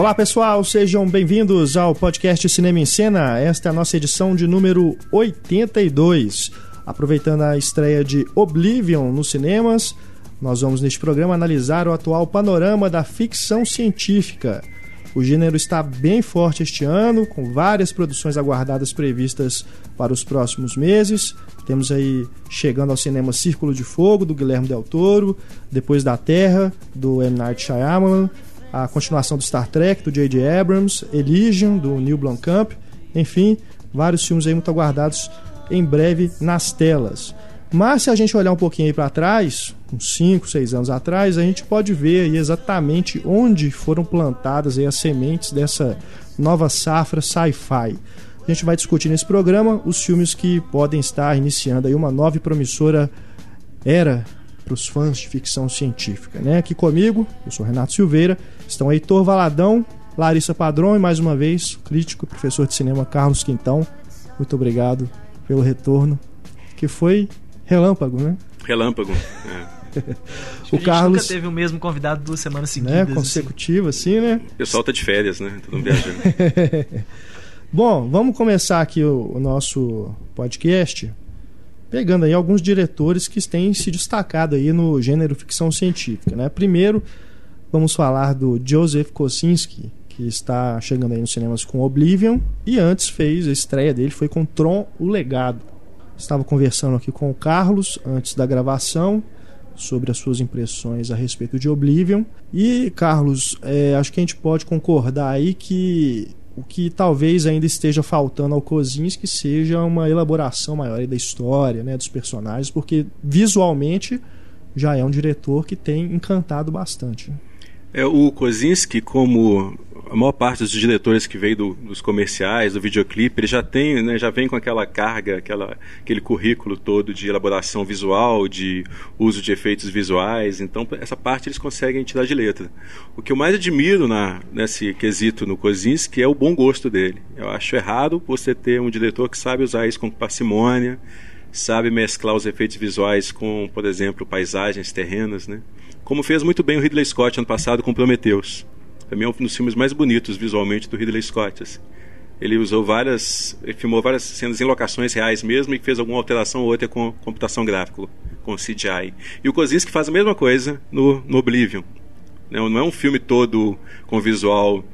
Olá pessoal, sejam bem-vindos ao podcast Cinema em Cena. Esta é a nossa edição de número 82. Aproveitando a estreia de Oblivion nos cinemas, nós vamos neste programa analisar o atual panorama da ficção científica. O gênero está bem forte este ano, com várias produções aguardadas previstas para os próximos meses. Temos aí chegando ao cinema Círculo de Fogo, do Guilherme Del Toro, Depois da Terra, do M. Night Shyamalan, a continuação do Star Trek, do J.J. Abrams, Elysium, do Neil Blomkamp, enfim, vários filmes aí muito aguardados em breve nas telas. Mas se a gente olhar um pouquinho aí para trás, uns 5, 6 anos atrás, a gente pode ver exatamente onde foram plantadas as sementes dessa nova safra sci-fi. A gente vai discutir nesse programa os filmes que podem estar iniciando aí uma nova e promissora era para os fãs de ficção científica. Né? Aqui comigo, eu sou Renato Silveira, estão Heitor Valadão, Larissa Padrão e mais uma vez o crítico e professor de cinema Carlos Quintão. Muito obrigado pelo retorno, que foi relâmpago, né? Relâmpago. É. o Carlos nunca teve o mesmo convidado duas semanas seguidas. Né? Consecutivo, assim. assim, né? O pessoal tá de férias, né? Todo mundo viajando. Bom, vamos começar aqui o, o, nosso podcast pegando aí alguns diretores que têm se destacado aí no gênero ficção científica, né? Primeiro, vamos falar do Joseph Kosinski, que está chegando aí nos cinemas com Oblivion e antes fez a estreia dele foi com Tron: O Legado. Estava conversando aqui com o Carlos antes da gravação sobre as suas impressões a respeito de Oblivion. E, Carlos, é, acho que a gente pode concordar aí que o que talvez ainda esteja faltando ao Kozinski seja uma elaboração maior da história, né, dos personagens, porque visualmente já é um diretor que tem encantado bastante. É, o Kozinski, como a maior parte dos diretores que veio do, dos comerciais, do videoclipe, ele já tem, né, já vem com aquela carga, aquela, aquele currículo todo de elaboração visual, de uso de efeitos visuais. Então, essa parte eles conseguem tirar de letra. O que eu mais admiro na, nesse quesito no Kozinski é o bom gosto dele. Eu acho errado você ter um diretor que sabe usar isso com parcimônia, sabe mesclar os efeitos visuais com, por exemplo, paisagens terrenas, né? Como fez muito bem o Ridley Scott ano passado com Prometheus. Mim é um dos filmes mais bonitos visualmente do Ridley Scott. Assim. Ele usou várias, ele filmou várias cenas em locações reais mesmo e fez alguma alteração ou outra com computação gráfica, com CGI. E o Kozinski faz a mesma coisa no, no Oblivion. Não, não é um filme todo com visual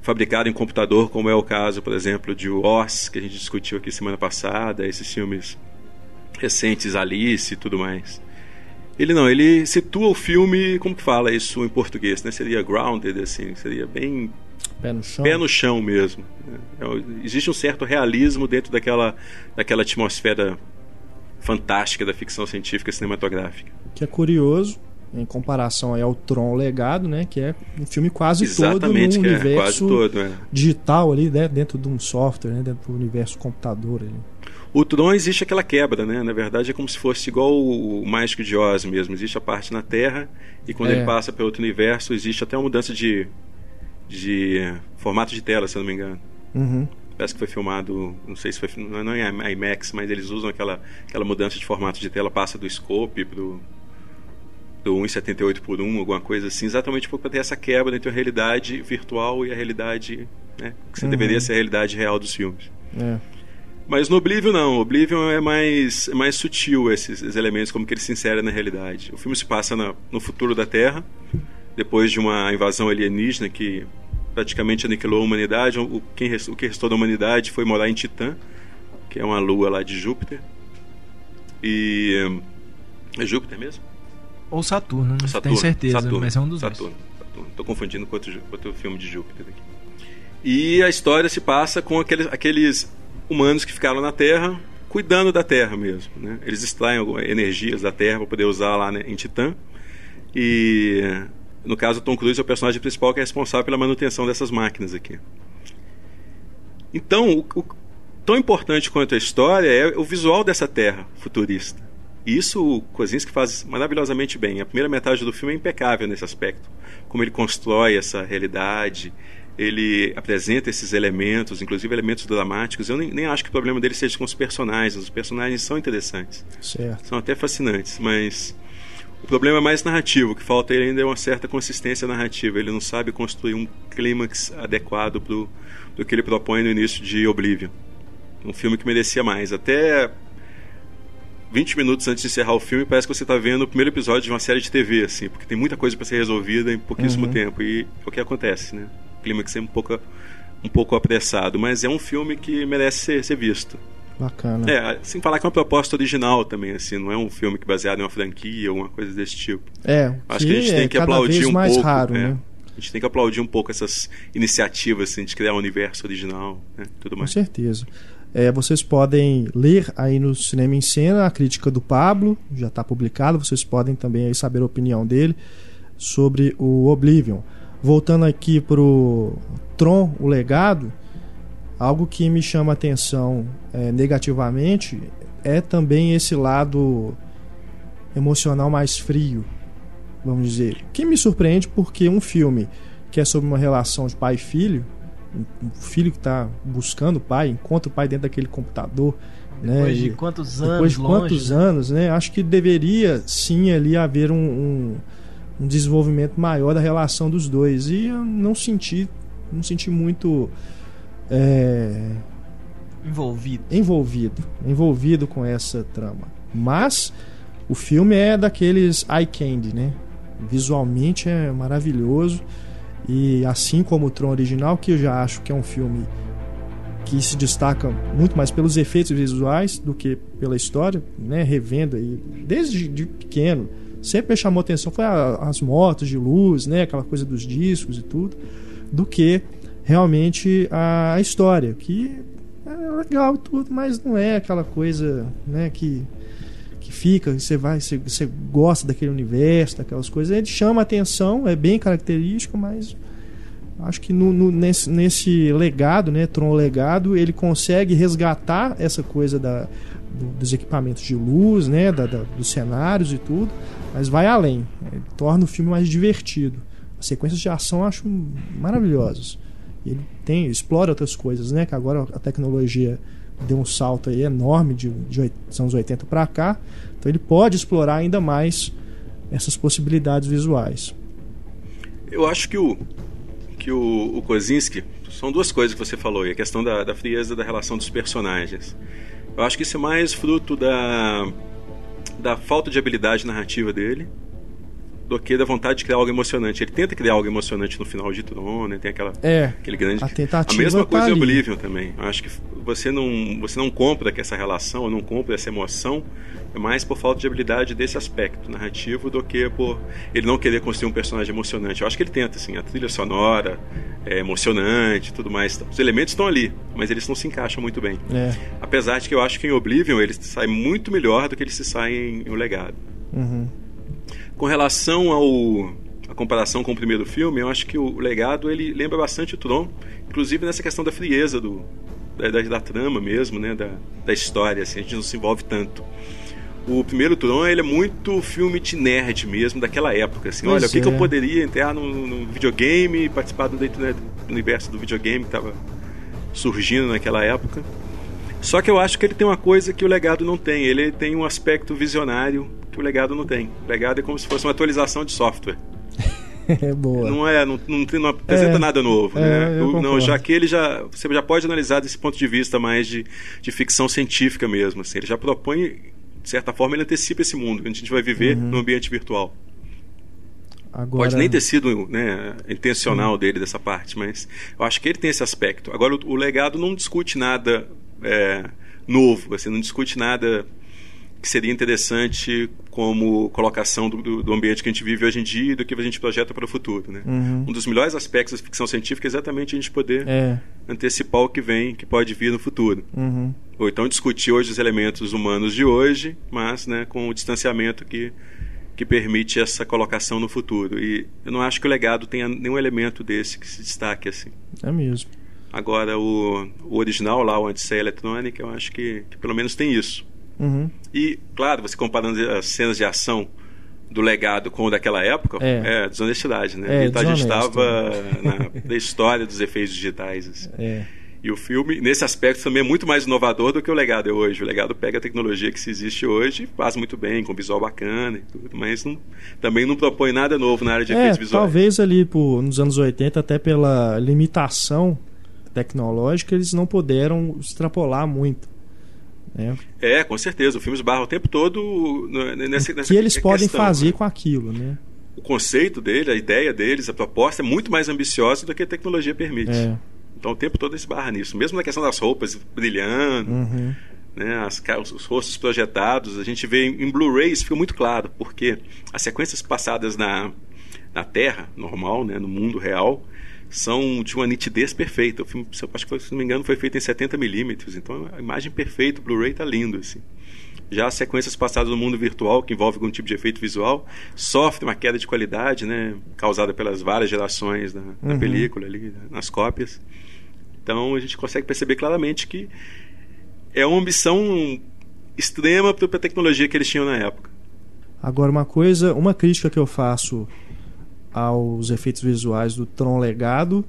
fabricado em computador, como é o caso, por exemplo, de Oz, que a gente discutiu aqui semana passada, esses filmes recentes, Alice e tudo mais. Ele não, ele situa o filme, como que fala isso em português, né? Seria grounded, assim, seria bem pé no chão, pé no chão mesmo. Né? É, existe um certo realismo dentro daquela, daquela atmosfera fantástica da ficção científica cinematográfica. Que é curioso em comparação ao Tron Legado, né? Que é um filme quase Exatamente, todo no é, universo todo, é. digital ali, né? Dentro de um software, né? Dentro do universo computador ali. O Tron existe aquela quebra, né? Na verdade é como se fosse igual o Mágico de Oz mesmo. Existe a parte na Terra e quando é. ele passa para outro universo existe até uma mudança de, de formato de tela, se eu não me engano. Uhum. Parece que foi filmado, não sei se foi não é IMAX, mas eles usam aquela, aquela mudança de formato de tela, passa do scope pro do 1,78 por 1, alguma coisa assim, exatamente para ter essa quebra entre a realidade virtual e a realidade, né, que uhum. deveria ser a realidade real dos filmes. É. Mas no Oblivion não, o Oblivion é mais, é mais sutil esses, esses, elementos, como que ele se insere na realidade. O filme se passa na, no futuro da Terra, depois de uma invasão alienígena que praticamente aniquilou a humanidade. O, quem, o que restou da humanidade foi morar em Titã, que é uma lua lá de Júpiter. E. É Júpiter mesmo? Ou Saturno, não Saturno, tenho certeza, Saturno, mas é um dos Saturno, dois. Saturno. Estou confundindo com outro, com outro filme de Júpiter aqui. E a história se passa com aqueles, aqueles humanos que ficaram na Terra cuidando da Terra mesmo. Né? Eles extraem energias da Terra para poder usar lá né, em Titã. E no caso, Tom Cruise é o personagem principal que é responsável pela manutenção dessas máquinas aqui. Então, o, o, tão importante quanto a história é o visual dessa Terra futurista. E isso o Kozinski faz maravilhosamente bem. A primeira metade do filme é impecável nesse aspecto. Como ele constrói essa realidade, ele apresenta esses elementos, inclusive elementos dramáticos. Eu nem, nem, acho que o problema dele seja com os personagens. Os personagens são interessantes. Certo. São até fascinantes, mas O problema é mais narrativo, o que falta ele ainda é uma certa consistência narrativa. Ele não sabe construir um clímax adequado pro, do que ele propõe no início de Oblivion. Um filme que merecia mais. Até 20 minutos antes de encerrar o filme, parece que você está vendo o primeiro episódio de uma série de TV, assim, porque tem muita coisa para ser resolvida em pouquíssimo uhum. tempo. E é o que acontece, né? Clímax é um pouco, um pouco apressado, mas é um filme que merece ser, ser visto. Bacana. É, sem falar que é uma proposta original também, assim, não é um filme que é baseado em uma franquia ou uma coisa desse tipo. É, acho que, que a gente é tem que aplaudir um mais pouco. Raro, é. né? A gente tem que aplaudir um pouco essas iniciativas assim, de criar um universo original, né? tudo mais. Com certeza. É, vocês podem ler aí no Cinema em Cena a crítica do Pablo, já está publicado. Vocês podem também aí saber a opinião dele sobre o Oblivion. Voltando aqui para o Tron, o legado, Algo que me chama atenção é, negativamente é também esse lado emocional mais frio, vamos dizer. Que me surpreende porque um filme que é sobre uma relação de pai e filho, um filho que está buscando o pai, encontra o pai dentro daquele computador. Né, depois né? de quantos anos? Depois de quantos longe, anos, né? Acho que deveria sim ali haver um, um, um desenvolvimento maior da relação dos dois. E eu não senti, não senti muito é, envolvido. envolvido envolvido com essa trama mas o filme é daqueles eye candy né visualmente é maravilhoso e assim como o Tron original que eu já acho que é um filme que se destaca muito mais pelos efeitos visuais do que pela história né revendo aí desde de pequeno sempre me chamou atenção foi a, as motos de luz né aquela coisa dos discos e tudo do que realmente a história, que é legal tudo, mas não é aquela coisa né, que, que fica, você vai, você, você gosta daquele universo, daquelas coisas. Ele chama atenção, é bem característico, mas acho que no, no, nesse, nesse legado, né, Tron Legado, ele consegue resgatar essa coisa da, do, dos equipamentos de luz, né, da, da, dos cenários e tudo, mas vai além, ele torna o filme mais divertido. As sequências de ação eu acho maravilhosas ele tem explora outras coisas, né? Que agora a tecnologia deu um salto aí enorme de, de anos 80 para cá, então ele pode explorar ainda mais essas possibilidades visuais. Eu acho que o que o, o Kozinski são duas coisas que você falou, e a questão da, da frieza da relação dos personagens. Eu acho que isso é mais fruto da da falta de habilidade narrativa dele do que da vontade de criar algo emocionante. Ele tenta criar algo emocionante no final de Tron, né? Tem aquela é, aquele grande a tentativa A mesma tá coisa em Oblivion também. Eu acho que você não você não compra que essa relação, ou não compra essa emoção, é mais por falta de habilidade desse aspecto narrativo do que por ele não querer construir um personagem emocionante. Eu acho que ele tenta assim, a trilha sonora é emocionante, tudo mais. Os elementos estão ali, mas eles não se encaixam muito bem. É. Apesar de que eu acho que em Oblivion eles saem muito melhor do que eles se saem em O Legado. Uhum. Com relação ao a comparação com o primeiro filme, eu acho que o legado ele lembra bastante o Tron, inclusive nessa questão da frieza do da, da, da trama mesmo, né, da, da história, assim, a gente não se envolve tanto. O primeiro Tron ele é muito filme de nerd mesmo daquela época, assim, Pois olha o que, que eu é. poderia entrar no, no videogame, participar do, dentro, né, do universo do videogame que estava surgindo naquela época. Só que eu acho que ele tem uma coisa que o legado não tem. Ele tem um aspecto visionário o legado não tem. O legado é como se fosse uma atualização de software. é boa. Não é, não, não, não apresenta É. nada novo, É, né? eu O- não, já que ele já você já pode analisar desse ponto de vista mais de, de ficção científica mesmo, assim. Ele já propõe de certa forma ele antecipa esse mundo que a gente vai viver Uhum. no ambiente virtual. Agora, Pode nem ter sido né, intencional dele dessa parte, mas eu acho que ele tem esse aspecto. Agora, o, o legado não discute nada é, novo, assim, não discute nada que seria interessante como colocação do, do- ambiente que a gente vive hoje em dia e do que a gente projeta para o futuro. Né? Uhum. Um dos melhores aspectos da ficção científica é exatamente a gente poder É. antecipar o que vem, que pode vir no futuro. Uhum. Ou então discutir hoje os elementos humanos de hoje, mas né, com o distanciamento que, que permite essa colocação no futuro. E eu não acho que o legado tenha nenhum elemento desse que se destaque assim. É mesmo. Agora, o, o original lá, o Odisseia Eletrônica, eu acho que, que pelo menos tem isso. Uhum. E, claro, você comparando as cenas de ação do legado com o daquela época, É. é, desonestidade, né? É, então a gente estava na história dos efeitos digitais. assim. É. E o filme, nesse aspecto, também é muito mais inovador do que o legado é hoje. O legado pega a tecnologia que se existe hoje, faz muito bem, com visual bacana e tudo, mas não, também não propõe nada novo na área de é, efeitos visuais. Talvez ali por, nos anos 80, até pela limitação tecnológica, eles não puderam extrapolar muito. Né? É, com certeza. O filme esbarra o tempo todo nessa, nessa que eles questão, podem fazer né? com aquilo, né? O conceito dele, a ideia deles, a proposta é muito mais ambiciosa do que a tecnologia permite. É. Então o tempo todo esbarra nisso. Mesmo na questão das roupas brilhando, uhum. né, as, os, os, rostos projetados, a gente vê em, em Blu-ray isso fica muito claro, porque as sequências passadas na, na Terra, normal, né, no mundo real, são de uma nitidez perfeita. O filme, acho que se não me engano, foi feito em 70 milímetros, então a imagem perfeita, o Blu-ray está lindo assim. Já as sequências passadas no mundo virtual, que envolve algum tipo de efeito visual, sofre uma queda de qualidade, né, causada pelas várias gerações da, da uhum. película ali, nas cópias. Então a gente consegue perceber claramente que é uma ambição extrema para a tecnologia que eles tinham na época. Agora uma coisa, uma crítica que eu faço aos efeitos visuais do Tron Legado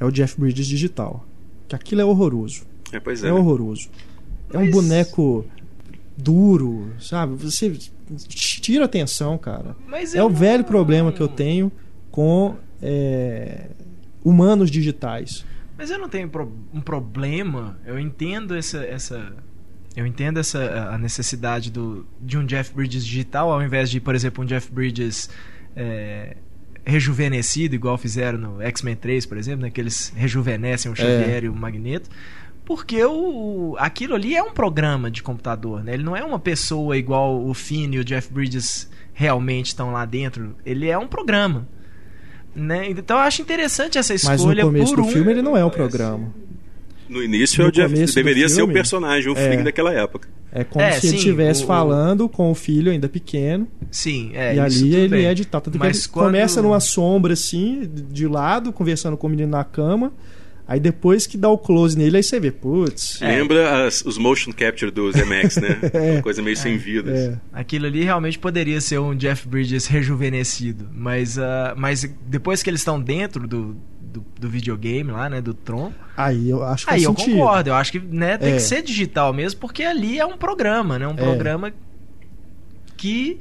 é o Jeff Bridges digital, que aquilo é horroroso. É, pois é. É né? horroroso. Mas... É um boneco duro, sabe? Você tira atenção, cara. Mas é o velho problema que eu tenho com é, humanos digitais. Mas eu não tenho pro, um problema. Eu entendo essa, essa eu entendo essa a necessidade do, de um Jeff Bridges digital ao invés de, por exemplo, um Jeff Bridges é, rejuvenescido, igual fizeram no X-Men 3, por exemplo, né, que eles rejuvenescem o. Xavier é. e o Magneto. Porque o, aquilo ali é um programa de computador, né? Ele não é uma pessoa igual o Finn e o Jeff Bridges realmente estão lá dentro. Ele é um programa. Né? Então eu acho interessante essa escolha. Mas no começo do um... filme ele não é o programa. No início no Jeff, deveria filme, ser o personagem, o é, Flynn daquela época. É como é, se sim, ele estivesse falando com o filho ainda pequeno. Sim, é. E ali ele bem. é de tal. Tanto Mas que ele quando... começa numa sombra assim, de lado, conversando com o menino na cama. Aí depois que dá o close nele, aí você vê, putz. É. Lembra as, os motion capture do ZMX, né? é. Uma coisa meio sem vida. É. Assim. Aquilo ali realmente poderia ser um Jeff Bridges rejuvenescido. Mas, uh, mas depois que eles estão dentro do, do, do, videogame lá, né? Do Tron. Aí eu acho que Aí eu sentido. concordo. Eu acho que né, tem é. que ser digital mesmo, porque ali é um programa, né? Um é. programa que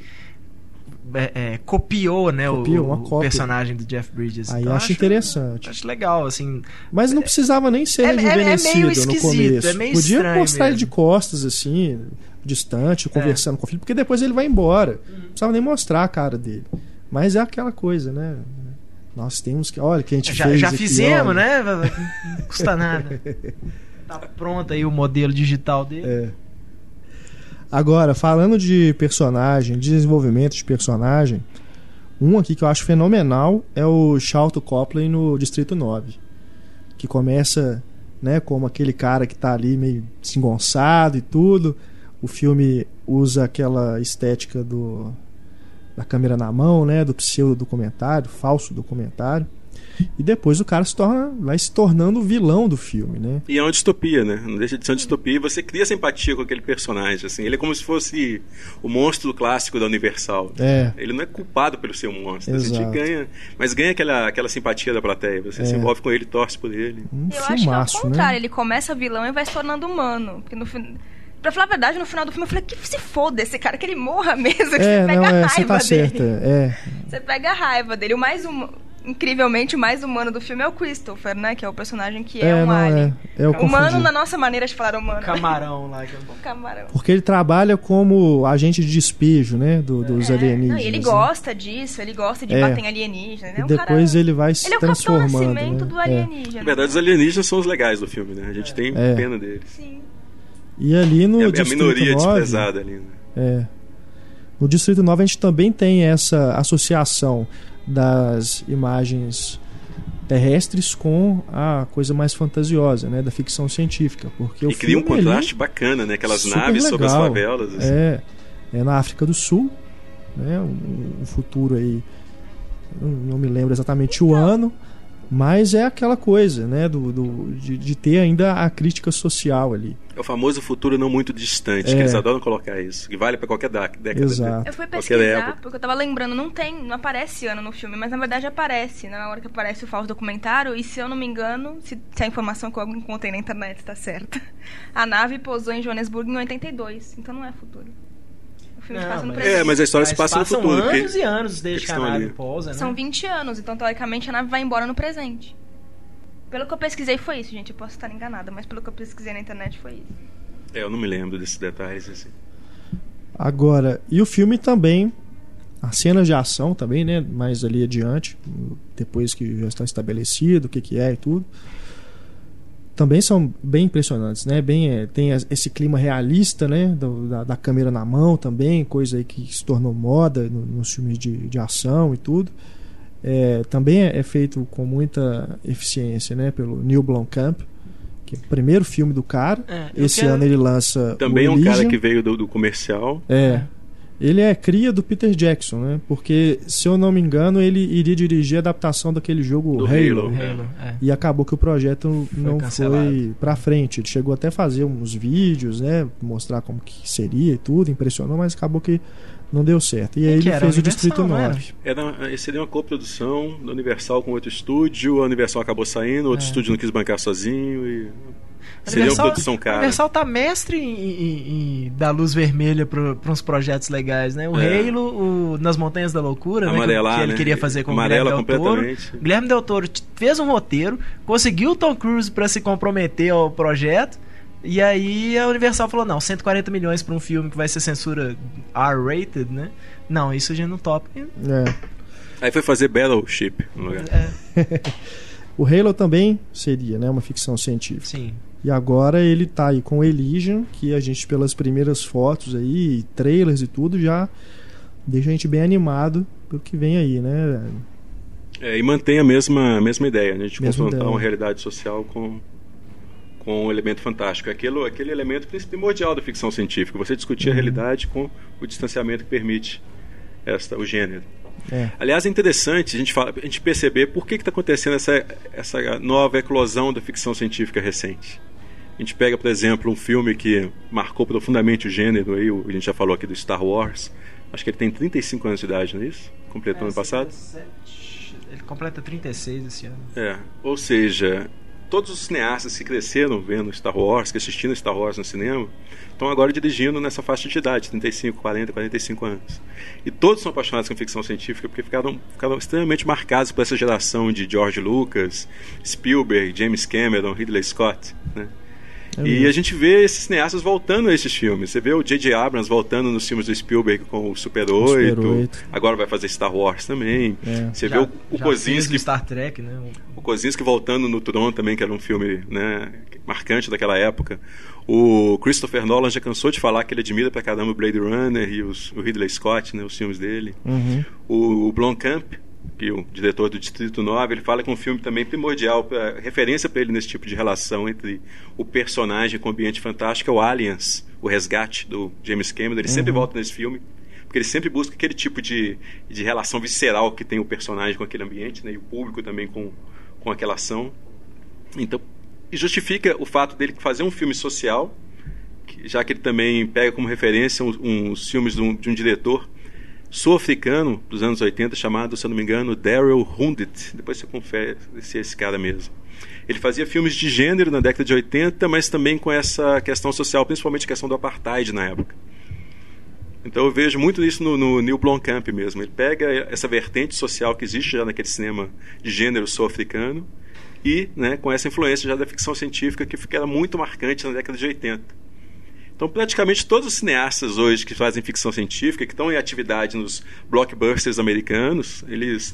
é, é, copiou, né, copiou, o, o personagem do Jeff Bridges. Aí então, eu acho, interessante. Acho legal, assim. Mas não precisava nem ser é, é, é rejuvenescido no começo. Podia mostrar mesmo. ele de costas, assim, distante, conversando com o filho, porque depois ele vai embora. Não precisava nem mostrar a cara dele. Mas é aquela coisa, né? Nós temos que. Olha, que a gente já, fez. Já aqui, fizemos, olha. né? Não custa nada. tá pronto aí o modelo digital dele. É. Agora, falando de personagem, desenvolvimento de personagem, um aqui que eu acho fenomenal é o Charlton Copley no Distrito 9. Que começa né, como aquele cara que está ali meio desengonçado e tudo. O filme usa aquela estética do da câmera na mão, né, do pseudo documentário, falso documentário. E depois o cara se torna, vai se tornando o vilão do filme, né? E é uma distopia, né? Não deixa de ser uma distopia e você cria simpatia com aquele personagem, assim. Ele é como se fosse o monstro clássico da Universal. É. Ele não é culpado pelo seu monstro. Exato. A gente ganha, mas ganha aquela, aquela simpatia da plateia. Você é. se envolve com ele, torce por ele. Um Eu filmaço, acho que é o contrário. Né? Ele começa vilão e vai se tornando humano. Porque no final... Pra falar a verdade, no final do filme eu falei, que se foda esse cara, que ele morra mesmo, que é, você pega não, é, a raiva você tá dele. Certa, é. Você pega a raiva dele. O mais um, incrivelmente, o mais humano do filme é o Christopher, né? Que é o personagem que é, é um não, alien. É. é humano na nossa maneira de falar humano. O camarão lá. O camarão. Porque ele trabalha como agente de despejo, né? Do, dos é. alienígenas. Não, ele né? gosta disso, ele gosta de é. bater em alienígenas. Né? E depois cara... ele vai se ele transformando. Ele é o nascimento né? do alienígena. Na verdade, os alienígenas são os legais do filme, né? A gente tem pena deles. Sim. E ali no é, é a minoria 9, desprezada ali. Né? É. No Distrito 9 a gente também tem essa associação das imagens terrestres com a coisa mais fantasiosa, né, da ficção científica, porque e o cria um contraste bacana, né, aquelas naves legal. sobre as favelas. Assim. É, é na África do Sul, né, um, um futuro aí, não, não, me lembro exatamente o ano, mas é aquela coisa, né, do, do de, de ter ainda a crítica social ali. É o famoso futuro não muito distante, é. que eles adoram colocar isso, que vale para qualquer década. Exato. Eu fui pesquisar, porque eu tava lembrando, não tem, não aparece ano no filme, mas na verdade aparece, na hora que aparece o falso documentário, e se eu não me engano, se, se a informação que eu encontrei na internet está certa, a nave pousou em Joanesburgo em 82, então não é futuro. O filme não, se passa no presente. É, mas a história mas se passa no futuro. São anos que, e anos desde que, que a nave ali. pousa, né? São 20 anos, então teoricamente a nave vai embora no presente. Pelo que eu pesquisei foi isso, gente. Eu posso estar enganada, mas pelo que eu pesquisei na internet foi isso. É, eu não me lembro desses detalhes assim. Agora, e o filme também, as cenas de ação também, né? Mais ali adiante, depois que já está estabelecido o que, que é e tudo. Também são bem impressionantes, né? Bem, é, tem esse clima realista, né? Do, da, da, câmera na mão também, coisa aí que se tornou moda no, nos filmes de, de ação e tudo é, também é feito com muita eficiência né, pelo Neil Blomkamp, que é o primeiro filme do cara. É, Esse quero... ano ele lança. Também é um cara que veio do, do comercial. É. Ele é cria do Peter Jackson, né? Porque, se eu não me engano, ele iria dirigir a adaptação daquele jogo do Halo. Halo, Halo é. E acabou que o projeto foi não cancelado. foi pra frente. Ele chegou até a fazer uns vídeos, né? Mostrar como que seria e tudo, impressionou, mas acabou que não deu certo. E aí ele fez o Distrito 9. Era, seria uma coprodução da Universal com outro estúdio, a Universal acabou saindo, outro é. estúdio não quis bancar sozinho e. Seria Universal, uma produção cara. A Universal tá mestre em, em, em dar luz vermelha para uns projetos legais, né? O é. Halo, o Nas Montanhas da Loucura, Amarelar, né? Que, que ele né? queria fazer com Amarela o Guilherme Del Toro. Guilherme Del Toro fez um roteiro, conseguiu o Tom Cruise para se comprometer ao projeto e aí a Universal falou: não, 140 milhões para um filme que vai ser censura R-rated, né? Não, isso a gente não topa. É. Aí foi fazer Battleship no lugar. É. o Halo também seria, né? Uma ficção científica. Sim. E agora ele tá aí com Elysium, que a gente, pelas primeiras fotos aí, trailers e tudo, já deixa a gente bem animado pelo que vem aí, né? É, e mantém a mesma, a mesma ideia, né? De mesma confrontar ideia. uma realidade social com com o elemento fantástico. Aquele, aquele elemento primordial da ficção científica. Você discutir uhum. a realidade com o distanciamento que permite esta, o gênero. É. Aliás, é interessante a gente, fala, a gente perceber por que está acontecendo essa, essa nova eclosão da ficção científica recente. A gente pega, por exemplo, um filme que marcou profundamente o gênero, aí, a gente já falou aqui do Star Wars. Acho que ele tem 35 anos de idade, não é isso? Completou é, ano passado? Ele completa 36 esse ano. É, ou seja, todos os cineastas que cresceram vendo Star Wars, que assistiram Star Wars no cinema, estão agora dirigindo nessa faixa de idade, 35, 40, 45 anos. E todos são apaixonados com ficção científica porque ficaram, ficaram extremamente marcados por essa geração de George Lucas, Spielberg, James Cameron, Ridley Scott, né? É e a gente vê esses cineastas voltando a esses filmes. Você vê o J.J. Abrams voltando nos filmes do Spielberg com o Super 8. Super 8. Agora vai fazer Star Wars também. É. Você já, vê o, o Kozinski. Star Trek, né? O Kozinski voltando no Tron também, que era um filme né, marcante daquela época. O Christopher Nolan já cansou de falar que ele admira pra caramba o Blade Runner e os, o Ridley Scott, né, os filmes dele. Uhum. O, o Blomkamp que o diretor do Distrito 9, ele fala que é um filme também primordial, pra, referência para ele nesse tipo de relação entre o personagem com o ambiente fantástico, é o Aliens, o resgate do James Cameron. Ele uhum. sempre volta nesse filme, porque ele sempre busca aquele tipo de, de relação visceral que tem o personagem com aquele ambiente, né, e o público também com, com aquela ação. Então, e justifica o fato dele fazer um filme social, já que ele também pega como referência uns, uns filmes de um, de um diretor sul-africano dos anos 80 chamado, se eu não me engano, Daryl Hundit. Depois você confere se é esse cara mesmo. Ele fazia filmes de gênero na década de 80, mas também com essa questão social, principalmente a questão do apartheid na época. Então eu vejo muito isso no, no Neil Blomkamp mesmo. Ele pega essa vertente social que existe já naquele cinema de gênero sul-africano e né, com essa influência já da ficção científica que era muito marcante na década de 80. Então, praticamente todos os cineastas hoje que fazem ficção científica, que estão em atividade nos blockbusters americanos, eles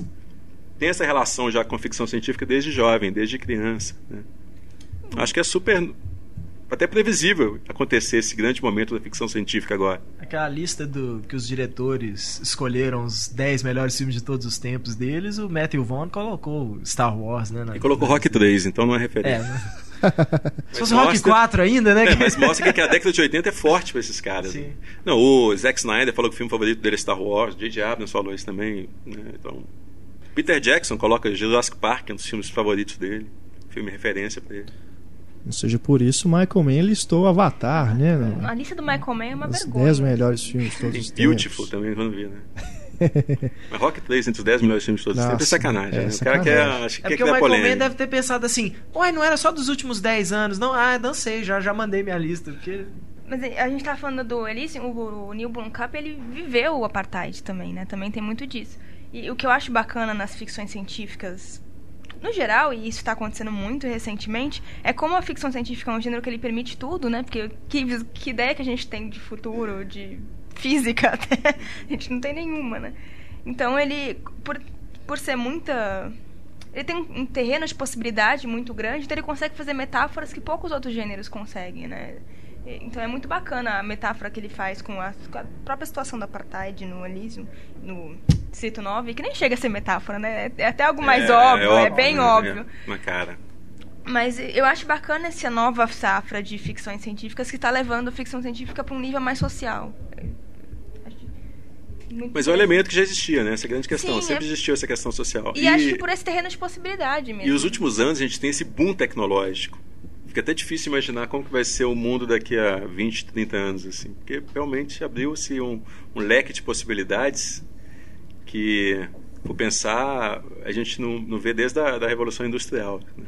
têm essa relação já com a ficção científica desde jovem, desde criança. Né? Acho que é super até previsível acontecer esse grande momento da ficção científica agora. Aquela lista do que os diretores escolheram os 10 melhores filmes de todos os tempos deles, o Matthew Vaughn colocou Star Wars, né? E colocou. Rock 3, então não é referência. É, né? Se fosse Rock 4 ainda, né? É, mas mostra que a década de 80 é forte para esses caras. Sim. Né? Não, o Zack Snyder falou que o filme favorito dele é Star Wars, J.J. Abrams falou isso também. Né? Então, Peter Jackson coloca Jurassic Park um dos filmes favoritos dele. Filme referência para ele. Ou seja, por isso Michael Mann listou Avatar, né? A lista do Michael Mann é uma Os vergonha. 10 melhores filmes de todos os tempos. Beautiful também, quando vi, né? Mas Rock 3 entre os 10 melhores filmes de todos os Nossa, tempos é sacanagem. é né? O cara quer, sacanagem. acho que É quer porque o Michael Mann deve ter pensado assim, uai, não era só dos últimos 10 anos, não, ah, sei, já, já mandei minha lista, porque... Mas a gente tá falando do Elysium, o, o Neil Blomkamp, ele viveu o apartheid também, né? Também tem muito disso. E o que eu acho bacana nas ficções científicas, no geral, e isso tá acontecendo muito recentemente, é como a ficção científica é um gênero que ele permite tudo, né? Porque que, que ideia que a gente tem de futuro, de física até, a gente não tem nenhuma, né? Então ele, por, por ser muita... Ele tem um terreno de possibilidade muito grande, então ele consegue fazer metáforas que poucos outros gêneros conseguem, né? Então é muito bacana a metáfora que ele faz com a, com a própria situação do apartheid no Elysium, no Distrito 9, que nem chega a ser metáfora, né? É até algo mais óbvio, é, bem né? óbvio. É, na cara. Mas eu acho bacana essa nova safra de ficções científicas que está levando a ficção científica para um nível mais social. Muito Mas é um elemento que já existia, né? Essa é grande questão. Sim, Sempre é- existiu essa questão social. E, acho que por esse terreno de possibilidade mesmo. E os últimos anos a gente tem esse boom tecnológico. Fica até difícil imaginar como que vai ser o mundo daqui a 20, 30 anos, assim. Porque realmente abriu-se um, um leque de possibilidades que, por pensar, a gente não, não vê desde a da Revolução Industrial. né?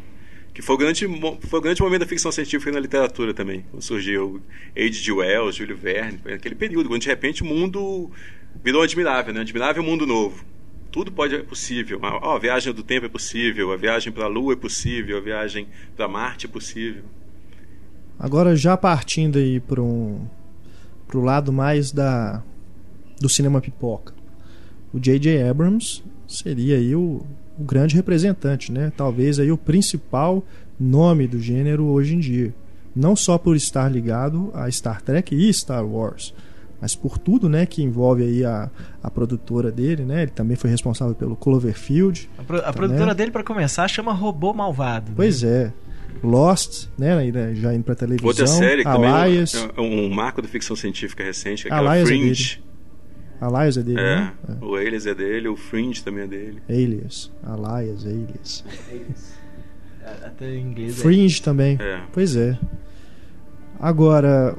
Que foi o, grande, foi o grande momento da ficção científica na literatura também. Quando surgiu H.G. Wells, Júlio Verne, aquele período, quando de repente o mundo virou admirável, né? Admirável mundo novo. Tudo pode é possível. A, a viagem do tempo é possível, a viagem para a Lua é possível, a viagem para Marte é possível. Agora já partindo aí para um pro lado mais da do cinema pipoca. O J.J. Abrams seria aí o, o grande representante, né? Talvez aí o principal nome do gênero hoje em dia. Não só por estar ligado a Star Trek e Star Wars, mas por tudo, né, que envolve aí a, a produtora dele, né? Ele também foi responsável pelo Cloverfield. A, pro- a Tá produtora vendo? dele, pra começar, chama Robô Malvado. né? Pois é. Lost, né, aí, né, já indo pra televisão. Outra série que também Alias. é um, um marco da ficção científica recente, que é aquela Alias é Fringe. Alias é dele, É, né? o Alias é dele, o Fringe também é dele. É. Alias. Alias, Alias. É, Até em inglês. é. Fringe também. É. Pois é. Agora,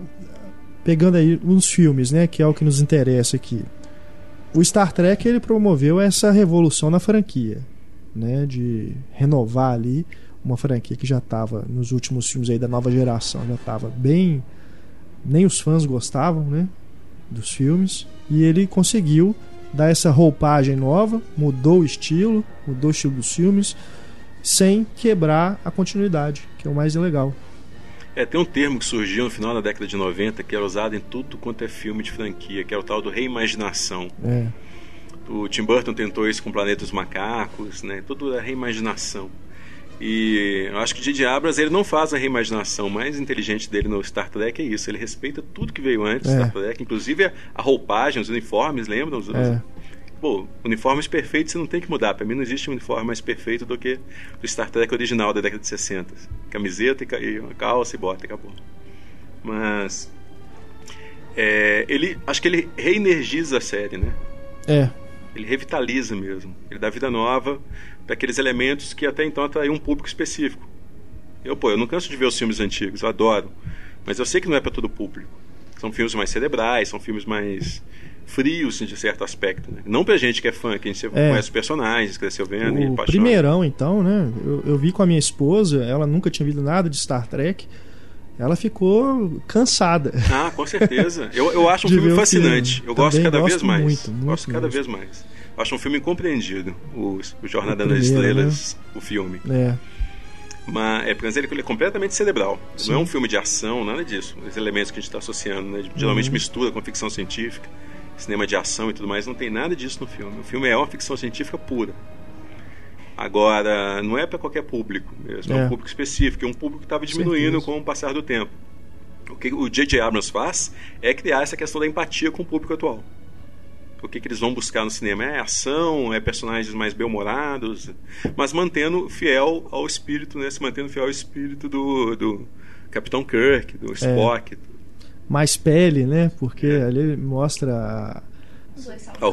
pegando aí uns filmes, né, que é o que nos interessa aqui. O Star Trek ele promoveu essa revolução na franquia, né, de renovar ali uma franquia que já estava nos últimos filmes aí da nova geração, já estava bem nem os fãs gostavam, né, dos filmes, e ele conseguiu dar essa roupagem nova, mudou o estilo, mudou o estilo dos filmes, sem quebrar a continuidade, que é o mais legal. É, tem um termo que surgiu no final da década de 90 que era usado em tudo quanto é filme de franquia, que é o tal do reimaginação. É. O Tim Burton tentou isso com Planeta dos Macacos, né? Tudo é reimaginação. E eu acho que o J.J. Abrams ele não faz a reimaginação mais inteligente dele no Star Trek, é isso. Ele respeita tudo que veio antes do É. Star Trek, inclusive a, a roupagem, os uniformes, lembram? Os, É. Pô, uniformes perfeitos você não tem que mudar. Pra mim não existe um uniforme mais perfeito do que o Star Trek original da década de 60. Camiseta e, calça e bota, e acabou. Mas é, ele, acho que ele reenergiza a série, né? É, Ele revitaliza mesmo. Ele dá vida nova para aqueles elementos que até então atraíam um público específico. Eu, pô, eu não canso de ver os filmes antigos, eu adoro. Mas eu sei que não é para todo público. São filmes mais cerebrais, são filmes mais frios, de certo aspecto. Né? Não pra gente que é fã, que a gente conhece os personagens, cresceu vendo e o apaixona. primeirão, então, né? Eu, eu vi com a minha esposa, ela nunca tinha visto nada de Star Trek. Ela ficou cansada. Ah, com certeza. Eu, eu acho um filme fascinante. Eu gosto cada vez gosto mais. muito, muito gosto cada mesmo. vez mais. Acho um filme incompreendido, o, o Jornada O nas né? Estrelas, o filme. É, Mas é porque ele é completamente cerebral. Sim. Não é um filme de ação, nada disso. Os elementos que a gente está associando, né? Geralmente Uhum. mistura com ficção científica, cinema de ação e tudo mais. Não tem nada disso no filme. O filme é uma ficção científica pura. Agora, não é para qualquer público mesmo. É. É. um público específico. É um público que estava diminuindo com o passar do tempo. O que o J.J. Abrams faz é criar essa questão da empatia com o público atual. O que, que eles vão buscar no cinema? É ação, é personagens mais bem-humorados, mas mantendo fiel ao espírito, né? Se mantendo fiel ao espírito do, do Capitão Kirk, do Spock, mais pele, né? Porque É. ali mostra a. a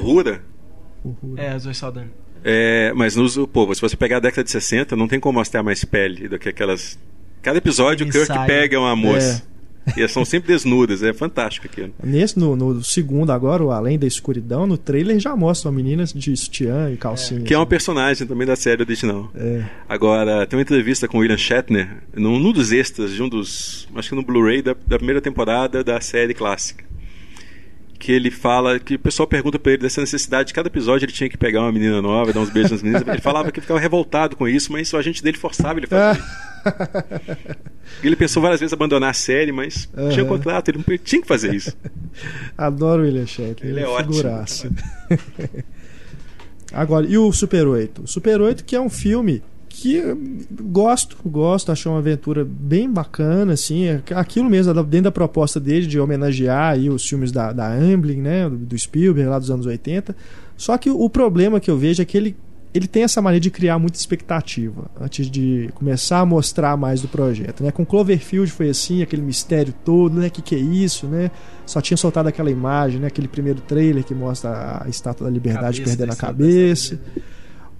o- É, Zoe Saldana. É, mas nos, pô, se você pegar a década de 60, não tem como mostrar mais pele do que aquelas Cada episódio o Kirk pega uma moça. E elas são sempre desnudas, é fantástico aquilo. Nesse, no, no segundo agora, o Além da Escuridão, no trailer já mostra uma menina de sutiã e calcinha. Que é uma personagem também da série original. É. Agora, tem uma entrevista com o William Shatner, num, num dos extras de um dos. Acho que no Blu-ray da, da primeira temporada da série clássica. Que ele fala que o pessoal pergunta pra ele dessa necessidade de cada episódio ele tinha que pegar uma menina nova, dar uns beijos nas meninas. Ele falava que ficava revoltado com isso, mas o agente dele forçava ele a fazer isso. Ele pensou várias vezes em abandonar a série, mas tinha Aham. contrato, ele não tinha que fazer isso. Adoro o William Shatner. Ele é ótimo. figuraça. Agora, e o Super 8? O Super 8 que é um filme que gosto, gosto, achei uma aventura bem bacana, assim, é aquilo mesmo, dentro da proposta dele de homenagear aí os filmes da, da Amblin, né, do Spielberg lá dos anos 80. Só que o problema que eu vejo é que ele, ele tem essa maneira de criar muita expectativa antes de começar a mostrar mais do projeto, né? Com Cloverfield foi assim, aquele mistério todo, né? Que que é isso, né? Só tinha soltado aquela imagem, né? Aquele primeiro trailer que mostra a Estátua da Liberdade Cabeça perdendo a cabeça.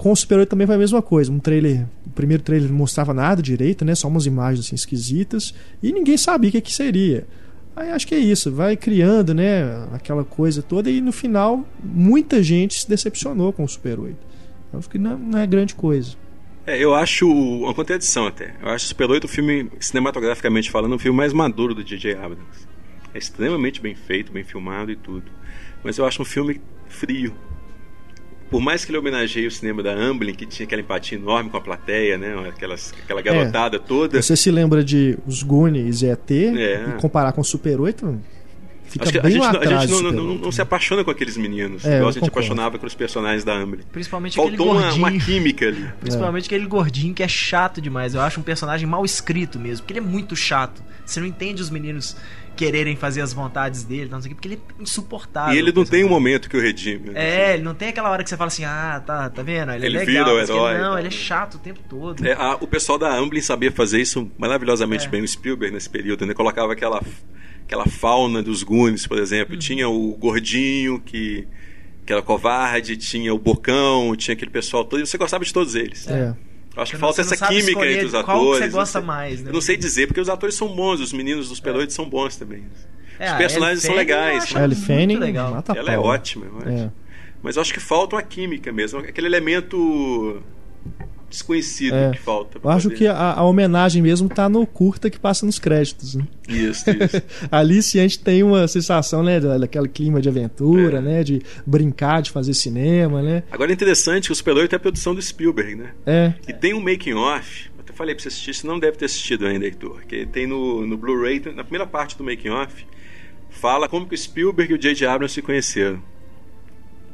Com o Super 8 também foi a mesma coisa. Um trailer, o primeiro trailer não mostrava nada direito, né? Só umas imagens assim esquisitas e ninguém sabia o que, que seria. Aí acho que é isso, vai criando, né, aquela coisa toda e no final muita gente se decepcionou com o Super 8. Eu acho que não, não é grande coisa. É, eu acho uma contradição até. Eu acho Super 8 o filme, cinematograficamente falando, o filme mais maduro do J.J. Abrams. É extremamente bem feito, bem filmado e tudo. Mas eu acho um filme frio. Por mais que ele homenageie o cinema da Amblin, que tinha aquela empatia enorme com a plateia, né? Aquelas, aquela garotada toda. Você se lembra de Os Goonies e ET É. e comparar com o Super 8, fica Acho que a bem gente, lá não- a atrás. gente não, não- 8, não se né? apaixona com aqueles meninos, É, igual eu a gente concordo. apaixonava com os personagens da Amblin. Principalmente Faltou aquele uma, gordinho. uma química ali. Principalmente aquele gordinho que é chato demais. Eu acho um personagem mal escrito mesmo, porque ele é muito chato. Você não entende os meninos quererem fazer as vontades dele, não sei o quê, porque ele é insuportável. E ele não o tem um personagem. momento que o redime. né? É, ele não tem aquela hora que você fala assim, ah, tá, tá vendo? Ele, Ele é vira legal. o mas que herói, ele, não, tá. ele é chato o tempo todo. É, a- o pessoal da Amblin sabia fazer isso maravilhosamente É. bem, o Spielberg nesse período, né? Colocava aquela, aquela fauna dos Goonies, por Uhum. exemplo. Tinha o gordinho que, que era covarde, tinha o bocão, tinha aquele pessoal todo, e você gostava de todos eles. É. Eu acho que Você falta você essa química entre os qual que atores. você não gosta sei- mais, né? Eu não sei dizer, porque os atores são bons, os meninos do Super 8 são bons também. É, os personagens são legais. né? A Ellie muito Fanning legal. mata Ela é ótima, eu acho. É. Mas eu acho que falta uma química mesmo, aquele elemento desconhecido É. que falta. Eu acho que a, a homenagem mesmo tá no curta que passa nos créditos. Né? Isso, isso. Ali sim a gente tem uma sensação, né, da- daquele clima de aventura, É. né, de brincar, de fazer cinema, né? Agora é interessante que o Super 8 é a produção do Spielberg, né? É, E tem um making off, eu até falei pra você assistir, você não deve ter assistido ainda, Heitor, que tem no, no Blu-ray, na primeira parte do making off, fala como que o Spielberg e o J.J. Abrams se conheceram.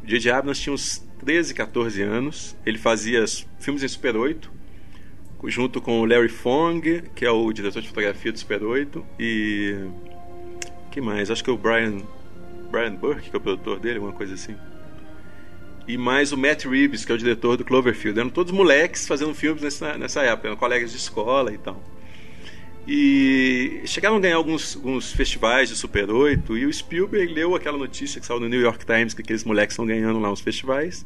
J.J. Abrams tinha uns 13, 14 anos, ele fazia filmes em Super 8, junto com o Larry Fong, que é o diretor de fotografia do Super 8, e... que mais? Acho que é o Brian, Brian Burke, que é o produtor dele, alguma coisa assim e mais o Matt Reeves, que é o diretor do Cloverfield. Eram todos moleques fazendo filmes nessa, nessa época, eram colegas de escola e tal. E chegaram a ganhar alguns, alguns festivais de Super 8 e o Spielberg leu aquela notícia que saiu no New York Times que aqueles moleques estão ganhando lá uns festivais.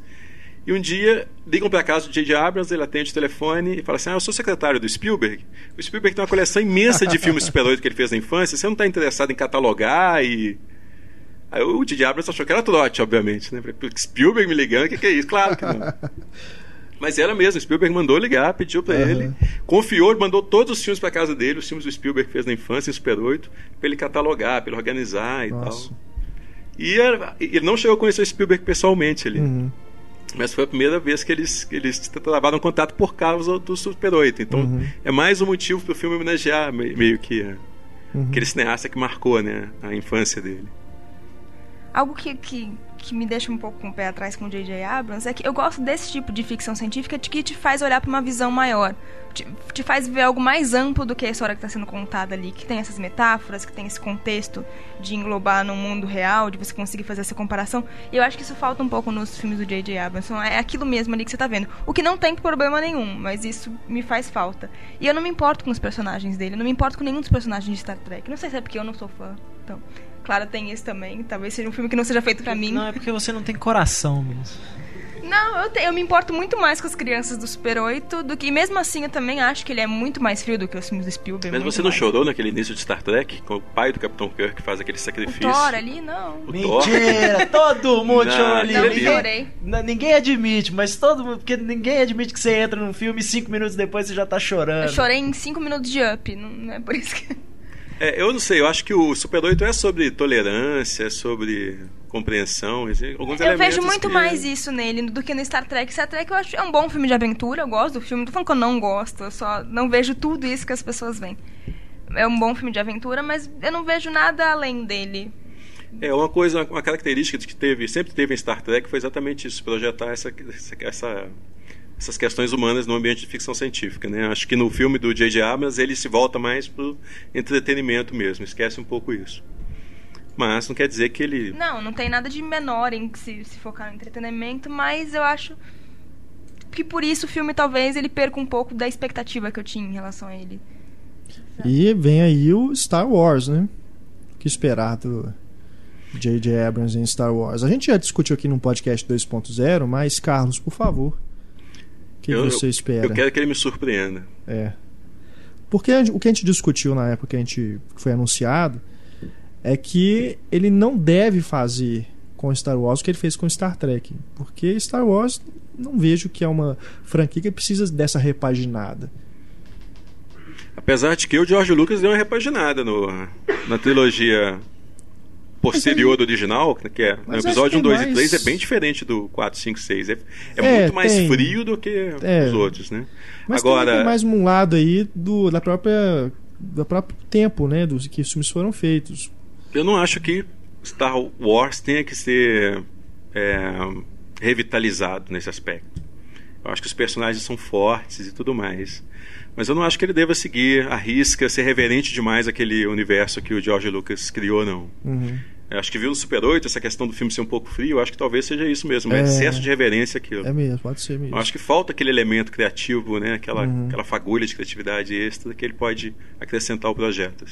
E um dia ligam para casa do J.J. Abrams, ele atende o telefone e fala assim: Ah, eu sou secretário do Spielberg. O Spielberg tem uma coleção imensa de filmes Super 8 que ele fez na infância. Você não está interessado em catalogar e Aí o J.J. Abrams achou que era trote, obviamente, né? Falei, "Putz, Spielberg me ligando, o que, que é isso? Claro que não. Mas era mesmo, Spielberg mandou ligar, pediu pra Aham. ele, confiou, mandou todos os filmes pra casa dele, os filmes do Spielberg que fez na infância, em Super 8, pra ele catalogar, pra ele organizar e Nossa. tal. E era- ele não chegou a conhecer o Spielberg pessoalmente ali. Uhum. Mas foi a primeira vez que eles, que eles travaram contato por causa do Super 8. Então Uhum. é mais um motivo pro filme homenagear me- meio que Uhum. aquele cineasta que marcou né, a infância dele. Algo que, que, que me deixa um pouco com o pé atrás com o J.J. Abrams é que eu gosto desse tipo de ficção científica que te faz olhar para uma visão maior. Te, te faz ver algo mais amplo do que a história que está sendo contada ali. Que tem essas metáforas, que tem esse contexto de englobar no mundo real, de você conseguir fazer essa comparação. E eu acho que isso falta um pouco nos filmes do J.J. Abrams. Então, É aquilo mesmo ali que você tá vendo. O que não tem problema nenhum, mas isso me faz falta. E eu não me importo com os personagens dele. Eu não me importo com nenhum dos personagens de Star Trek. Não sei se é porque eu não sou fã. Então, claro, tem isso também. Talvez seja um filme que não seja feito pra mim. Não, é porque você não tem coração mesmo. Não, eu, te- eu me importo muito mais com as crianças do Super 8 do que. E mesmo assim, eu também acho que ele é muito mais frio do que os filmes do Spielberg. Mas você não mais. chorou naquele início de Star Trek? Com o pai do Capitão Kirk que faz aquele O sacrifício. Thor ali, não. O Thor. Mentira! Todo mundo Não, chorou ali. não ninguém, chorei. Ninguém admite, mas todo mundo. Porque ninguém admite que você entra num filme e cinco minutos depois você já tá chorando. Eu chorei em 5 minutos de up, não, não é por isso que. É, eu não sei, eu acho que o Super 8 é sobre tolerância, é sobre compreensão. Alguns Eu vejo muito que- mais isso nele do que no Star Trek. Star Trek eu acho é um bom filme de aventura, eu gosto do filme. Não tô falando que eu não gosto, eu só não vejo tudo isso que as pessoas veem. É um bom filme de aventura, mas eu não vejo nada além dele. É uma coisa, uma característica que teve, sempre teve em Star Trek foi exatamente isso, projetar essa, essa- essas questões humanas no ambiente de ficção científica, né? Acho que no filme do J.J. Abrams ele se volta mais pro entretenimento mesmo, esquece um pouco isso. Mas não quer dizer que ele Não, não tem nada de menor em se, se focar no entretenimento, mas eu acho que por isso o filme talvez ele perca um pouco da expectativa que eu tinha em relação a ele. E vem aí o Star Wars, né? O que esperar do J.J. Abrams em Star Wars? A gente já discutiu aqui no podcast 2.0, mas Carlos, por favor, o que eu, você espera? eu quero que ele me surpreenda. É. Porque o que a gente discutiu na época que a gente foi anunciado é que ele não deve fazer com Star Wars o que ele fez com Star Trek. Porque Star Wars não vejo que é uma franquia que precisa dessa repaginada. Apesar de que o George Lucas deu uma repaginada no, na trilogia posterior do original, que é no Mas episódio acho 1, que 2 mais- e 3, é bem diferente do 4, 5, 6. É, é É, muito mais tem. frio do que É. os outros, né? Mas Agora, tem mais um lado aí do, da própria do próprio tempo, né, dos que os filmes foram feitos. eu não acho que Star Wars tenha que ser é, revitalizado nesse aspecto. Eu acho que os personagens são fortes e tudo mais. Mas eu não acho que ele deva seguir a risca, ser reverente demais aquele universo que o George Lucas criou, não. Uhum. Eu acho que viu no Super 8 essa questão do filme ser um pouco frio, eu acho que talvez seja isso mesmo, É. é excesso de reverência aquilo. É mesmo, pode ser mesmo. Acho que falta aquele elemento criativo, né? aquela, Uhum. aquela fagulha de criatividade extra que ele pode acrescentar ao projeto.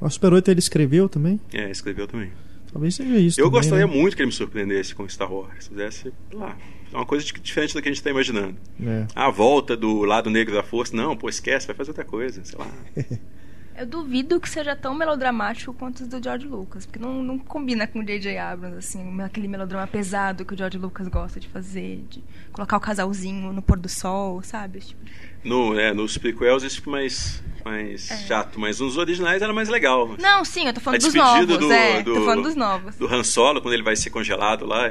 O Super 8 ele escreveu também? É, escreveu também. Talvez seja isso. Eu também, gostaria né? muito que ele me surpreendesse com Star Wars. Se fizesse, sei lá, uma coisa diferente do que a gente está imaginando. É. A volta do lado negro da força, não, pô, esquece, vai fazer outra coisa, sei lá. Eu duvido que seja tão melodramático quanto os do George Lucas, porque não, não combina com o J.J. Abrams, assim, aquele melodrama pesado que o George Lucas gosta de fazer, de colocar o casalzinho no pôr do sol, sabe? Esse tipo de- No, é, nos prequels isso fica mais, mais É. chato, mas nos originais era mais legal. Não, sim, eu tô falando dos novos, do- é, do- tô falando dos novos. Do Han Solo, quando ele vai ser congelado lá,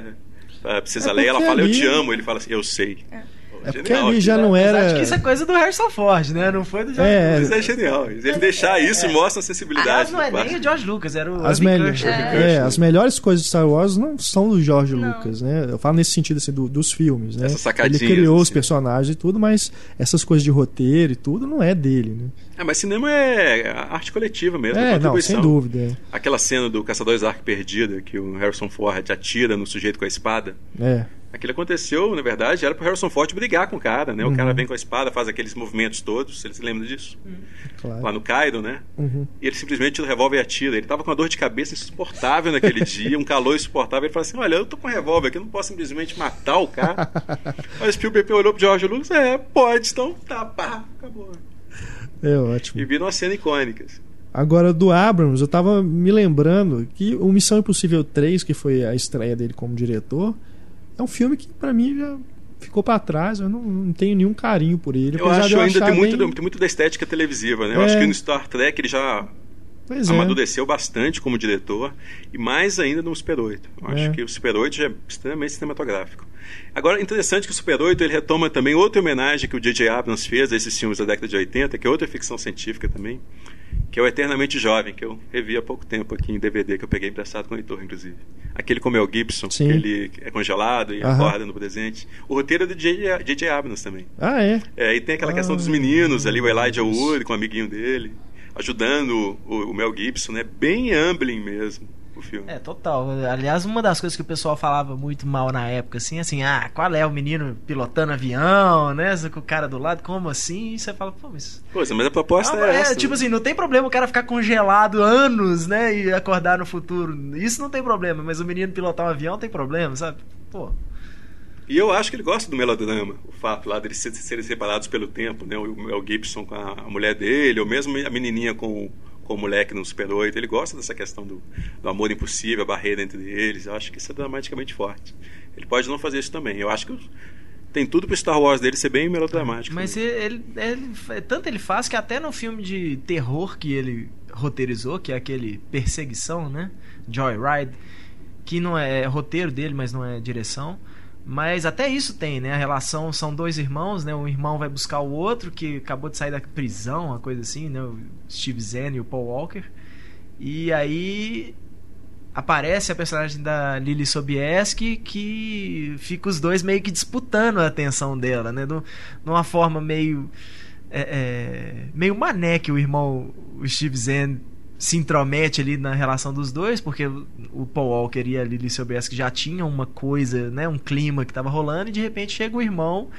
é, Princesa É Leia, ela fala, ali- eu te amo. Ele fala assim, eu sei. Pô, É porque genial ali já aquilo. não era. que isso é coisa do Harrison Ford, né? Não foi do George É, Lucas. Mas é genial. Ele deixar isso mostra a sensibilidade. Aliás, não é do nem o George Lucas, era o As, Irving melho- Kirschner. é, as melhores coisas de Star Wars não são do George Não. Lucas, né? Eu falo nesse sentido assim, do- dos filmes, né? Ele criou os assim. personagens e tudo, mas essas coisas de roteiro e tudo não é dele, né? É, mas cinema é arte coletiva mesmo. É, não, contribuição. sem dúvida. é. Aquela cena do Caçadores da Arca Perdida, que o Harrison Ford atira no sujeito com a espada. É. Aquilo aconteceu, na verdade, era pro Harrison Ford brigar com o cara, né? O Uhum. cara vem com a espada, faz aqueles movimentos todos, você se lembra disso? Claro. Lá no Cairo, né? Uhum. E ele simplesmente tira o revólver e atira. Ele tava com uma dor de cabeça insuportável naquele dia, um calor insuportável. Ele fala assim: Olha, eu tô com um revólver aqui, eu não posso simplesmente matar o cara. O Spielberg olhou pro George Lucas: É, pode, então tá, pá, acabou. É ótimo. E vira uma cena icônica. assim. Agora, do Abrams, eu tava me lembrando que o Missão Impossível 3, que foi a estreia dele como diretor, é um filme que pra mim já ficou pra trás. Eu não, não tenho nenhum carinho por ele. Eu acho ainda achar tem muito, bem- tem muito da estética televisiva, né? Eu É. acho que no Star Trek ele já Pois é. amadureceu bastante como diretor e mais ainda no Super 8. Eu acho É. que o Super 8 já é extremamente cinematográfico. Agora, interessante que o Super 8 ele retoma também outra homenagem que o J.J. Abrams fez a esses filmes da década de 80, que é outra ficção científica também, que é o Eternamente Jovem, que eu revi há pouco tempo aqui em DVD, que eu peguei emprestado com o leitor, inclusive. Aquele com o Mel Gibson, Sim. que ele é congelado e Aham. acorda no presente. O roteiro é do J.J. Abrams também. Ah, é? É, e tem aquela questão dos Ah, meninos ali, o Elijah. Wood com o amiguinho dele, ajudando o, o Mel Gibson, né? Bem Amblin mesmo, o filme. É, total. Aliás, uma das coisas que o pessoal falava muito mal na época, assim, assim, ah, qual é o menino pilotando avião, né? Com o cara do lado, como assim? E você fala, pô, mas. Pois é, mas a proposta Ah, é, é, essa. tipo assim, não tem problema o cara ficar congelado anos, né? E acordar no futuro. Isso não tem problema, mas o menino pilotar um avião tem problema, sabe? Pô. E eu acho que ele gosta do melodrama, o fato lá deles serem separados pelo tempo, né? O Mel Gibson com a mulher dele, ou mesmo a menininha com, com o moleque no Super 8. Ele gosta dessa questão do, do amor impossível, a barreira entre eles. Eu acho que isso é dramaticamente forte. Ele pode não fazer isso também. Eu acho que tem tudo pro Star Wars dele ser bem melodramático. Mas ele, ele, ele, tanto ele faz que até no filme de terror que ele roteirizou, que é aquele Perseguição, né? Joyride, que não é roteiro dele, mas não é direção. Mas até isso tem, né? A relação são dois irmãos, né? Um irmão vai buscar o outro que acabou de sair da prisão, uma coisa assim, né? O Steve Zen e o Paul Walker. E aí aparece a personagem da Lily Sobieski que fica os dois meio que disputando a atenção dela, né? De uma forma meio é, é, meio mané que o irmão o Steve Zen se intromete ali na relação dos dois, porque o Paul Walker e a Lily Sobieski já tinham uma coisa, né, um clima que estava rolando, e de repente chega o irmão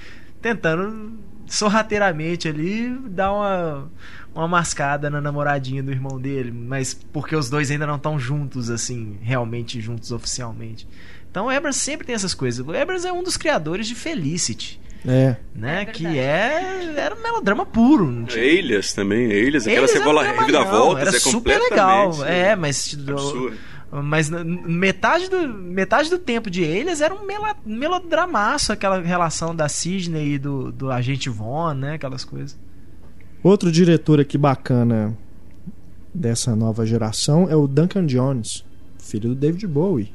tentando sorrateiramente ali dar uma, uma mascada na namoradinha do irmão dele, mas porque os dois ainda não estão juntos, assim, realmente juntos oficialmente. Então o sempre tem essas coisas. O Abrams é um dos criadores de Felicity. É. Né? É que é. Era um melodrama puro. Tinha... Elias também, Elias, aquela cebola reviravoltas, era é super legal. É, mas. Absurdo. Mas metade do, metade do tempo de Elias era um melodramaço, aquela relação da Sidney e do, do agente Vaughn, né? Aquelas coisas. Outro diretor aqui bacana dessa nova geração é o Duncan Jones, filho do David Bowie,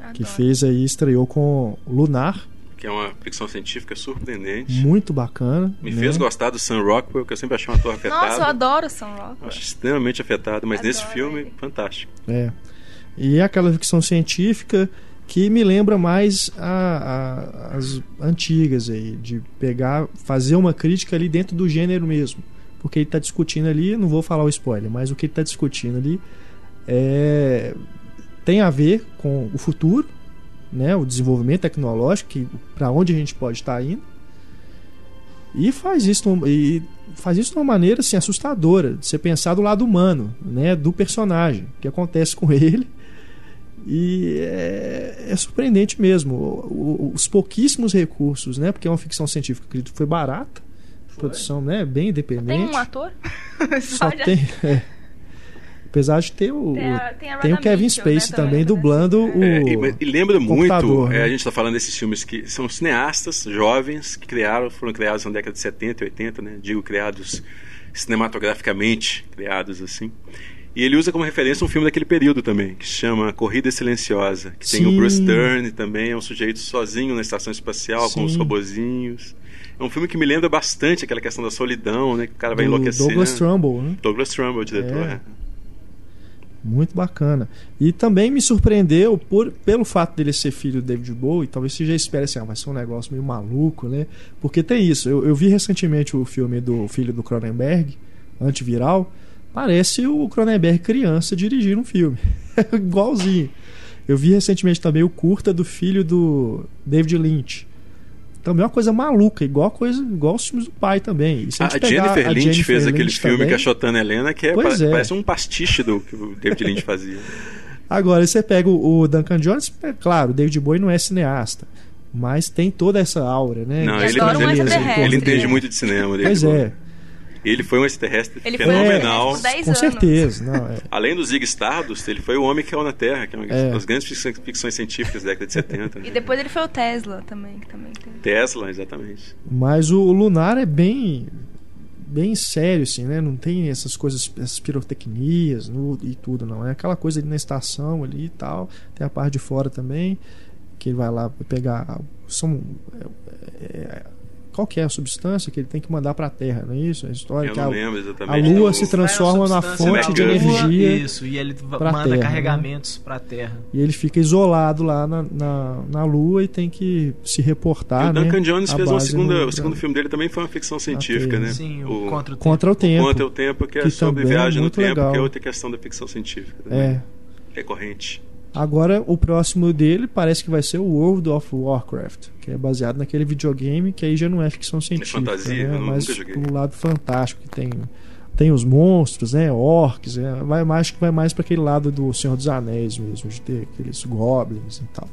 Adoro. que fez aí, estreou com Lunar que é uma ficção científica surpreendente. Muito bacana. Me né? fez gostar do Sam Rockwell, que eu sempre achei um ator afetado. Nossa, eu adoro o Sam Rockwell. Acho extremamente afetado, mas adoro nesse filme, ele. fantástico. É. E é aquela ficção científica que me lembra mais a, a, as antigas aí, de pegar, fazer uma crítica ali dentro do gênero mesmo. Porque ele está discutindo ali, não vou falar o spoiler, mas o que ele está discutindo ali é, tem a ver com o futuro, né, o desenvolvimento tecnológico, para onde a gente pode estar tá indo. E faz isso e faz isso de uma maneira assim assustadora, de você pensar do lado humano, né, do personagem, o que acontece com ele. E é, é surpreendente mesmo. O, o, os pouquíssimos recursos, né? Porque é uma ficção científica que foi barata. Foi. Produção, né? Bem independente. Tem um ator? Só, Só tem. É. Apesar de ter o. Tem, a, tem, a tem o Kevin Mitchell, Space né, também, dublando o. É, e, e, lembra muito. É, né? É, a gente está falando desses filmes que são cineastas jovens que criaram, foram criados na década de 70 e 80, né? Digo, criados cinematograficamente, criados assim. E ele usa como referência um filme daquele período também, que se chama Corrida Silenciosa, que Sim. tem o Bruce Dern também, é um sujeito sozinho na estação espacial, Sim. com os robozinhos. É um filme que me lembra bastante aquela questão da solidão, né? Que o cara vai enlouquecer. Douglas Trumbull, né? Douglas Trumbull, o diretor. É. é. Muito bacana. E também me surpreendeu por, pelo fato dele ser filho do David Bowie. Talvez você já espere assim, ah, vai ser um negócio meio maluco, né? Porque tem isso. Eu, eu vi recentemente o filme do filho do Cronenberg, antiviral. Parece o Cronenberg criança dirigindo um filme. Igualzinho. Eu vi recentemente também o curta do filho do David Lynch também é uma coisa maluca, igual coisa, igual os filmes do pai também. a, a Jennifer Lynch Jennifer fez aquele filme também, que é Chotana Helena, que é, pa é. parece um pastiche do que o David Lynch fazia. Agora, você pega o, o Duncan Jones, é claro, o David Bowie não é cineasta, mas tem toda essa aura, né? Não, ele, ele, ele, ele entende muito de cinema. Pois é. Ele foi um extraterrestre ele fenomenal. Foi um com certeza. Não, é. Além do Zig Stardust, ele foi o homem que caiu na Terra, que é uma é. das grandes ficções, ficções científicas da década de 70. Né? E depois ele foi o Tesla também. Que também tem. Tesla, exatamente. Mas o Lunar é bem bem sério, assim, né? Não tem essas coisas, essas pirotecnias no, e tudo, não. É aquela coisa ali na estação ali e tal. Tem a parte de fora também, que ele vai lá pegar. São. É, é, qual que é a substância que ele tem que mandar para a Terra, não é isso? A história Eu que a, a Lua se transforma na fonte de energia. Isso, e ele manda terra, né? carregamentos né? para a Terra. E ele fica isolado lá na, na, na, Lua e tem que se reportar. E o Duncan né, Jones fez uma segunda, o segundo filme dele também foi uma ficção científica, né? Sim, o, o Contra o Tempo. Contra o Tempo. Contra o Tempo, que é sobre viagem é no tempo, legal. que é outra questão da ficção científica. Também. É. Recorrente. Agora, o próximo dele parece que vai ser o World of Warcraft, que é baseado naquele videogame que aí já não é ficção é científica, é fantasia, né? mas um lado fantástico que tem tem os monstros, né, orcs, é, vai mais que vai mais para aquele lado do Senhor dos Anéis mesmo, de ter aqueles goblins e tal.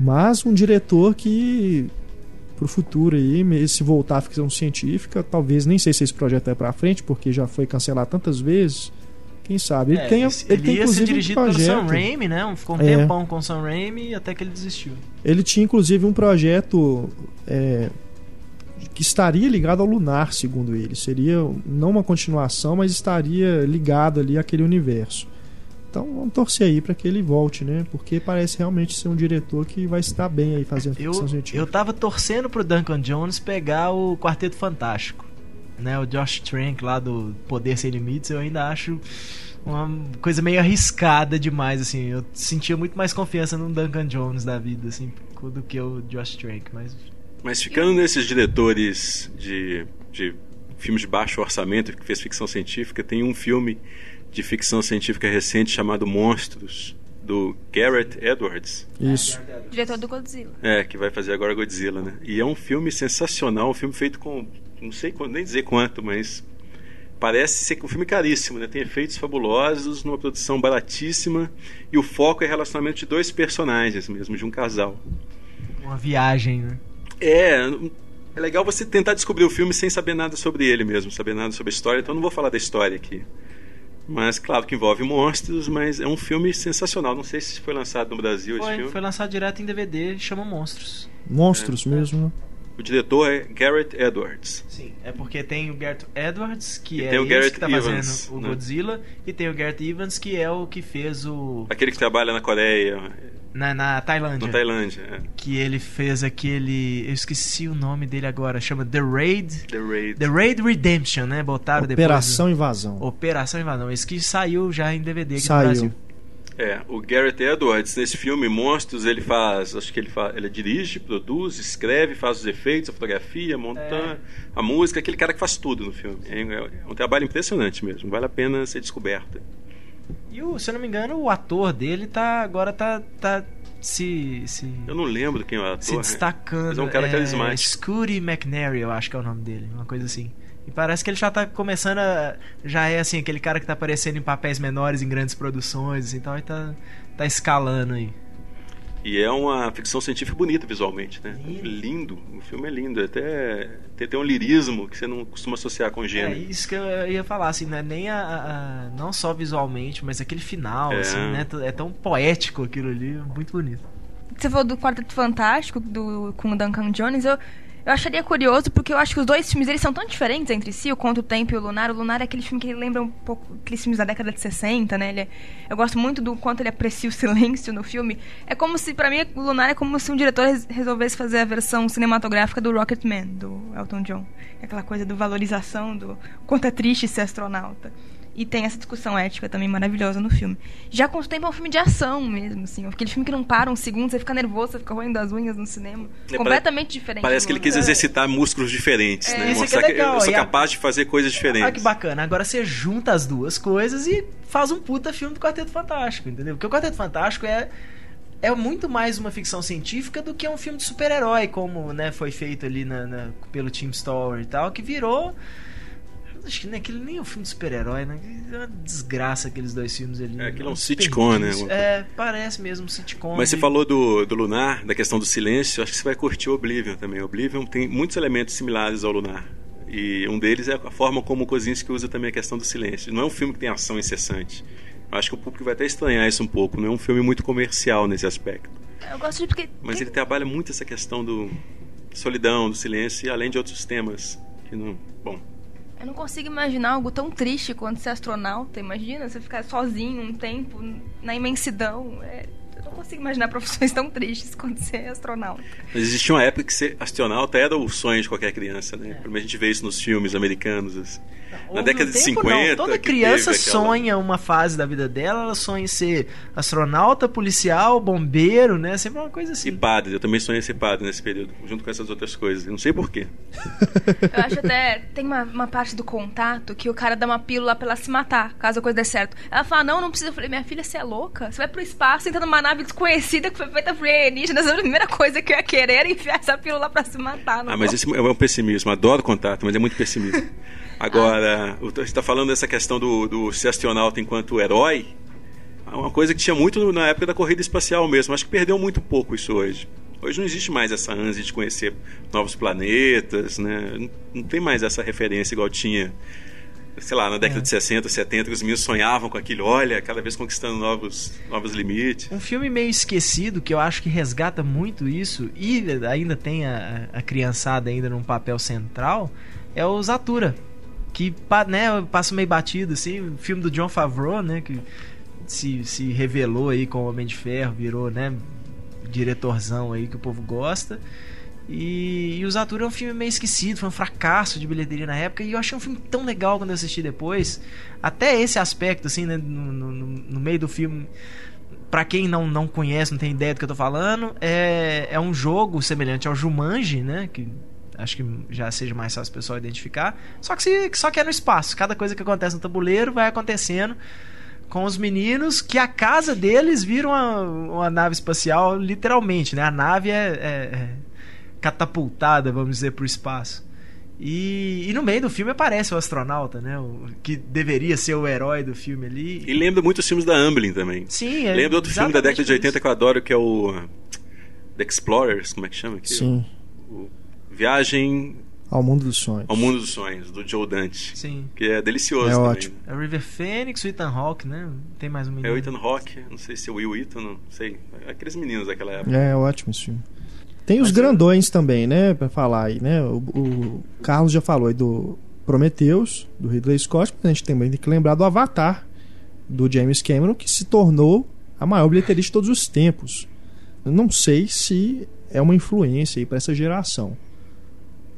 Mas um diretor que pro futuro aí, se voltar à ficção científica, talvez nem sei se esse projeto é para frente, porque já foi cancelado tantas vezes. Quem sabe? Ele É, tem, ele, ele tem ia ser um dirigido pelo projeto. Sam Raimi, né? Ficou um É. tempão com o Sam Raimi até que ele desistiu. Ele tinha inclusive um projeto é, que estaria ligado ao Lunar, segundo ele. Seria não uma continuação, mas estaria ligado ali àquele universo. Então vamos torcer aí para que ele volte, né? Porque parece realmente ser um diretor que vai estar bem aí fazendo ficção Eu, científica. eu tava torcendo pro Duncan Jones pegar o Quarteto Fantástico. Né, o Josh Trank lá do Poder Sem Limites, eu ainda acho uma coisa meio arriscada demais, assim. Eu sentia muito mais confiança no Duncan Jones da vida, assim, do que o Josh Trank, mas... Mas ficando nesses diretores de, de filmes de baixo orçamento que fez ficção científica, tem um filme de ficção científica recente chamado Monstros, do Garrett Edwards. Isso. Diretor do Godzilla. É, que vai fazer agora Godzilla, né? E é um filme sensacional, um filme feito com. Não sei quando- nem dizer quanto, mas. Parece ser um filme caríssimo, né? Tem efeitos fabulosos, numa produção baratíssima, e o foco é relacionamento de dois personagens mesmo, de um casal. Uma viagem, né? É, é legal você tentar descobrir o filme sem saber nada sobre ele mesmo, saber nada sobre a história, então eu não vou falar da história aqui. Mas claro que envolve monstros, mas é um filme sensacional. Não sei se foi lançado no Brasil esse Foi, filme. foi lançado direto em DVD, chama Monstros. Monstros É, mesmo. né? O diretor é Garrett Edwards. Sim, é porque tem o Garrett Edwards, que E é o Garrett que tá Evans, fazendo o né? Godzilla, e tem o Garrett Evans, que é o que fez o... Aquele que trabalha na Coreia, Na, na Tailândia. na Tailândia. é. que ele fez aquele. Eu esqueci o nome dele agora, chama The Raid. The Raid. The Raid Redemption, né? Botaram Operação Invasão. depois. Operação Invasão. Esse que saiu já em DVD aqui Saiu. no Brasil. É, o Garrett Edwards, nesse filme Monstros, ele faz, acho que ele faz, ele dirige, produz, escreve, faz os efeitos, a fotografia, monta É. a música, aquele cara que faz tudo no filme. É, é um trabalho impressionante mesmo, vale a pena ser descoberto. E o, se eu não me engano, o ator dele tá agora tá, tá se, se, Eu não lembro quem é o ator. se né? destacando. Mas é um cara carismático. Scooty McNary, eu acho que é o nome dele, uma coisa assim. E parece que ele já tá começando a. Já é assim, aquele cara que tá aparecendo em papéis menores em grandes produções assim, então ele tá, tá escalando aí. E é uma ficção científica bonita visualmente, né? Lindo. Lindo. O filme é lindo. Até tem, tem um lirismo que você não costuma associar com É gênero. isso que eu ia falar, assim, não é nem a, a- a- não só visualmente, mas aquele final, É. assim, né? É tão poético aquilo ali, muito bonito. Você falou do Quarteto Fantástico do, com o Duncan Jones, eu, eu acharia curioso porque eu acho que os dois filmes eles são tão diferentes entre si, o Conto o Tempo e o Lunar. O Lunar é aquele filme que lembra um pouco aqueles filmes da década de 60, né? Ele é- eu gosto muito do quanto ele aprecia o silêncio no filme. É como se, pra mim, o Lunar é como se um diretor res- resolvesse fazer a versão cinematográfica do Rocketman, do Elton John. Aquela coisa do valorização, do quanto é triste ser astronauta. E tem essa discussão ética também maravilhosa no filme. Já com o tempo é um filme de ação mesmo, assim. Aquele filme que não para um segundo, você fica nervoso, você fica roendo as unhas no cinema. É, completamente diferente. Parece que ele quis exercitar músculos diferentes, É, né? isso Mostrar aqui é que legal. eu sou E a- capaz de fazer coisas diferentes. Olha que bacana. Agora você junta as duas coisas e faz um puta filme do Quarteto Fantástico, entendeu? Porque o Quarteto Fantástico é é muito mais uma ficção científica do que um filme de super-herói, como né, foi feito ali na, na- pelo Team Story e tal, que virou. Acho que nem aquele nem é um filme de super-herói, né? É uma desgraça aqueles dois filmes ali. É, aquilo é um sitcom, né? É, parece mesmo um sitcom. Mas você de- falou do, do Lunar, da questão do silêncio, acho que você vai curtir o Oblivion também. O Oblivion tem muitos elementos similares ao Lunar. E um deles é a forma como o Kozinski usa também a questão do silêncio. Não é um filme que tem ação incessante. Eu acho que o público vai até estranhar isso um pouco. Não é um filme muito comercial nesse aspecto. Eu gosto de porque. Mas ele trabalha muito essa questão do solidão, do silêncio, e além de outros temas que não. Bom, Eu não consigo imaginar algo tão triste quanto ser astronauta. Imagina você ficar sozinho um tempo na imensidão. É, eu não consigo imaginar profissões tão tristes quanto ser astronauta. Mas existia uma época que ser astronauta era o sonho de qualquer criança, né? Pelo menos a gente vê isso nos filmes americanos. assim. Na Houve década um de tempo, 50. Não. Toda criança aquela- sonha uma fase da vida dela, ela sonha em ser astronauta, policial, bombeiro, né? Sempre uma coisa E assim. padre, eu também sonhei ser padre nesse período, junto com essas outras coisas. Eu não sei porquê. Eu acho até. Tem uma, uma parte do contato que o cara dá uma pílula pra ela se matar, caso a coisa dê certo. Ela fala: Não, não precisa. Eu falei: Minha filha, você é louca? Você vai pro espaço, entra numa nave desconhecida que foi feita por alienígenas. A primeira coisa que eu ia querer era enfiar essa pílula pra se matar. Ah, mas esse é um pessimismo. Adoro contato, mas é muito pessimismo. Agora, o- você está falando dessa questão do, do ser astronauta enquanto herói. uma coisa que tinha muito na época da corrida espacial mesmo. Acho que perdeu muito pouco isso hoje. Hoje não existe mais essa ânsia de conhecer novos planetas, né? Não tem mais essa referência igual tinha, sei lá, na década é. de 60, 70, que os meninos sonhavam com aquilo, olha, cada vez conquistando novos, novos limites. Um filme meio esquecido, que eu acho que resgata muito isso, e ainda tem a, a criançada ainda num papel central, é o Zatura. Que né, passa meio batido, assim, filme do John Favreau, né? Que se, se revelou aí com o Homem de Ferro, virou, né? diretorzão aí que o povo gosta. E, e o Zatura é um filme meio esquecido, foi um fracasso de bilheteria na época. E eu achei um filme tão legal quando eu assisti depois. Até esse aspecto, assim, né, no, no, no meio do filme. Pra quem não, não conhece, não tem ideia do que eu tô falando, é, é um jogo semelhante ao Jumanji, né? Que acho que já seja mais fácil o pessoal identificar. Só que, se, só que é no espaço. Cada coisa que acontece no tabuleiro vai acontecendo com os meninos que a casa deles vira uma, uma nave espacial, literalmente, né? A nave é, é, é catapultada, vamos dizer, para o espaço. E, e, no meio do filme aparece o astronauta, né? O, que deveria ser o herói do filme ali. E lembra muito os filmes da Amblin também. Sim, é. Lembra outro filme da década de 80 isso. que eu adoro, que é o The Explorers, como é que chama? Aqui? Sim. O, Viagem ao Mundo dos Sonhos. Ao Mundo dos Sonhos, do Joe Dante. Sim. Que é delicioso é também. ótimo. É o River Phoenix, o Ethan Hawke, né? Tem mais um menino. É o Ethan Hawke, não sei se é o Will Ethan, não sei. Aqueles meninos daquela época. É, é ótimo esse filme. Tem os Mas grandões é... também, né? Pra falar aí, né? O, o, Carlos já falou aí do Prometheus, do Ridley Scott, mas a gente também tem que lembrar do Avatar, do James Cameron, que se tornou a maior bilheteria de todos os tempos. Eu não sei se é uma influência aí para essa geração.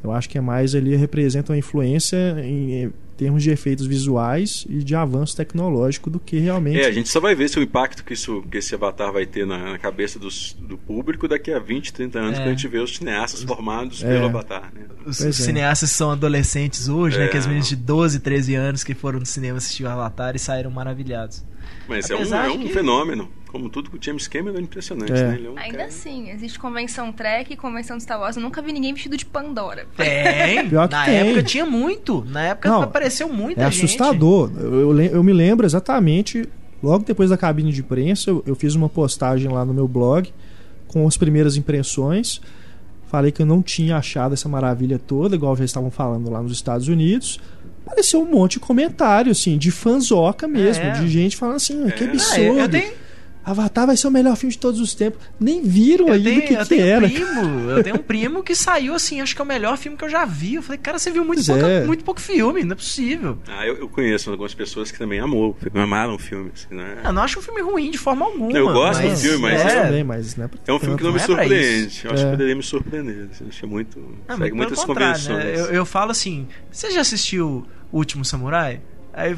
Eu acho que é mais ali representa uma influência em termos de efeitos visuais e de avanço tecnológico do que realmente. É, a gente só vai ver se o impacto que, isso, que esse avatar vai ter na, na cabeça dos, do público daqui a 20, 30 anos, é. quando a gente vê os cineastas formados é. pelo avatar. Né? Os, os é. cineastas são adolescentes hoje, né? Que as meninas de 12, 13 anos que foram no cinema assistir o avatar e saíram maravilhados. Mas Apesar é um, é um que... fenômeno. Como tudo com o James Cameron é impressionante, é. né? É um Ainda cara... assim, existe convenção Trek e convenção de Star Wars. Eu nunca vi ninguém vestido de Pandora. Tem! Pior que Na tem. época tinha muito. Na época Não, apareceu muita é gente. É assustador. Eu, eu, eu, me lembro exatamente, logo depois da cabine de imprensa, eu, eu fiz uma postagem lá no meu blog com as primeiras impressões. Falei que eu não tinha achado essa maravilha toda, igual já estavam falando lá nos Estados Unidos apareceu um monte de comentário, assim, de fanzoca mesmo, é. de gente falando assim, que absurdo. Ah, eu tenho, Avatar vai ser o melhor filme de todos os tempos. Nem viram aí o que, eu que tenho era. Um primo, eu tenho um primo que saiu assim, acho que é o melhor filme que eu já vi. Eu falei, cara, você viu muito, pouco, é. muito pouco filme, não é possível. Ah, eu, eu, conheço algumas pessoas que também amou, amaram o filme. Assim, né? Eu não acho um filme ruim de forma alguma. Eu gosto mas, do filme, mas, é, também, mas não é, é um filme que não, me é surpreende. Eu acho que é. poderia me surpreender. Assim, acho muito. Não, segue muitas né? convenções. Né? Eu, eu falo assim: você já assistiu Último Samurai? Aí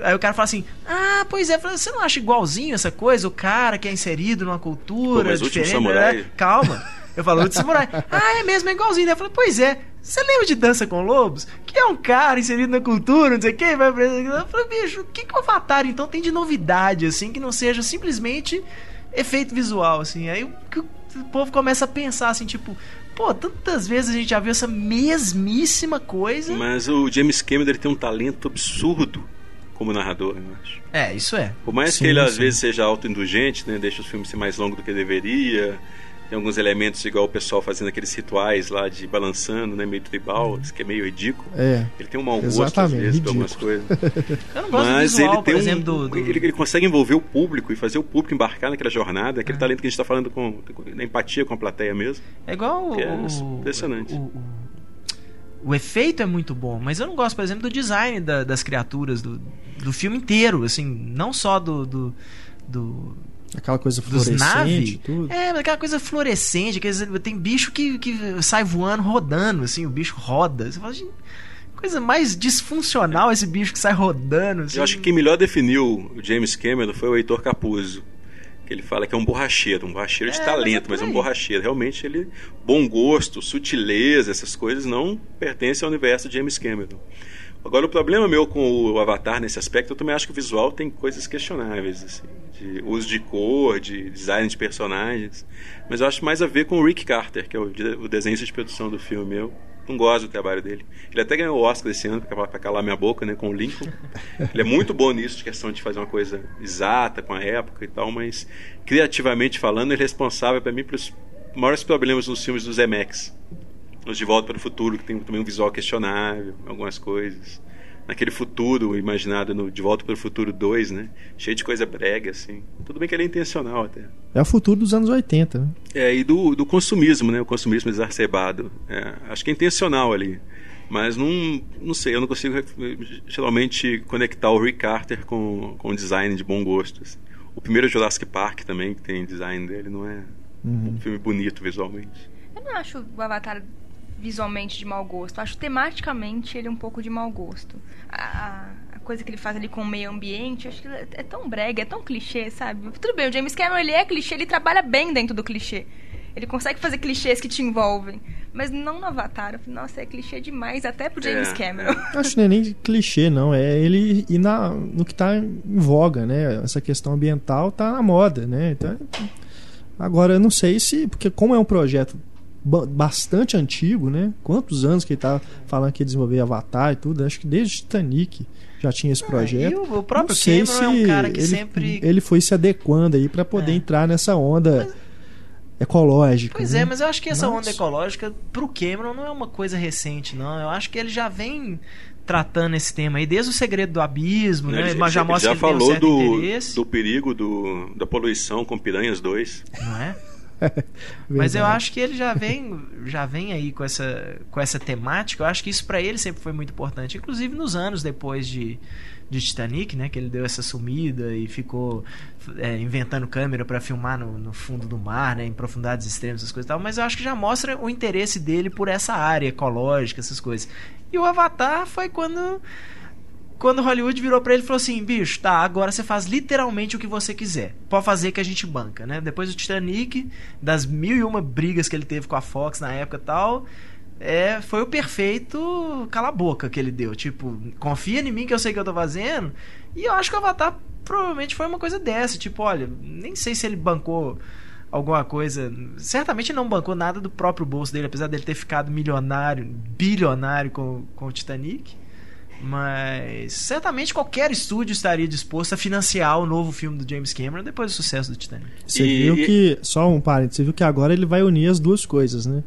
Aí o cara fala assim: Ah, pois é, você não acha igualzinho essa coisa? O cara que é inserido numa cultura. Pô, mas diferente, último samurai. Né? Calma. Eu falo, último samurai. Ah, é mesmo, é igualzinho. Eu falo, pois é. Você lembra de Dança com Lobos? Que é um cara inserido na cultura, não sei o que, vai Eu falei, bicho, o que, que o Avatar então tem de novidade, assim, que não seja simplesmente efeito visual, assim? Aí o, o povo começa a pensar assim, tipo, pô, tantas vezes a gente já viu essa mesmíssima coisa. Mas o James Cameron ele tem um talento absurdo como narrador, eu acho. É, isso é. Por mais sim, que ele sim. às vezes seja autoindulgente, né, deixa os filmes ser mais longos do que deveria, tem alguns elementos igual o pessoal fazendo aqueles rituais lá de balançando, né, meio tribal, que é meio ridículo. É. Ele tem um mau gosto às vezes por algumas coisas. Eu não gosto Mas visual, ele tem um, exemplo, do, do... Ele, ele, consegue envolver o público e fazer o público embarcar naquela jornada, aquele é. talento que a gente está falando com, na empatia com a plateia mesmo. É igual é o, impressionante. O, o, o efeito é muito bom, mas eu não gosto, por exemplo, do design da, das criaturas do, do filme inteiro, assim, não só do, do, do Aquela coisa fluorescente, tudo. É, aquela coisa fluorescente, que tem bicho que, que sai voando, rodando, assim, o bicho roda. Você fala, coisa mais disfuncional esse bicho que sai rodando. Assim. Eu acho que quem melhor definiu o James Cameron foi o Heitor Capuzzo que ele fala que é um borracheiro, um borracheiro de é, talento, mas é, mas é um borracheiro. Realmente ele bom gosto, sutileza, essas coisas não pertencem ao universo de James Cameron. Agora o problema meu com o Avatar nesse aspecto, eu também acho que o visual tem coisas questionáveis, assim, de uso de cor, de design de personagens, mas eu acho mais a ver com o Rick Carter, que é o, o desenho de produção do filme. Eu não gosto do trabalho dele. Ele até ganhou o Oscar esse ano para calar minha boca, né, com o Lincoln. Ele é muito bom nisso, de questão de fazer uma coisa exata com a época e tal, mas criativamente falando, ele é responsável para mim pelos maiores problemas nos filmes do Zemeckis. De Volta para o Futuro, que tem também um visual questionável, algumas coisas naquele futuro imaginado no De Volta para o Futuro 2, né? Cheio de coisa brega, assim. Tudo bem que ele é intencional até. É o futuro dos anos 80, né? É, e do, do consumismo, né? O consumismo exacerbado. É, acho que é intencional ali. Mas não, não sei, eu não consigo geralmente conectar o Rick Carter com, com design de bom gosto. Assim. O primeiro Jurassic Park também, que tem design dele, não é uhum. um filme bonito visualmente. Eu não acho o Avatar visualmente de mau gosto. Acho tematicamente ele um pouco de mau gosto. A, a, coisa que ele faz ali com o meio ambiente, acho que é tão brega, é tão clichê, sabe? Tudo bem, o James Cameron ele é clichê, ele trabalha bem dentro do clichê. Ele consegue fazer clichês que te envolvem. Mas não no Avatar. Eu falei, nossa, é clichê demais, até pro James é, Cameron. É. Acho que não é nem clichê, não. É ele ir na, no que tá em voga, né? Essa questão ambiental tá na moda, né? Então, agora, eu não sei se. Porque, como é um projeto bastante antigo, né? Quantos anos que ele tá falando que ia desenvolver Avatar e tudo? Acho que desde Titanic já tinha esse projeto. Ah, o, o próprio Não sei Cameron se é um cara que ele, sempre ele foi se adequando aí para poder é. entrar nessa onda mas, ecológica. Pois né? é, mas eu acho que essa mas... onda ecológica pro Cameron não é uma coisa recente, não. Eu acho que ele já vem tratando esse tema aí desde o segredo do abismo, né? Mas já mostra já que falou um do, interesse. do perigo do, da poluição com Piranhas 2. Não é? Mas eu acho que ele já vem, já vem aí com essa, com essa temática. Eu acho que isso para ele sempre foi muito importante, inclusive nos anos depois de, de Titanic, né, que ele deu essa sumida e ficou é, inventando câmera para filmar no, no, fundo do mar, né, em profundidades extremas, essas coisas e tal. Mas eu acho que já mostra o interesse dele por essa área ecológica, essas coisas. E o Avatar foi quando quando Hollywood virou para ele e falou assim: bicho, tá, agora você faz literalmente o que você quiser. Pode fazer que a gente banca, né? Depois do Titanic, das mil e uma brigas que ele teve com a Fox na época e tal. É, foi o perfeito cala-boca que ele deu. Tipo, confia em mim que eu sei o que eu tô fazendo. E eu acho que o Avatar provavelmente foi uma coisa dessa. Tipo, olha, nem sei se ele bancou alguma coisa. Certamente não bancou nada do próprio bolso dele, apesar dele ter ficado milionário, bilionário com, com o Titanic. Mas certamente qualquer estúdio estaria disposto a financiar o novo filme do James Cameron depois do sucesso do Titanic. Você e... viu que, só um parênteses, você viu que agora ele vai unir as duas coisas, né?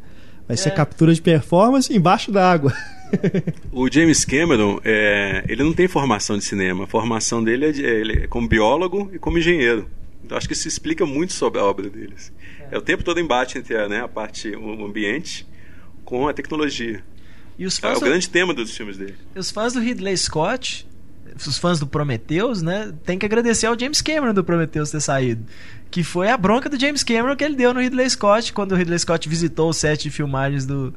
Vai ser é. captura de performance embaixo d'água. o James Cameron, é, ele não tem formação de cinema. A formação dele é, de, ele é como biólogo e como engenheiro. Então acho que isso explica muito sobre a obra deles. É, é o tempo todo embate entre a, né, a parte, o ambiente com a tecnologia. E os fãs é o do... grande tema dos filmes dele. E os fãs do Ridley Scott, os fãs do Prometheus, né, tem que agradecer ao James Cameron do Prometheus ter saído. Que foi a bronca do James Cameron que ele deu no Ridley Scott, quando o Ridley Scott visitou o set de filmagens do,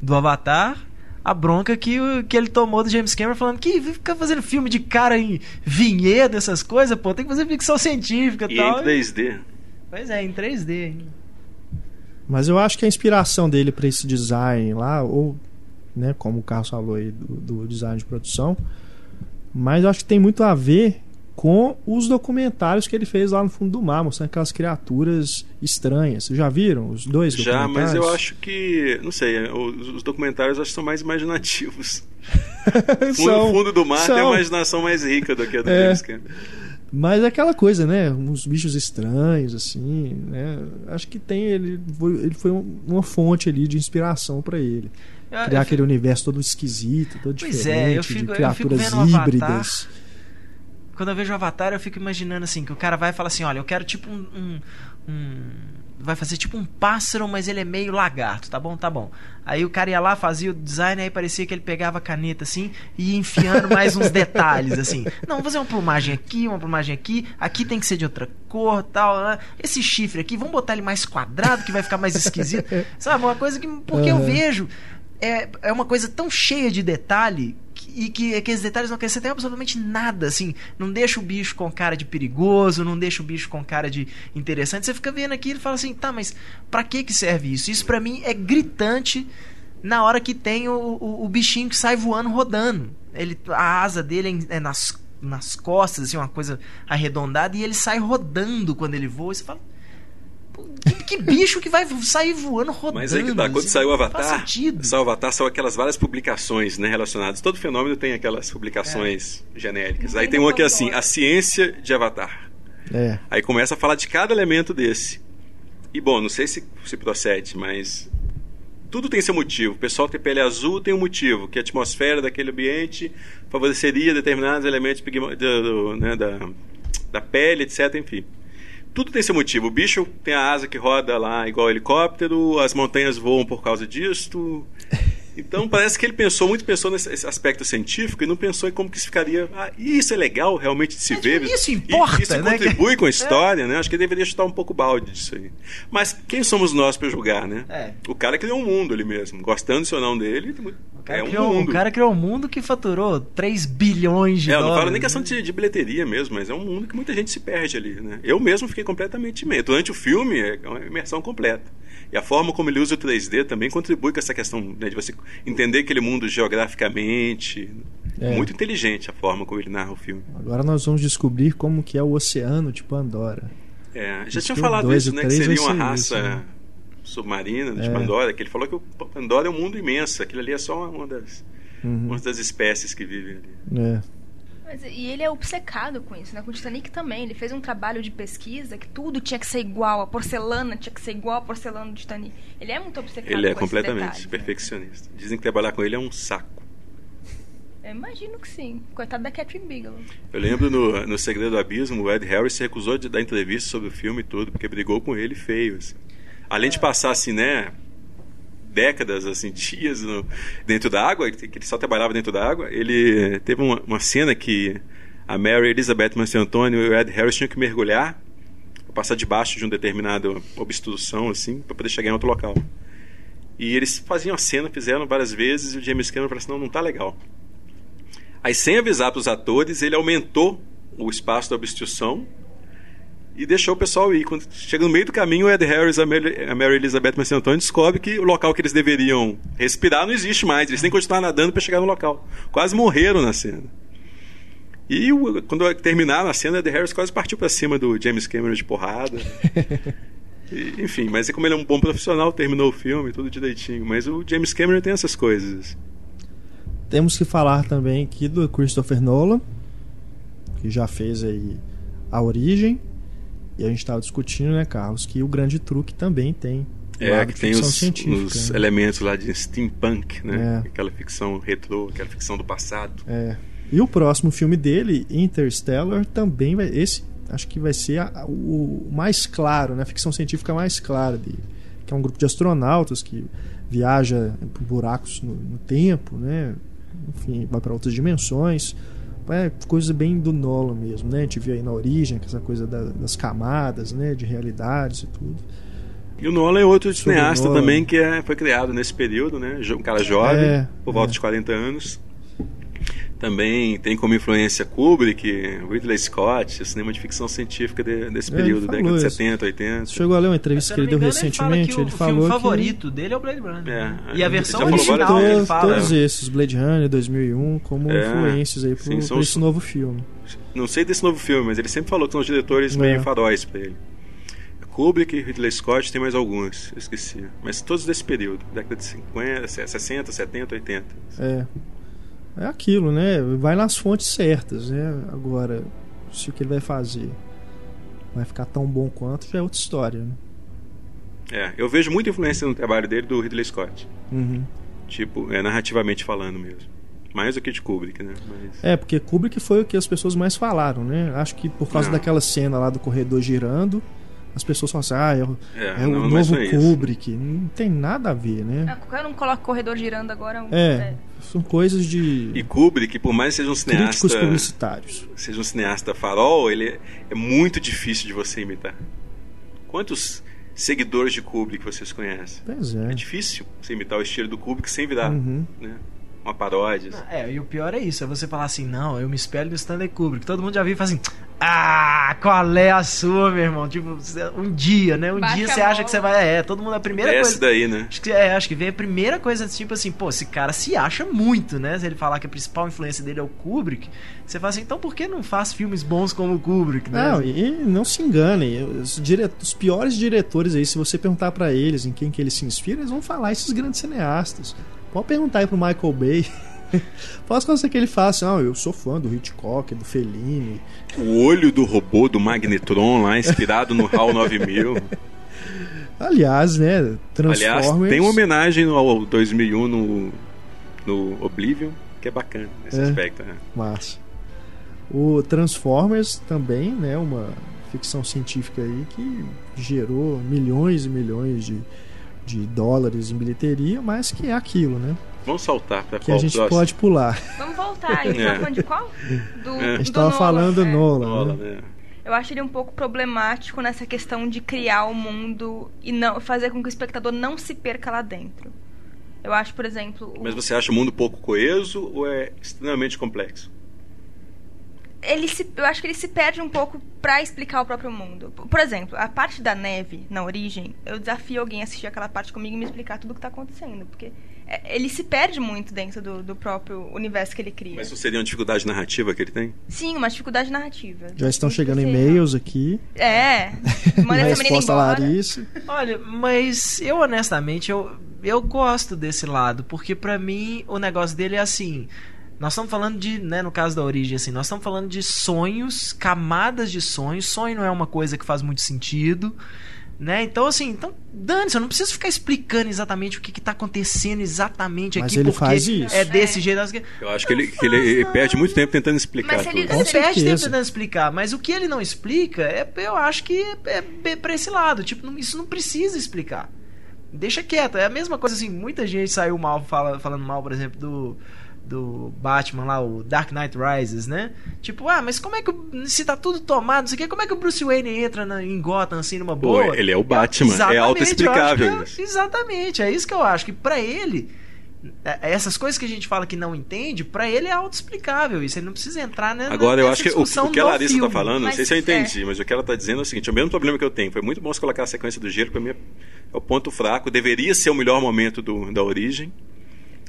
do Avatar. A bronca que, que ele tomou do James Cameron falando que fica fazendo filme de cara em vinhedo, essas coisas, pô, tem que fazer ficção científica e tal. em 3D. Pois é, em 3D. Mas eu acho que a inspiração dele para esse design lá, ou né, como o Carlos falou aí do, do design de produção, mas eu acho que tem muito a ver com os documentários que ele fez lá no fundo do mar, mostrando aquelas criaturas estranhas. Vocês já viram os dois Já, mas eu acho que, não sei, os, os documentários acho que são mais imaginativos. são, no fundo do mar são. tem a imaginação mais rica do que a do é. Mas é aquela coisa, né? Uns bichos estranhos, assim, né? Acho que tem ele, ele foi uma fonte ali de inspiração para ele. Eu, Criar eu aquele universo todo esquisito, todo pois diferente, é, eu fico, de criaturas eu fico híbridas. Quando eu vejo o Avatar, eu fico imaginando assim, que o cara vai e fala assim, olha, eu quero tipo um, um, um vai fazer tipo um pássaro, mas ele é meio lagarto, tá bom? Tá bom. Aí o cara ia lá, fazia o design, aí parecia que ele pegava a caneta assim e ia enfiando mais uns detalhes assim. Não, vou fazer uma plumagem aqui, uma plumagem aqui, aqui tem que ser de outra cor, tal. Né? Esse chifre aqui, vamos botar ele mais quadrado que vai ficar mais esquisito. Sabe, uma coisa que porque uhum. eu vejo é, é uma coisa tão cheia de detalhe e que aqueles detalhes não acrescentam absolutamente nada, assim, não deixa o bicho com cara de perigoso, não deixa o bicho com cara de interessante. Você fica vendo aqui e fala assim, tá, mas para que que serve isso? Isso para mim é gritante na hora que tem o, o, o, bichinho que sai voando rodando. Ele, a asa dele é, é nas, nas costas, assim, uma coisa arredondada, e ele sai rodando quando ele voa. E você fala, que bicho que vai sair voando rodando? Mas aí que tá, quando saiu o Avatar, saiu o Avatar, são aquelas várias publicações né, relacionadas. Todo fenômeno tem aquelas publicações genéricas. Não Aí tem tem uma que é assim, a ciência de Avatar. É. Aí começa a falar de cada elemento desse. E bom, não sei se, se procede, mas tudo tem seu motivo. O pessoal ter pele azul tem um motivo, que a atmosfera daquele ambiente favoreceria determinados elementos do- do- né, da, da pele, etc. Enfim. Tudo tem seu motivo. O bicho tem a asa que roda lá igual helicóptero, as montanhas voam por causa disso. Então parece que ele pensou, muito pensou nesse esse aspecto científico e não pensou em como que isso ficaria. Ah, isso é legal realmente de se É, ver. isso E- importa, isso né? contribui com a história, né? Acho que ele deveria chutar um pouco o balde disso aí. Mas quem somos nós para julgar, né? É. O cara criou um mundo ali mesmo. Gostando ou não dele, é um criou, mundo. o cara criou um mundo que faturou 3 bilhões de É, eu não dólares. falo nem questão né? de, de bilheteria mesmo, mas é um mundo que muita gente se perde ali, né? Eu mesmo fiquei completamente imerso. Durante o filme, é uma imersão completa. E a forma como ele usa o 3D também contribui com essa questão né, de você entender aquele mundo geograficamente. É. Muito inteligente a forma como ele narra o filme. Agora nós vamos descobrir como que é o oceano de Pandora. É, já tinha o falado isso, né? Que seria uma raça isso, né? submarina de É. Pandora, que ele falou que o Pandora é um mundo imenso, aquilo ali é só uma das, Uhum. uma das espécies que vivem ali. É. Mas, e ele é obcecado com isso, né? Com o Titanic também. Ele fez um trabalho de pesquisa que tudo tinha que ser igual. A porcelana tinha que ser igual a porcelana do Titanic. Ele é muito obcecado Ele é com completamente detalhes, né? perfeccionista. Dizem que trabalhar com ele é um saco. Eu imagino que sim. Coitado da Catherine Bigelow. Eu lembro no, no Segredo do Abismo, o Ed Harris se recusou de dar entrevista sobre o filme e tudo, porque brigou com ele feio. assim. Além de passar assim, né, décadas, assim, dias no- dentro da água, que ele só trabalhava dentro da água, ele teve uma, uma cena que a Mary Elizabeth Antônio e o Ed Harris tinham que mergulhar, passar debaixo de um determinado obstrução, assim, para poder chegar em outro local. E eles faziam a cena, fizeram várias vezes, e o James Cameron falou assim, não, não tá legal. Aí, sem avisar para os atores, ele aumentou o espaço da obstrução e deixou o pessoal ir. Quando chega no meio do caminho, o Ed Harris e a Mary, a Mary Elizabeth Antônio descobre que o local que eles deveriam respirar não existe mais. Eles têm que continuar nadando para chegar no local. Quase morreram na cena. E o- quando terminaram a cena, o Ed Harris quase partiu para cima do James Cameron de porrada. E, enfim, mas como ele é um bom profissional, terminou o filme, tudo direitinho. Mas o James Cameron tem essas coisas. Temos que falar também aqui do Christopher Nolan, que já fez aí a origem. E a gente estava discutindo, né, Carlos, que o grande truque também tem. É, que tem os, os né? elementos lá de steampunk, né? É. Aquela ficção retrô, aquela ficção do passado. É. E o próximo filme dele, Interstellar, também vai. Esse acho que vai ser a- o mais claro, né? A ficção científica mais clara dele. Que é um grupo de astronautas que viaja por buracos no, no tempo, né? Enfim, vai para outras dimensões. É coisa bem do Nolan mesmo, né? A gente viu aí na origem, essa coisa da- das camadas, né? De realidades e tudo. E o Nolan é outro Sobre cineasta também que é- foi criado nesse período, né? Um cara jovem, É, por volta é. de 40 anos. Também tem como influência Kubrick, Ridley Scott, o cinema de ficção científica de- desse ele período, década de isso. 70, 80. Você chegou a ler uma entrevista que ele deu engano, recentemente? Ele, Ele, o, falou o filme que favorito dele é o Blade Runner. É, e a versão original várias ele todos, fala. todos esses, Blade Runner 2001, como É, influências aí pro, sim, são pra os- esse novo filme. Não sei desse novo filme, mas ele sempre falou que são os diretores É. meio faróis pra ele. Kubrick, Ridley Scott, tem mais alguns, eu esqueci. Mas todos desse período, década de 50, 60, 70, 80. É. É aquilo, né? Vai nas fontes certas, né? Agora, se o que ele vai fazer vai ficar tão bom quanto, já é outra história, né? É, eu vejo muita influência no trabalho dele do Ridley Scott. Uhum. Tipo, é, narrativamente falando mesmo. Mais do que de Kubrick, né? Mas... É, porque Kubrick foi o que as pessoas mais falaram, né? Acho que por causa Não. daquela cena lá do corredor girando, as pessoas falam assim, ah, é, o- É, é o não, novo não é isso. Kubrick. Não tem nada a ver, né? Ah, qualquer um coloca o corredor girando agora. um- É, são coisas de E Kubrick, por mais que seja um cineasta, críticos publicitários. seja um cineasta farol, ele é, muito difícil de você imitar. Quantos seguidores de Kubrick vocês conhecem? Pois é. É difícil você imitar o estilo do Kubrick sem virar, Uhum. né? Uma paródia. assim. É, e o pior é isso, é você falar assim, não, eu me espelho no Stanley Kubrick. Todo mundo já viu e fala assim, ah, qual é a sua, meu irmão? Tipo, um dia, né? Um Baixa dia você acha que você vai. É, todo mundo a primeira Desce coisa. daí, né? Acho que, é, acho que vem a primeira coisa, tipo assim, pô, esse cara se acha muito, né? Se ele falar que a principal influência dele é o Kubrick, você fala assim, então por que não faz filmes bons como o Kubrick, né? Não, e não se enganem. Os, dire... os piores diretores aí, se você perguntar pra eles em quem que eles se inspiram, eles vão falar esses grandes cineastas. Pode perguntar aí pro Michael Bay. Posso coisa que ele ah, eu sou fã do Hitchcock, do Fellini. O olho do robô do Magnetron lá, inspirado no HAL 9000. Aliás, né, Transformers... Aliás, tem uma homenagem ao 2001 no, no Oblivion, que é bacana nesse É. aspecto. Né? Massa. O Transformers também, né, uma ficção científica aí que gerou milhões e milhões de, de dólares em bilheteria, mas que é aquilo, né? Vamos saltar para Que qual a gente próximo? pode pular. Vamos voltar. A gente É. tava falando de qual? Do, É. A gente do tava Nolan, falando do é. Nolan, Nolan, né? né? Eu acho ele um pouco problemático nessa questão de criar o mundo e não fazer com que o espectador não se perca lá dentro. Eu acho, por exemplo, o- Mas você acha o mundo pouco coeso ou é extremamente complexo? Ele se, eu acho que ele se perde um pouco pra explicar o próprio mundo. Por exemplo, a parte da neve na origem, eu desafio alguém a assistir aquela parte comigo e me explicar tudo o que tá acontecendo, porque é, ele se perde muito dentro do, do próprio universo que ele cria. Mas isso seria uma dificuldade narrativa que ele tem? Sim, uma dificuldade narrativa. Já estão Tem chegando e-mails aqui. É. Manda essa menina resposta. Larissa. Olha, mas eu honestamente eu, eu gosto desse lado, porque pra mim o negócio dele é assim. Nós estamos falando de, né, no caso da origem, assim, nós estamos falando de sonhos, camadas de sonhos. Sonho não é uma coisa que faz muito sentido, né? Então, assim, então, dane-se, eu não preciso ficar explicando exatamente o que, que tá acontecendo exatamente Mas aqui, ele porque faz isso. é desse jeito. assim. Eu acho que ele, que ele, perde muito tempo tentando explicar Mas ele- Ele perde tempo tentando explicar, mas o que ele não explica, é, eu acho que é, é pra esse lado. Tipo, não- isso não precisa explicar. Deixa quieto. É a mesma coisa assim, muita gente saiu mal fala- falando mal, por exemplo, do, do Batman lá, o Dark Knight Rises, né? Tipo, ah, mas como é que. Se tá tudo tomado, não sei o quê, como é que o Bruce Wayne entra na- em Gotham assim numa Pô, boa? ele é o Batman, é Exatamente, autoexplicável eu acho que é- exatamente, é isso que eu acho. Que pra ele. é- Essas coisas que a gente fala que não entende, pra ele é autoexplicável isso. Ele não precisa entrar né, Agora, eu acho que o, o que a Larissa filme. tá falando, não sei se eu entendi, mas o que ela tá dizendo é o seguinte: é o mesmo problema que eu tenho. Foi muito bom você colocar a sequência do gelo, pra mim é é o ponto fraco. Deveria ser o melhor momento do, da origem.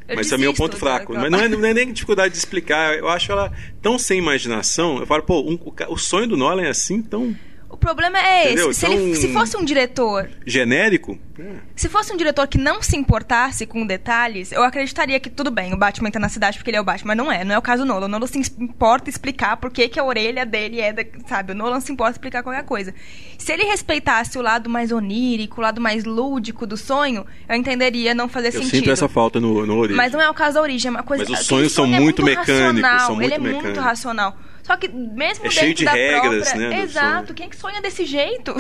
Eu mas também é o ponto fraco. daquela Mas não é, não é nem dificuldade de explicar. Eu acho ela tão sem imaginação. Eu falo, pô, um- o sonho do Nolan é assim, tão O problema é Entendeu? esse. Se, ele, Então- se fosse um diretor genérico. É. Se fosse um diretor que não se importasse com detalhes, eu acreditaria que tudo bem, o Batman tá na cidade porque ele é o Batman. Mas não é, não é o caso do Nolan. O Nolan se importa explicar por que, que a orelha dele é, da, sabe? O Nolan se importa explicar qualquer coisa. Se ele respeitasse o lado mais onírico, o lado mais lúdico do sonho, eu entenderia não fazer Eu sentido. sinto essa falta no, no origem. Mas não é o caso da origem, é uma coisa Mas os aquele sonhos são é muito mecânicos, racional, são muito ele é muito mecânicos. racional. Só que mesmo É dentro cheio de da regras, própria... né, Exato, quem que sonha desse jeito?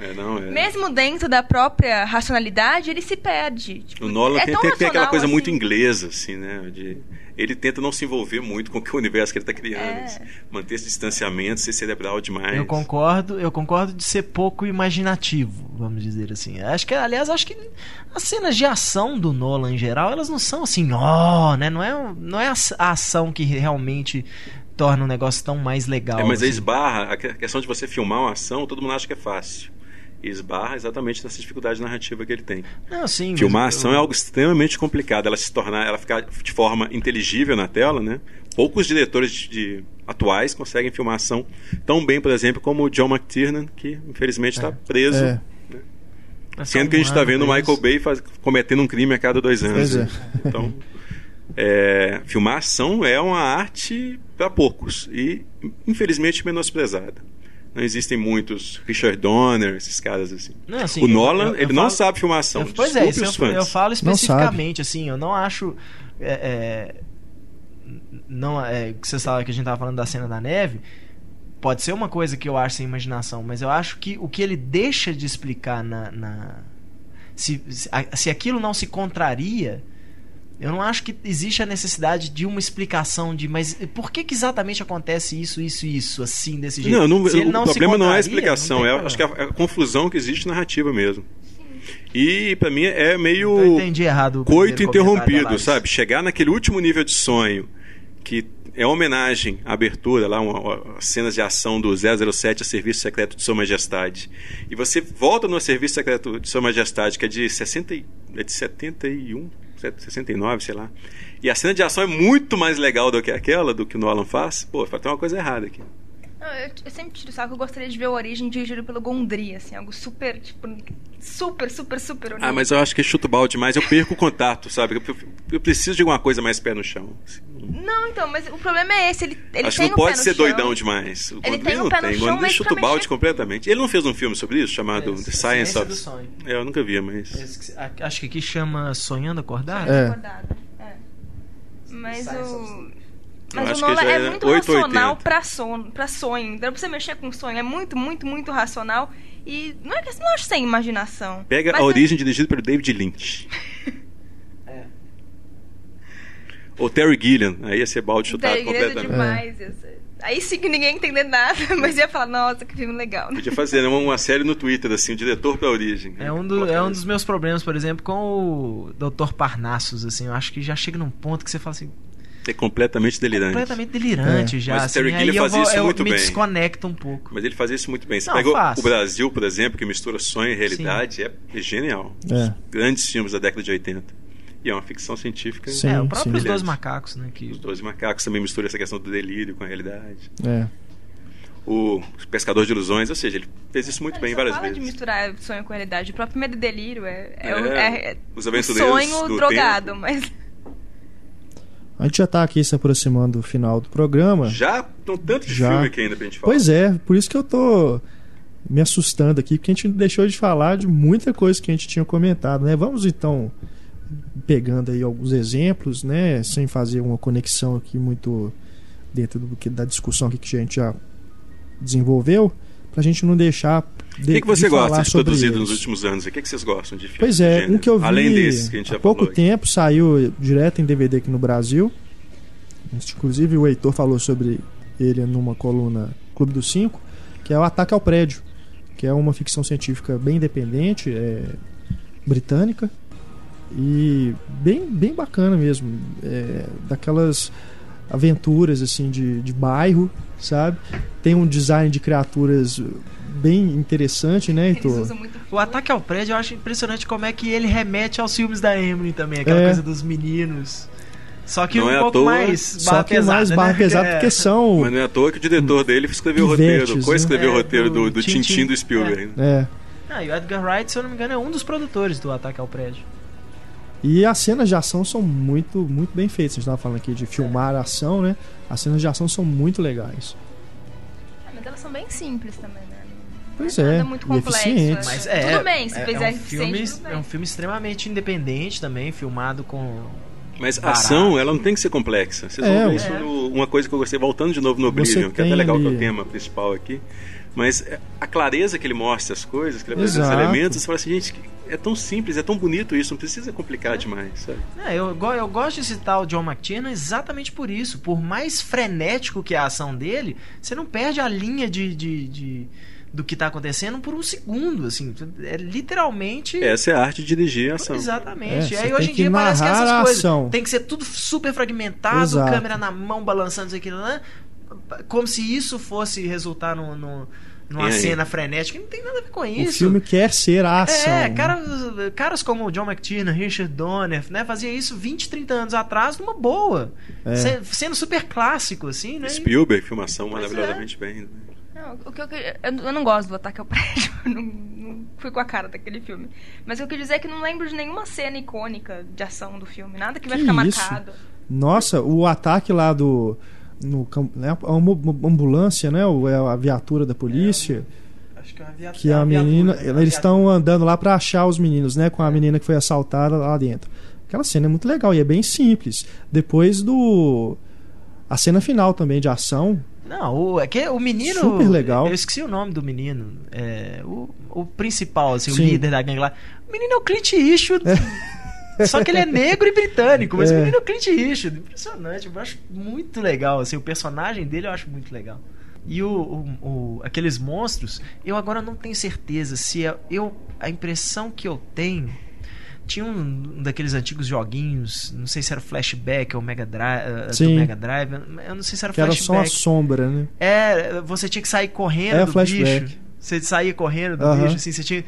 É, não, é. Mesmo dentro da própria racionalidade, ele se perde. Tipo, O Nolan é tem, tem, tem aquela coisa muito assim. inglesa, assim, né? De, ele tenta não se envolver muito com o universo que ele está criando. É. assim, manter esse distanciamento, ser cerebral demais. Eu concordo, eu concordo de ser pouco imaginativo, vamos dizer assim. Acho que, aliás, acho que as cenas de ação do Nolan em geral, elas não são assim, ó, né? Não é, não é a ação que realmente torna o negócio tão mais legal. É, mas assim. esbarra, a que- a questão de você filmar uma ação, todo mundo acha que é fácil. E esbarra exatamente nessa dificuldade narrativa que ele tem. Não, sim, Filmar a eu- ação é algo extremamente complicado. Ela se tornar, ela ficar de forma inteligível na tela, né? Poucos diretores de, de- atuais conseguem filmar ação tão bem, por exemplo, como o John McTiernan, que infelizmente está preso. É. é só Sendo que a gente um está vendo o Michael. Bay faz- cometendo um crime a cada dois anos. É. né? Então, é, filmar ação é uma arte para poucos e, infelizmente, menosprezada. Não existem muitos Richard Donner, esses caras assim. Não, assim, o Nolan, eu- eu ele não falo- sabe filmar ação. Eu- pois é, isso os eu, fãs. eu falo especificamente, assim, eu não acho. é, é, não é que você sabe que a gente tava falando da cena da neve. Pode ser uma coisa que eu acho sem imaginação, mas eu acho que o que ele deixa de explicar na. na- se, se, a- se aquilo não se contraria, eu não acho que existe a necessidade de uma explicação de, mas por que, que exatamente acontece isso, isso e isso, assim, desse jeito? Não, não, o se problema não é a explicação, não é, problema. acho que é a, a confusão que existe narrativa mesmo. E pra mim é meio Eu entendi errado. coito interrompido, sabe? Chegar naquele último nível de sonho que é homenagem à abertura, lá, uma, uma- cenas de ação do 007 a Serviço Secreto de Sua Majestade. E você volta no Serviço Secreto de Sua Majestade, que é de, 60, e- é de 71, 69, sei lá. E a cena de ação é muito mais legal do que aquela, do que o Nolan faz. Pô, tem uma coisa errada aqui. Não, eu, eu sempre tiro o saco, eu gostaria de ver a origem dirigido pelo Gondry, assim, algo super, tipo, super, super, super Ah, mas eu acho que chuto balde demais, eu perco o contato, sabe? Eu, eu preciso de alguma coisa mais pé no chão. assim. Não, então, mas o problema é esse, ele, ele Acho que tem não pé pode ser chão. doidão demais. O Ele Gondry tem o não pé tem. O Gondry chuta o balde mexer- completamente. Ele não fez um filme sobre isso, chamado É, The Science of... do Sonho. É, eu nunca vi, mas... Esse que- a- Acho que aqui chama Sonhando Acordado. É. Acordado, é. Mas o... Mas acho o que Nolan já é é muito 8 ou racional 80. pra, son, pra sonho. Então, pra você mexer com sonho, é muito, muito, muito racional. E não é que não acho sem imaginação. Pega a é- origem dirigida pelo David Lynch. É. Ou Terry Gilliam. Aí ia ser balde chutado Daí, grande completamente. demais. ia ser- Aí sim que ninguém ia entender nada, mas ia falar, nossa, que filme legal. Podia fazer né, uma, uma série no Twitter, assim, o diretor pra origem. É um, do- é um dos meus problemas, por exemplo, com o Dr. Parnassus, assim, eu acho que já chega num ponto que você fala assim, É completamente delirante. completamente delirante É. já, Mas o assim, Terry aí Gilliam eu, fazia vou, isso eu muito me bem. desconecto um pouco. Mas ele fazia isso muito bem. Você Não, pega o- Brasil, por exemplo, que mistura sonho e realidade, é genial. É. Grandes filmes da década de 80. E é uma ficção científica. Sim, é, o próprio Os sim. Dois Macacos, né, que... Os Doze Macacos também mistura essa questão do delírio com a realidade. É. O Pescador de Ilusões, ou seja, ele fez isso muito Ele bem só várias fala vezes. de misturar sonho com realidade. O próprio medo e delírio é, é, o- É, é- os o sonho do drogado, tempo. mas A gente já tá aqui se aproximando do final do programa. Já tem tanto de Já. filme aqui ainda pra gente falar. Pois é, por isso que eu tô me assustando aqui, porque a gente deixou de falar de muita coisa que a gente tinha comentado, né? Vamos então pegando aí alguns exemplos, né, sem fazer uma conexão aqui muito dentro do que da discussão que a gente já desenvolveu, pra gente não deixar O que, que você de gosta de produzido eles. nos últimos anos? O que, que vocês gostam de filme? Pois é, um que eu vi Além desse que a gente há pouco falou. tempo, saiu direto em DVD aqui no Brasil. Inclusive o Heitor falou sobre ele numa coluna Clube dos Cinco, que é o Ataque ao Prédio, que é uma ficção científica bem independente, é, britânica e bem, bem bacana mesmo, é, daquelas aventuras assim de, de bairro, sabe? Tem um design de criaturas bem interessante, né, Heitor? O Ataque ao Prédio, eu acho impressionante como é que ele remete aos filmes da Emily também, aquela É. coisa dos meninos. Só que Não um é pouco toa, mais Só barra que pesada, mais né? barra pesada É. porque são Mas não é à toa que o diretor dele escreveu o Pivetes, roteiro, co-escreveu né? o roteiro É, do, do do Tintin. Tintin do Spielberg. é, Ah, e o Edgar Wright, se eu não me engano, é um dos produtores do Ataque ao Prédio. E as cenas de ação são muito, muito bem feitas. A gente estava falando aqui de filmar a ação, né? As cenas de ação são muito legais. Ah, mas elas são bem simples também, né? Pois nada é, muito complexo. eficientes. Mas é, Tudo bem, se é, fizer é um filme, eficiente, tudo bem. é um filme extremamente independente também, filmado com Mas a ação, ela não tem que ser complexa. Vocês É, vão ver é. isso no, uma coisa que eu gostei, voltando de novo no Oblivion, que é até legal que é o ali- tema principal aqui. Mas é, a clareza que ele mostra as coisas, que ele apresenta os elementos, você fala assim, gente, é tão simples, é tão bonito isso, não precisa complicar demais, sabe? É, eu, eu gosto de citar o John McTiernan exatamente por isso. Por mais frenético que é a ação dele, você não perde a linha de, de- de- do que tá acontecendo por um segundo, assim. É literalmente... Essa é a arte de dirigir a ação. Exatamente. É, e aí hoje em dia parece que essas coisas tem que ser tudo super fragmentado, Exato. câmera na mão balançando isso aqui, né? Como se isso fosse resultar no, no- numa cena frenética. Não tem nada a ver com O isso. filme quer ser a ação. É, caras, caras como o John McTiernan, Richard Donner, né, fazia isso 20, 30 anos atrás numa boa. É. Se- Sendo super clássico, assim, né? Spielberg, filmação Pois maravilhosamente bem. né? Não, o que eu, eu, eu não gosto do Ataque ao Prédio. eu Não, não fui com a cara daquele filme. Mas o que eu queria dizer é que não lembro de nenhuma cena icônica de ação do filme. Nada que vai Que ficar isso? marcado. Nossa, o ataque lá do. No, né, a uma ambulância, né? o- é a viatura da polícia. Acho que é uma viatura. que a menina. Eles estão andando lá pra achar os meninos, né? É. Com a menina que foi assaltada lá dentro. Aquela cena é muito legal e é bem simples. Depois do. A cena final também de ação. Não, o, é que o menino. Super legal. Eu esqueci o nome do menino. É, o, o principal, assim, Sim. o líder da gangue lá. O menino é o Clint Eastwood. Só que ele é negro e britânico, mas É. o menino é o Clint Eastwood. Impressionante. Eu acho muito legal, assim, o personagem dele eu acho muito legal. E o, o, o- aqueles monstros, eu agora não tenho certeza se é, eu a impressão que eu tenho tinha um, um daqueles antigos joguinhos, não sei se era o Flashback ou Mega Drive, do Sim. Mega Drive, eu não sei se era Que era só Flashback. sombra, né? É, você tinha que sair correndo É, do flashback. bicho. Você saía correndo do Aham. bicho, assim, você tinha.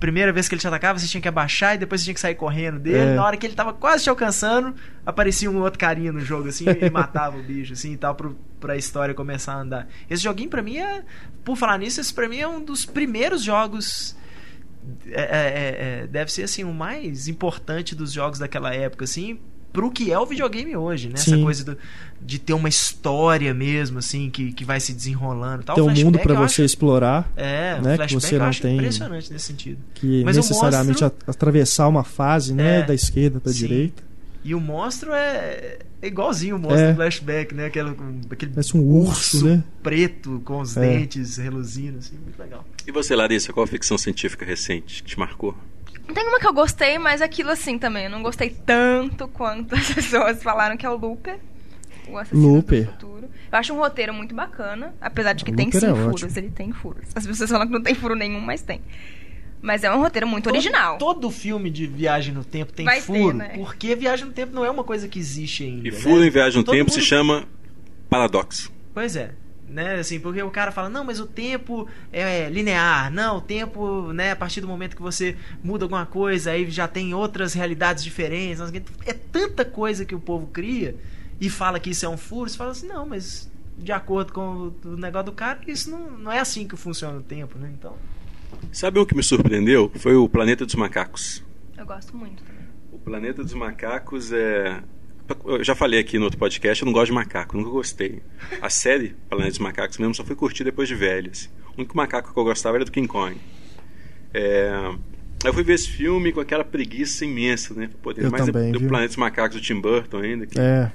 Primeira vez que ele te atacava, você tinha que abaixar e depois você tinha que sair correndo dele. É. Na hora que ele tava quase te alcançando, aparecia um outro carinha no jogo, assim, e matava o bicho, assim, e tal, pro, pra história começar a andar. Esse joguinho, pra mim, é. Por falar nisso, esse pra mim é um dos primeiros jogos. é, é, é, é, deve ser, assim, o mais importante dos jogos daquela época, assim, pro que é o videogame hoje, né? Essa Sim. coisa do- de ter uma história mesmo, assim, que, que vai se desenrolando. Tal. Tem O um mundo eu você acho- explorar, é, né, que você não tem- impressionante nesse sentido. que Mas necessariamente a- atravessar uma fase, né? É. Da esquerda pra Sim. direita. E o monstro é, é igualzinho o monstro É. do flashback, né? Aquela, com- aquele Parece um urso, né? preto com os É. dentes reluzindo, assim, muito legal. E você, Larissa, qual a ficção científica recente que te marcou? Tem uma que eu gostei, mas aquilo assim também. Eu não gostei tanto quanto as pessoas falaram que é o Looper. O Assassino Looper. do Futuro. Eu acho um roteiro muito bacana, apesar de que O tem Looper sim é furos. ótimo. Ele tem furos. As pessoas falam que não tem furo nenhum, mas tem. Mas é um roteiro muito original. Todo filme de viagem no tempo tem Vai ter, furo, né? porque viagem no tempo não é uma coisa que existe ainda. E né? Furo em Viagem no Todo Tempo se mundo- chama Paradoxo. Pois é. Né, assim, porque o cara fala, não, mas o tempo é linear, não, o tempo, né, a partir do momento que você muda alguma coisa, aí já tem outras realidades diferentes. É tanta coisa que o povo cria e fala que isso é um furo, você fala assim, não, mas de acordo com o negócio do cara, isso não, não é assim que funciona o tempo, né? Então. Sabe um que me surpreendeu? Foi o Planeta dos Macacos. Eu gosto muito também. O Planeta dos Macacos é. Eu já falei aqui no outro podcast, eu não gosto de macaco, nunca gostei. A série Planeta dos Macacos mesmo só fui curtir depois de velho. assim. O único macaco que eu gostava era do King Kong. É, Eu fui ver esse filme com aquela preguiça imensa, né? Poder, Eu mais também, do viu? Planeta dos Macacos do Tim Burton ainda. Que, É.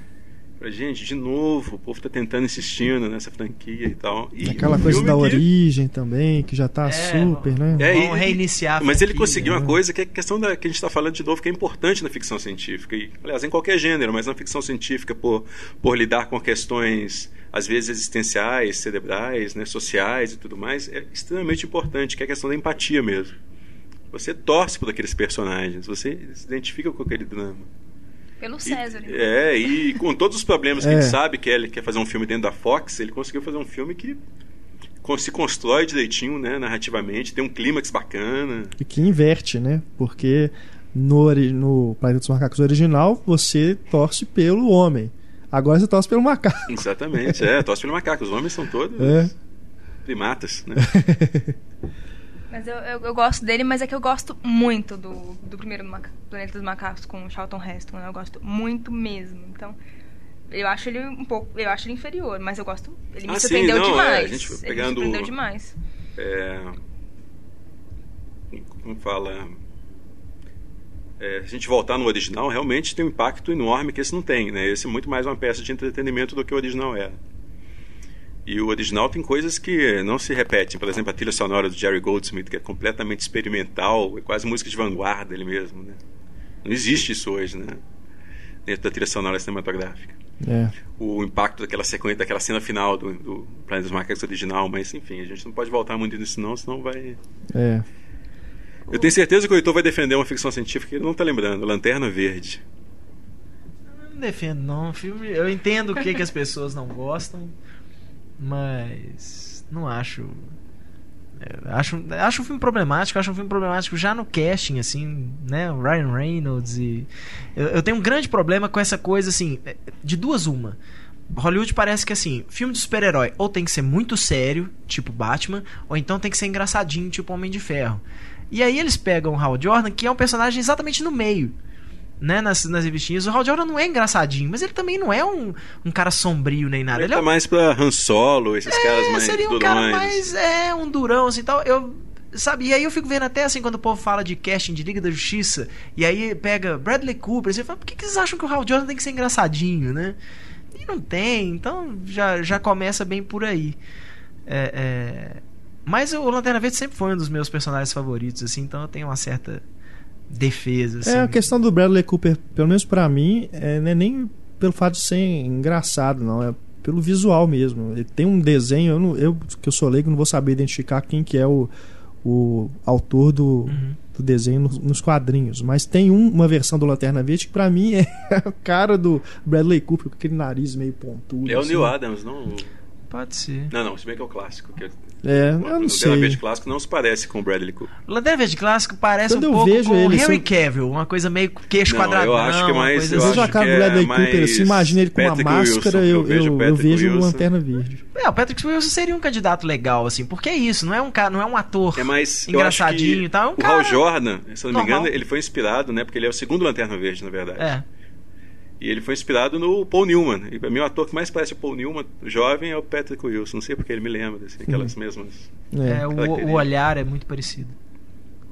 Falei, Gente, de novo, o povo tá tentando insistindo nessa franquia e tal. E Aquela coisa da que- origem também, que já tá É, super, né? É, Vamos reiniciar Mas ele conseguiu uma né? coisa que é a questão da que a gente está falando de novo, que é importante na ficção científica. E, aliás, em qualquer gênero, mas na ficção científica, por, por lidar com questões, às vezes, existenciais, cerebrais, né, sociais e tudo mais, é extremamente importante, que é a questão da empatia mesmo. Você torce por aqueles personagens, você se identifica com aquele drama. Pelo E- César. então. é, e com todos os problemas que É. a gente sabe que ele quer fazer um filme dentro da Fox, ele conseguiu fazer um filme que se constrói direitinho, né, narrativamente, tem um clímax bacana. E que inverte, né? Porque no, no Planeta dos Macacos original, você torce pelo homem. Agora você torce pelo macaco. Exatamente, é, torce pelo macaco. Os homens são todos É. primatas, né? Mas eu, eu, eu gosto dele, mas é que eu gosto muito do, do primeiro Maca- Planeta dos Macacos com o Charlton Heston. né? Eu gosto muito mesmo. Então, eu acho ele um pouco. Eu acho ele inferior, mas eu gosto. Ele me Ah, sim, surpreendeu não, é, demais. a gente Ele me pegando- surpreendeu demais. É, como fala? É, se a gente voltar no original, realmente tem um impacto enorme que esse não tem, né? Esse é muito mais uma peça de entretenimento do que o original era. E o original tem coisas que não se repetem. Por exemplo, a trilha sonora do Jerry Goldsmith, que é completamente experimental, é quase música de vanguarda ele mesmo, né? Não existe isso hoje, né? Dentro da trilha sonora cinematográfica. É. o impacto daquela sequência, daquela cena final do, do Planeta dos Macacos original, mas enfim, a gente não pode voltar muito nisso não, senão vai... É. Eu tenho certeza que o Heitor vai defender uma ficção científica que ele não tá lembrando, Lanterna Verde. Eu não defendo, não. O filme, eu entendo o que, que as pessoas não gostam, mas não acho. é, Acho, acho um filme problemático, acho um filme problemático já no casting, assim, né? Ryan Reynolds e. Eu, eu tenho um grande problema com essa coisa, assim, é, de duas uma. Hollywood parece que assim, filme de super-herói ou tem que ser muito sério, tipo Batman, ou então tem que ser engraçadinho, tipo Homem de Ferro. E aí eles pegam o Hal Jordan, que é um personagem exatamente no meio né, nas, nas revistinhas. O Hal Jordan não é engraçadinho, mas ele também não é um, um cara sombrio nem nada. Ele, Ele é tá um, mais pra Han Solo, esses caras é, mais seria um durões. cara mais é um durão assim tal. Eu sabe? E aí eu fico vendo até assim quando o povo fala de casting de Liga da Justiça e aí pega Bradley Cooper, você fala, por que, que vocês acham que o Hal Jordan tem que ser engraçadinho, né? E não tem, então já já começa bem por aí. É, é, Mas o Lanterna Verde sempre foi um dos meus personagens favoritos, assim, então eu tenho uma certa defesa. Assim. É, a questão do Bradley Cooper, pelo menos pra mim, é, não é nem pelo fato de ser engraçado, não. É pelo visual mesmo. Ele tem um desenho, eu, não, eu que eu sou leigo, não vou saber identificar quem que é o, o autor do, Uhum. do desenho nos, nos quadrinhos. Mas tem um- uma versão do Lanterna Verde que pra mim é a cara do Bradley Cooper, com aquele nariz meio pontudo. É o assim. Neil Adams, não? Pode ser. Não, não, se bem que é o clássico. Que É, eu o não Lanterna sei. Verde clássico não se parece com o Bradley Cooper. O Lanterna Verde Clássico parece Quando um eu pouco vejo com o Henry assim- Cavill, uma coisa meio queixo Não, eu quadradão. acho que é uma mais- eu Eu assim. vejo a cara do é Bradley Cooper, assim, imagina ele com uma Patrick máscara, Wilson, eu, eu vejo eu, eu o. Lanterna Verde. É, o Patrick Wilson seria um candidato legal, assim, porque é isso, não é um cara, não é um ator É mais engraçadinho eu e tal, é um que o Hal cara Jordan, se eu não me engano, ele foi inspirado, né? Porque ele é o segundo Lanterna Verde, na verdade. É. E ele foi inspirado no Paul Newman. E pra mim, o ator que mais parece o Paul Newman jovem é o Patrick Wilson. Não sei porque ele me lembra, assim, aquelas mesmas. É. É, o, o olhar é muito parecido.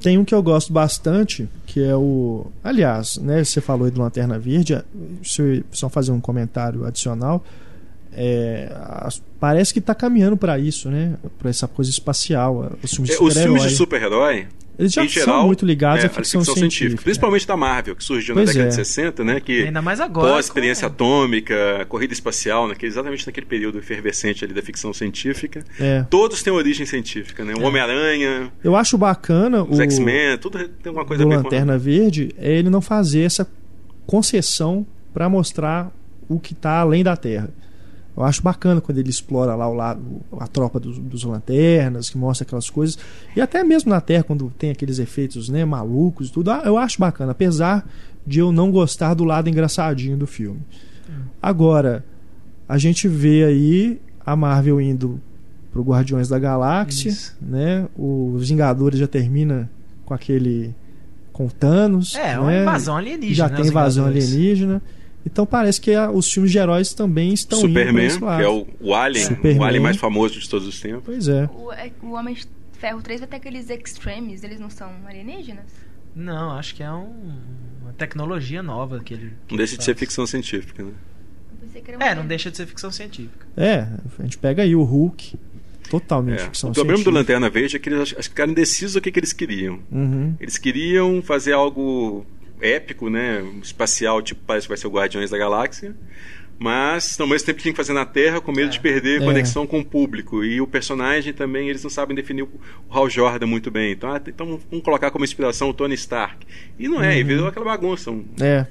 Tem um que eu gosto bastante, que é o. Aliás, né, você falou aí do Lanterna Verde, se eu só fazer um comentário adicional. é, parece que está caminhando para isso, né? Para essa coisa espacial. Os filmes de É, Os Eles já em são geral, muito ligados é, à ficção, científica. Principalmente da Marvel, que surgiu Pois na década é. de 60, né? Que Ainda mais agora. pós-experiência com- atômica, corrida espacial, naquele, exatamente naquele período efervescente ali da ficção científica. É. Todos têm origem científica, né? O Homem-Aranha, Eu acho bacana os o X-Men, tudo tem alguma coisa do a ver Lanterna Verde é ele não fazer essa concessão para mostrar o que está além da Terra. Eu acho bacana quando ele explora lá o lado, a tropa dos, dos lanternas, que mostra aquelas coisas. E até mesmo na Terra, quando tem aqueles efeitos né, malucos e tudo, ah, eu acho bacana, apesar de eu não gostar do lado engraçadinho do filme. Agora, a gente vê aí a Marvel indo pro Guardiões da Galáxia, Isso. né? Os Vingadores já termina com aquele com o Thanos, É, uma né? invasão alienígena. já né, tem invasão Vingadores. alienígena. Então parece que a- os filmes de heróis também estão indo Superman, pra esse que é o, o Alien, Superman. o Alien mais famoso de todos os tempos. Pois é. O, é- o Homem de Ferro 3 vai ter aqueles extremes, eles não são alienígenas? Não, acho que é um- uma tecnologia nova que ele. que Não deixa ele de ser ficção científica, né? É, não deixa de ser ficção científica. É, a gente pega aí o Hulk, totalmente É. ficção O problema do científica. Lanterna Verde é que eles ach- acho que ficaram indecisos do que, que eles queriam. Uhum. Eles queriam fazer algo épico, né? Espacial, tipo, parece que vai ser o Guardiões da Galáxia. Mas, ao mesmo tempo, tinha que fazer na Terra com medo É. de perder É. conexão com o público. E o personagem também, eles não sabem definir o Hal Jordan muito bem. Então, ah, então vamos colocar como inspiração o Tony Stark. E não é, e Uhum. virou aquela bagunça. Um- É,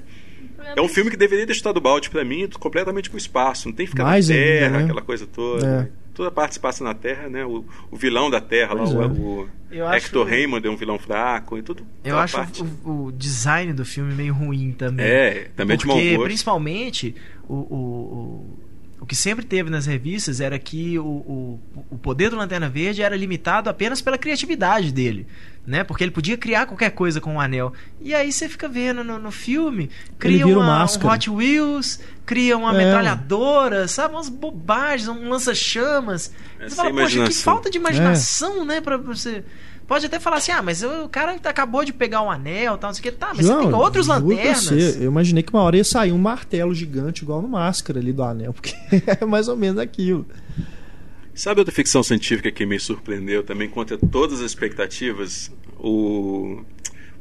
É um filme que deveria ter chutado o balde pra mim completamente pro espaço. Não tem que ficar Mais na ainda, Terra, né? aquela coisa toda. É. Toda parte se passa na Terra, né? O, o vilão da Terra lá, é. o, o Eu acho- Hector Raymond é um vilão fraco e tudo. Eu acho parte. o, o design do filme meio ruim também. É, também de mau Porque, gosto. principalmente, o, o, o, que sempre teve nas revistas era que o, o, o poder do Lanterna Verde era limitado apenas pela criatividade dele. Né? Porque ele podia criar qualquer coisa com o anel. E aí você fica vendo no, no filme, cria uma, um. Hot Wheels, cria uma É. metralhadora, sabe? Umas bobagens, um lança-chamas. É Você fala, poxa, que falta de imaginação, né? Pra você. Pode até falar assim, ah, mas o cara acabou de pegar o anel tal, não sei o que. Tá, mas João, você tem outros lanternas. você, eu imaginei que uma hora ia sair um martelo gigante igual no Máscara ali do anel, porque é mais ou menos aquilo. Sabe outra ficção científica que me surpreendeu também contra todas as expectativas? O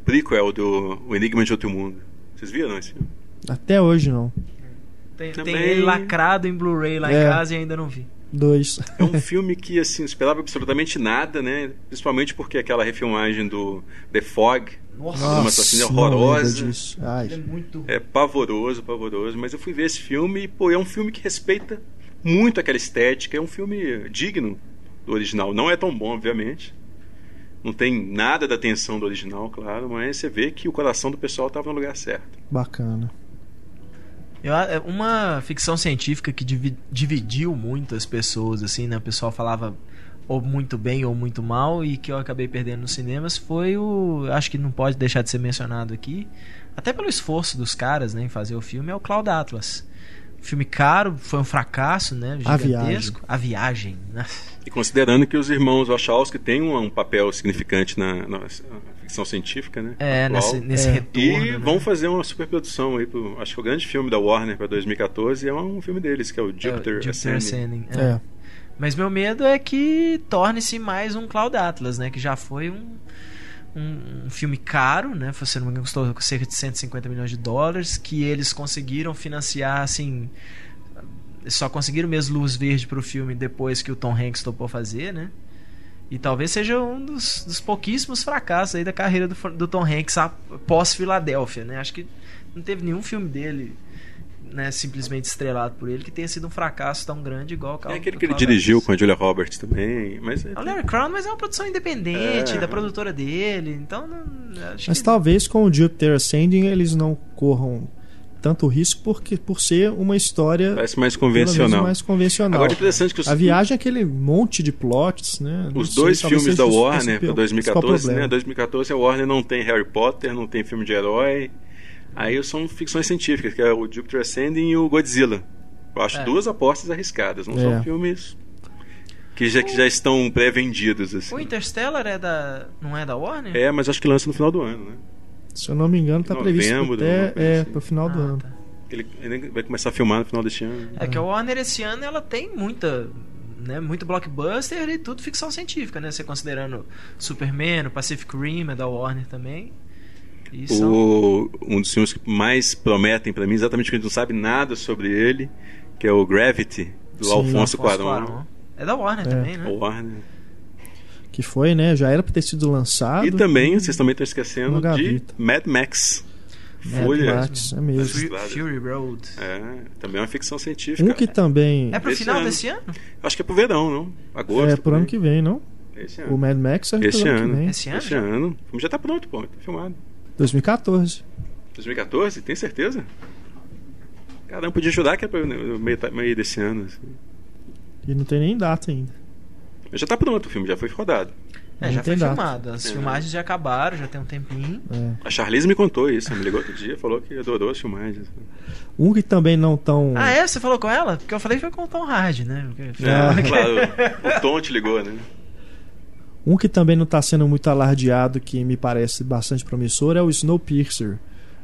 prequel do O Enigma de Outro Mundo. Vocês viram esse filme? Até hoje não. Tem, tem Também- ele lacrado em Blu-ray lá É. em casa e ainda não vi. Dois. É um filme que, assim, não esperava absolutamente nada, né? Principalmente porque aquela refilmagem do The Fog, Nossa, uma lembro horrorosa. é muito. É pavoroso, pavoroso. Mas eu fui ver esse filme e, pô, é um filme que respeita muito aquela estética. É um filme digno do original. Não é tão bom, obviamente. Não tem nada da tensão do original, claro. Mas você vê que o coração do pessoal estava no lugar certo. Bacana. Eu- é uma ficção científica que divi- dividiu muito as pessoas, assim, né? O pessoal falava ou muito bem ou muito mal e que eu acabei perdendo nos cinemas foi o. Acho que não pode deixar de ser mencionado aqui, até pelo esforço dos caras né, em fazer o filme, é o Cloud Atlas. Filme caro, foi um fracasso, né? A Gigantesco. A viagem. né? E considerando que os irmãos Wachowski têm um, um papel significante na, na ficção científica, né? É, atual. nesse, nesse É. retorno. E né? vão fazer uma superprodução aí. Pro, acho que o grande filme da Warner para 2014 é um filme deles, que é o Jupiter, É, Jupiter Ascending. Ascending. é. É. Mas meu medo é que torne-se mais um Cloud Atlas, né? Que já foi um, um, um filme caro, né? Se não me engano, custou cerca de 150 milhões de dólares, que eles conseguiram financiar, assim, só conseguiram mesmo luz verde pro filme depois que o Tom Hanks topou fazer, né? E talvez seja um dos, dos pouquíssimos fracassos aí da carreira do, do Tom Hanks pós-Filadélfia, né? Acho que não teve nenhum filme dele né, simplesmente estrelado por ele que tenha sido um fracasso tão grande igual o É aquele que ele dirigiu com a Julia Roberts também. Mas é o Larry Crown, mas é uma produção independente é. da produtora dele. Então, não, mas que... talvez com o Jupiter Ascending eles não corram tanto risco porque por ser uma história parece mais convencional. mais convencional. Agora é interessante que os... a viagem é aquele monte de plots, né? Não os dois filmes da Warner para 2014, né? 2014 a Warner não tem Harry Potter, não tem filme de herói. Aí são ficções científicas, que é o Jupiter Ascending e o Godzilla. Eu acho é. duas apostas arriscadas, não é. são filmes que já, que já estão pré-vendidos. Assim. O Interstellar é da. não é da Warner? É, mas acho que lança no final do ano, né? Se eu não me engano, está previsto até é, assim. pro final do ah, ano. Tá. Ele, ele, vai começar a filmar no final deste ano. É que a Warner esse ano ela tem muita. Né, muito blockbuster e tudo ficção científica, né? Você considerando Superman, Pacific Rim é da Warner também. O, um dos filmes que mais prometem para mim, exatamente porque a gente não sabe nada sobre ele, que é o Gravity, do Sim, Alfonso, Alfonso Cuarón. É da Warner é. também, né? Warner que foi, né? Já era para ter sido lançado. E também, vocês também estão esquecendo de Mad Max. Mad Folha. Max, é mesmo. Fury Road. É, também é uma ficção científica. Um que também. É pro esse final ano. desse ano? Acho que é pro verão, não? Agosto. É pro ano que vem, não? Esse ano. O Mad Max é esse ano. ano Esse ano? Esse ano. O filme já tá pronto, pô. Tá filmado. 2014. 2014? Tem certeza? Caramba, podia ajudar que é pro meio, meio desse ano. Assim. E não tem nem data ainda. Mas já tá pronto o filme, já foi rodado. É, já foi data. filmado. As é. filmagens já acabaram, já tem um tempinho. É. A Charlize me contou isso, me ligou outro dia, falou que adorou as filmagens. Um que também não tão. Ah, é? Você falou com ela? Porque eu falei que foi com o Tom Hardy, né? Porque... É, claro. O Tom te ligou, né? Um que também não está sendo muito alardeado, que me parece bastante promissor, é o Snowpiercer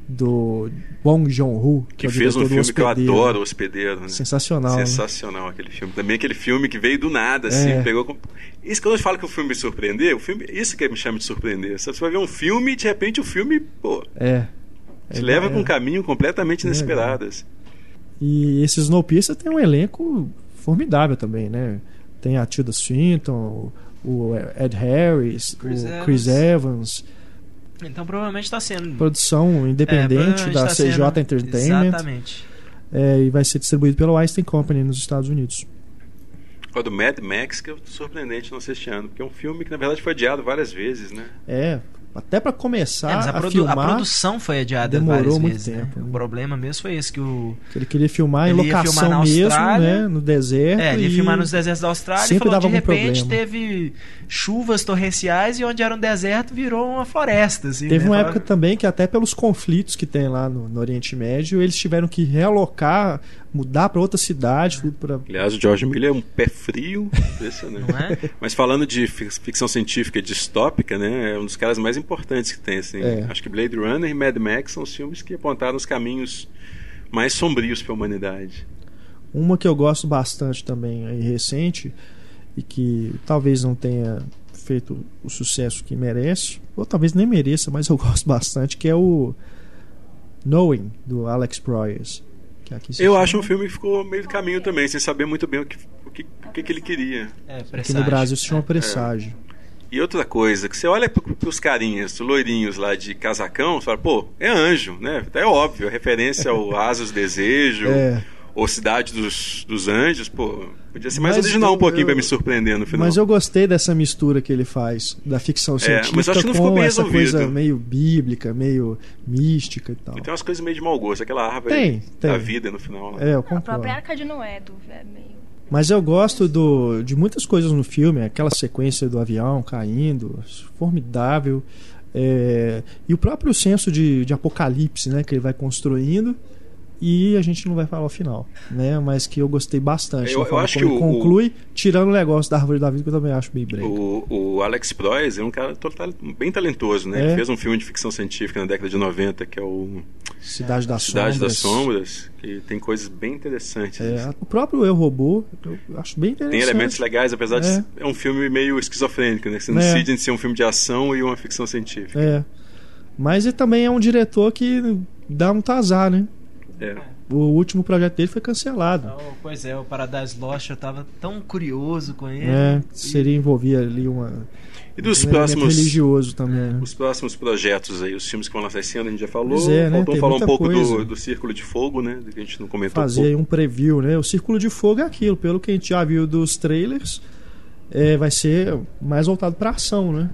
do Bong Joon-ho, que, que é fez um filme que eu adoro, O Hospedeiro. Né? Sensacional. Sensacional né? aquele filme. Também aquele filme que veio do nada, assim, é. pegou. Com... Isso que eu falo que o filme me surpreendeu, o filme, isso que me chama de surpreender. Você vai ver um filme e de repente o filme, pô. É. Te é, leva é. com um caminho completamente é inesperado. Assim. E esse Snowpiercer tem um elenco formidável também, né? Tem a Tilda Swinton, o Ed Harris, Chris o Evans. Chris Evans então provavelmente está sendo. Produção independente é, da tá CJ sendo... Entertainment. Exatamente. É, e vai ser distribuído pela Weinstein Company nos Estados Unidos. O do Mad Max, que é surpreendente não este ano, porque é um filme que na verdade foi adiado várias vezes, né? É, até para começar é, a, a, produ filmar, a produção foi adiada demorou muito vezes, né? tempo. Né? O problema mesmo foi esse que o que ele queria filmar em locação filmar mesmo, né, no deserto. É, ele ia filmar nos desertos da Austrália sempre e falou, dava de repente problema. teve chuvas torrenciais e onde era um deserto virou uma floresta. Assim, teve né? uma época também que até pelos conflitos que tem lá no, no Oriente Médio eles tiveram que realocar mudar para outra cidade, tudo para. Aliás, o George Miller é um pé frio, impressionante. É? Mas falando de ficção científica distópica, né, é um dos caras mais importantes que tem. Assim. É. Acho que Blade Runner e Mad Max são os filmes que apontaram os caminhos mais sombrios para a humanidade. Uma que eu gosto bastante também, aí, recente, e que talvez não tenha feito o sucesso que merece, ou talvez nem mereça, mas eu gosto bastante, que é o Knowing, do Alex Proyas eu acho um filme que ficou meio do caminho também, sem saber muito bem o que, o que, o que, que ele queria. É, Aqui no Brasil se chama é. Presságio. É. E outra coisa, que você olha para os carinhas, loirinhos lá de casacão, você fala, pô, é anjo, né? É óbvio, a referência ao Asas Desejo. É ou Cidade dos, dos Anjos, pô, podia ser mais mas original eu, um pouquinho para me surpreender no final. Mas eu gostei dessa mistura que ele faz da ficção científica é, mas acho que não ficou bem essa resolvido. coisa meio bíblica, meio mística e tal. E tem umas coisas meio de mau gosto, aquela árvore tem, tem. da vida no final. Né? É, eu concordo. A própria Arca de Noé do é meio mas eu gosto do, de muitas coisas no filme, aquela sequência do avião caindo, formidável. É, e o próprio senso de, de apocalipse né, que ele vai construindo e a gente não vai falar o final, né? Mas que eu gostei bastante. Eu, eu acho que o, conclui, tirando o negócio da árvore da vida que eu também acho bem break. O, o Alex Proyas é um cara bem talentoso, né? É. Ele fez um filme de ficção científica na década de 90 que é o Cidade das Cidade Sombras. das Sombras, que tem coisas bem interessantes. É, o próprio Eu Robô, eu acho bem interessante. Tem elementos legais, apesar é. de ser um filme meio esquizofrênico, né? Você não é. decide entre ser um filme de ação e uma ficção científica. É. Mas ele também é um diretor que dá um tazar, né? É. O último projeto dele foi cancelado. Oh, pois é, o Paradise Lost eu tava tão curioso com ele. É, seria envolver ali uma. E dos um próximos. religioso também. né? Os próximos projetos aí, os filmes que vão lançar esse ano, a gente já falou. Pois é, né? Faltou Tem falar um pouco do, do Círculo de Fogo, né? Que a gente não comentou. Fazer um um preview, né? O Círculo de Fogo é aquilo, pelo que a gente já viu dos trailers, é, vai ser mais voltado pra ação, né?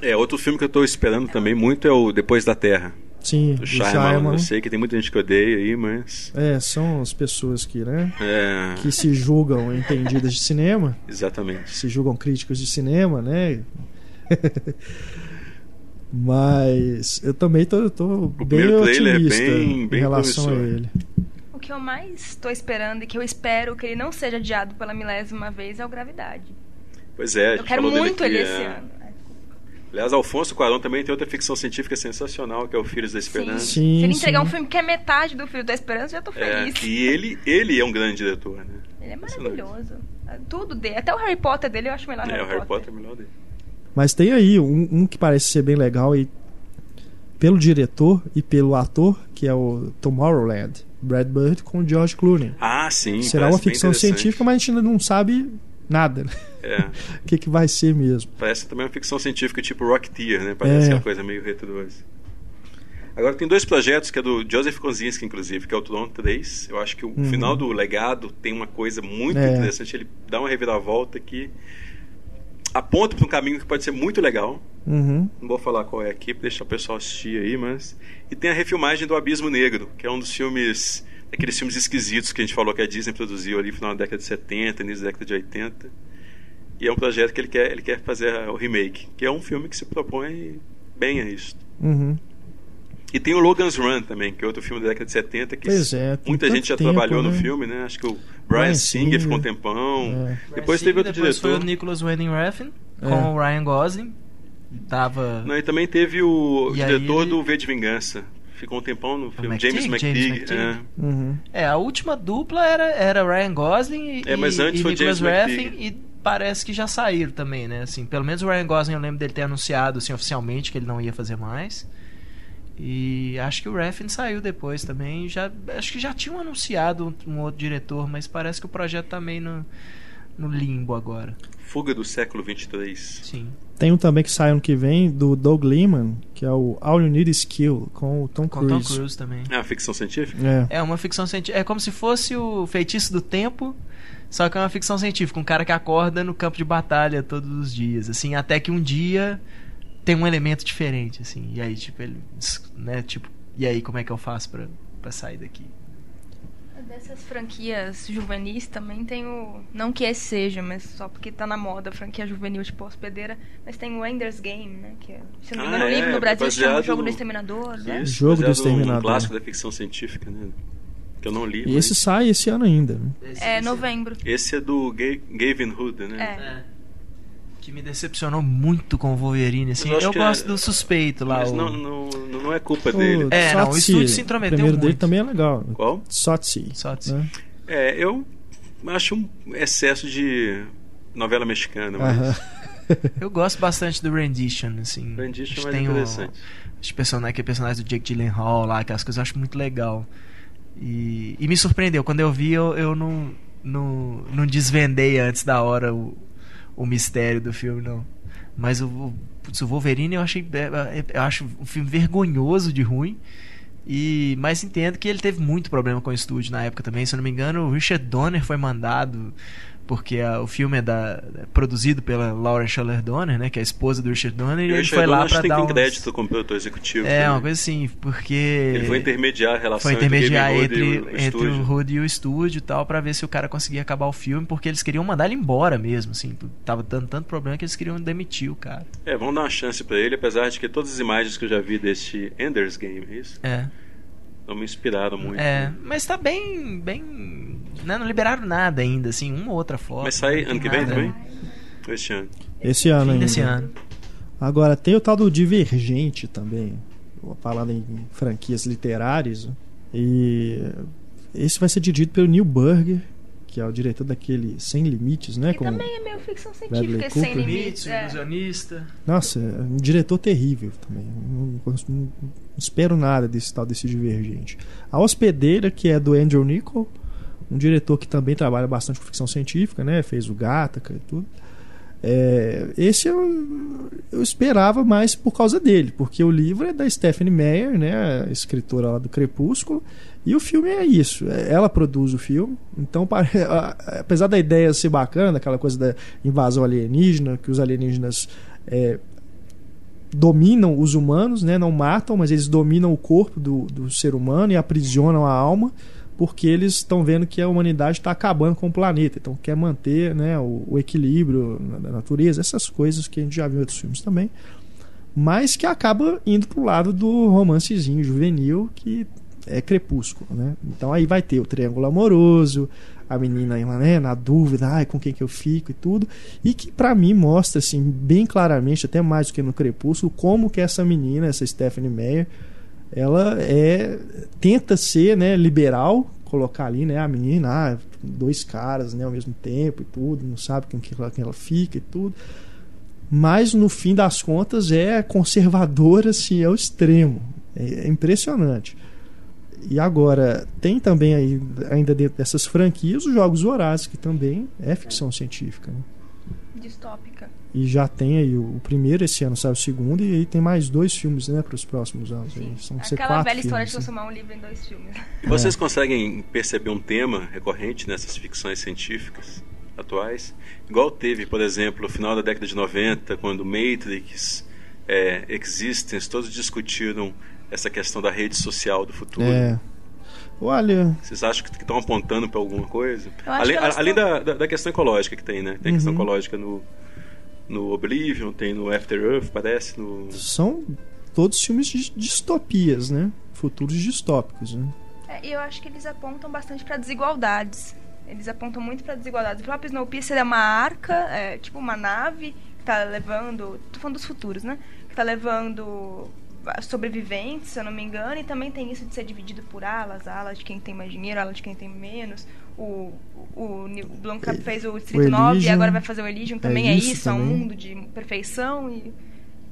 É, outro filme que eu tô esperando também muito é o Depois da Terra. Sim, Do o Shyamalan. Shyamalan. Eu sei que tem muita gente que odeia aí, mas. É, são as pessoas que, né? É. Que se julgam entendidas de cinema, Exatamente. se julgam críticos de cinema, né? Mas eu também tô, tô bem é otimista bem- bem em relação a ele. O que eu mais estou esperando e que eu espero que ele não seja adiado pela milésima vez é o Gravidade. Pois é, a Eu gente quero muito ele é. esse ano. Aliás, Alfonso Cuarón também tem outra ficção científica sensacional, que é o Filhos da Esperança. Se Sim, ele entregar sim. um filme que é metade do Filho da Esperança, eu já tô É, feliz. e ele, ele é um grande diretor, né? Ele é maravilhoso. Tudo dele. Até o Harry Potter dele eu acho melhor É, Harry o Harry Potter. Potter é o melhor dele. Mas tem aí um, um que parece ser bem legal e pelo diretor e pelo ator, que é o Tomorrowland, Brad Bird com o George Clooney. Ah, sim. Será uma ficção científica, mas a gente ainda não sabe nada? É, O que, que vai ser mesmo. parece também uma ficção científica tipo Rocketeer, né? Parece É. aquela coisa meio retrosa. Agora tem dois projetos que é do Joseph Kosinski, inclusive, que é o Tron 3. Eu acho que o Uhum. final do legado tem uma coisa muito É. interessante. Ele dá uma reviravolta que aponta para um caminho que pode ser muito legal. Uhum. Não vou falar qual é aqui, pra deixar o pessoal assistir aí, mas. E tem a refilmagem do Abismo Negro, que é um dos filmes. Aqueles filmes esquisitos que a gente falou que a Disney produziu ali no final da década de 70, início da década de 80. E é um projeto que ele quer, ele quer fazer o remake, que é um filme que se propõe bem a isso. Uhum. E tem o Logan's Run também, que é outro filme da década de 70, que Pois é, muita gente já tempo, trabalhou no né? filme, né? Acho que o Brian, Brian Singer, Singer. ficou um tempão. É. Depois Sim, teve outro depois diretor. foi o Nicholas Winding Refn É. com o Ryan Gosling. Tava. Não, e também teve o E diretor ele- do V de Vingança. Ficou um tempão no filme. James McTeague. É. Uhum. É, a última dupla era, era Ryan Gosling e, É, mas e- antes e foi Nicholas James McTeague. e parece que já saíram também, né? Assim, pelo menos o Ryan Gosling eu lembro dele ter anunciado assim, oficialmente que ele não ia fazer mais. E acho que o Refn saiu depois também. Já, acho que já tinham anunciado um, um outro diretor, mas parece que o projeto tá meio no, limbo agora. Fuga do século 23. Sim. Tem um também que sai ano que vem, do Doug Liman, que é o All You Need Is Kill, com o Tom Com Cruise. Tom Cruise também. É uma ficção científica? É. É uma ficção científica. É como se fosse o Feitiço do Tempo, só que é uma ficção científica. Um cara que acorda no campo de batalha todos os dias, assim, até que um dia tem um elemento diferente, assim. E aí, tipo, ele. Né, tipo, e aí, como é que eu faço pra, pra sair daqui? Dessas franquias juvenis também tem o. Não que esse seja, mas só porque tá na moda a franquia juvenil tipo hospedeira. Mas tem o Ender's Game, né? Que, é- se não me Ah, engano, o é, livro no Brasil se chama baseado Jogo no- do Exterminador, né? Isso, Jogo do Exterminador. clássico da ficção científica, né? Que eu não li. E mas- esse sai esse ano ainda. né? É, novembro. Esse é do Ga- Gavin Hood, né? É. Que me decepcionou muito com o Wolverine, assim. Eu Eu, que gosto é- do suspeito lá. Mas o- não, não, não é culpa O dele. É, não, o Sotsi, estúdio se intrometeu O primeiro dele muito. também é legal. Qual? Sotsi. Sotsi. né? É, eu acho um excesso de novela mexicana, mas. Eu gosto bastante do Rendition, assim. Rendition é Acho mais que tem o- interessante. Os personagens, aquele personagem do Jake Gyllenhaal lá, aquelas coisas eu acho muito legal. E, e me surpreendeu. Quando eu vi, eu, eu não, não, não desvendei antes da hora o, o mistério do filme, não. Mas o, putz, o Wolverine eu achei. é, Eu acho um filme vergonhoso de ruim. E, mas entendo que ele teve muito problema com o estúdio na época também. Se eu não me engano, o Richard Donner foi mandado. Porque a- o filme é, da, é produzido pela Laura Schuller Donner, né? Que é a esposa do Richard Donner. E, E ele foi lá tem dar uns... crédito como produtor executivo. É, né? uma coisa assim, porque. Ele foi intermediar a relação Foi intermediar entre, entre, o- entre o Hood e o estúdio e tal, pra ver se o cara conseguia acabar o filme, porque eles queriam mandar ele embora mesmo, assim. Tava dando tanto problema que eles queriam demitir o cara. É, vamos dar uma chance pra ele, apesar de que todas as imagens que eu já vi deste Ender's Game, é isso? É. Não me inspiraram muito. É, né? mas tá bem. bem. Né? Não liberaram nada ainda, assim, uma ou outra foto. Mas sai ano que vem nada. também? Este ano. Esse ano Fim ainda. desse ano. Agora, tem o tal do Divergente também. Falando em franquias literárias. E esse vai ser dirigido pelo Neil Burger, que é o diretor daquele Sem Limites, né? E com também é meio ficção científica, esse sem. Limites, é. ilusionista. Nossa, é um diretor terrível também. Não, não- não espero nada desse tal desse Divergente. A Hospedeira, que é do Andrew Nichol, um diretor que também trabalha bastante com ficção científica, né? Fez o Gattaca e tudo. É, esse eu, eu esperava mais por causa dele, porque o livro é da Stephanie Meyer, né, a escritora lá do Crepúsculo, e o filme é isso. é- Ela produz o filme, então pare- a- apesar da ideia ser bacana, aquela coisa da invasão alienígena, que os alienígenas é, dominam os humanos, né, não matam, mas eles dominam o corpo do, do ser humano e aprisionam a alma, porque eles estão vendo que a humanidade está acabando com o planeta, então quer manter né, o, o equilíbrio na natureza, essas coisas que a gente já viu em outros filmes também, mas que acaba indo pro lado do romancezinho juvenil que é crepúsculo, né? Então aí vai ter o triângulo amoroso, a menina né, na dúvida, ai, com quem que eu fico e tudo, e que pra mim mostra assim bem claramente, até mais do que no crepúsculo, como que essa menina, essa Stephanie Meyer, ela é tenta ser, né, liberal, colocar ali, né, a menina, ah, dois caras, né, ao mesmo tempo e tudo, não sabe com quem ela, quem ela fica e tudo. Mas no fim das contas é conservadora assim ao extremo. É, é impressionante. E agora, tem também aí, ainda dentro dessas franquias, os Jogos Vorazes, que também é ficção científica. né? Distópica. E já tem aí o, o primeiro, esse ano sai o segundo, e aí tem mais dois filmes né, para os próximos anos. Aí. São Aquela velha história de filmes, né? transformar um livro em dois filmes. E vocês conseguem perceber um tema recorrente nessas ficções científicas atuais? Igual teve, por exemplo, no final da década de 90, quando Matrix, é, Existence, todos discutiram essa questão da rede social do futuro. É. Olha, Vocês acham que estão apontando para alguma coisa? Além, além da, da, da questão ecológica que tem, né? Tem a questão Uhum. ecológica no, no Oblivion, tem no After Earth, parece, no... são todos filmes de distopias, né? Futuros distópicos, né? É, e eu acho que eles apontam bastante para desigualdades. Eles apontam muito para desigualdades. O próprio Snowpiercer é uma arca, é, tipo uma nave que tá levando. Tô falando dos futuros, né? Que tá levando sobreviventes, se eu não me engano, e também tem isso de ser dividido por alas, alas de quem tem mais dinheiro, alas de quem tem menos. O, o, o Blomkamp E- fez o o Distrito 9 e agora vai fazer o Elysium, também é, isso isso, é um também. mundo de perfeição e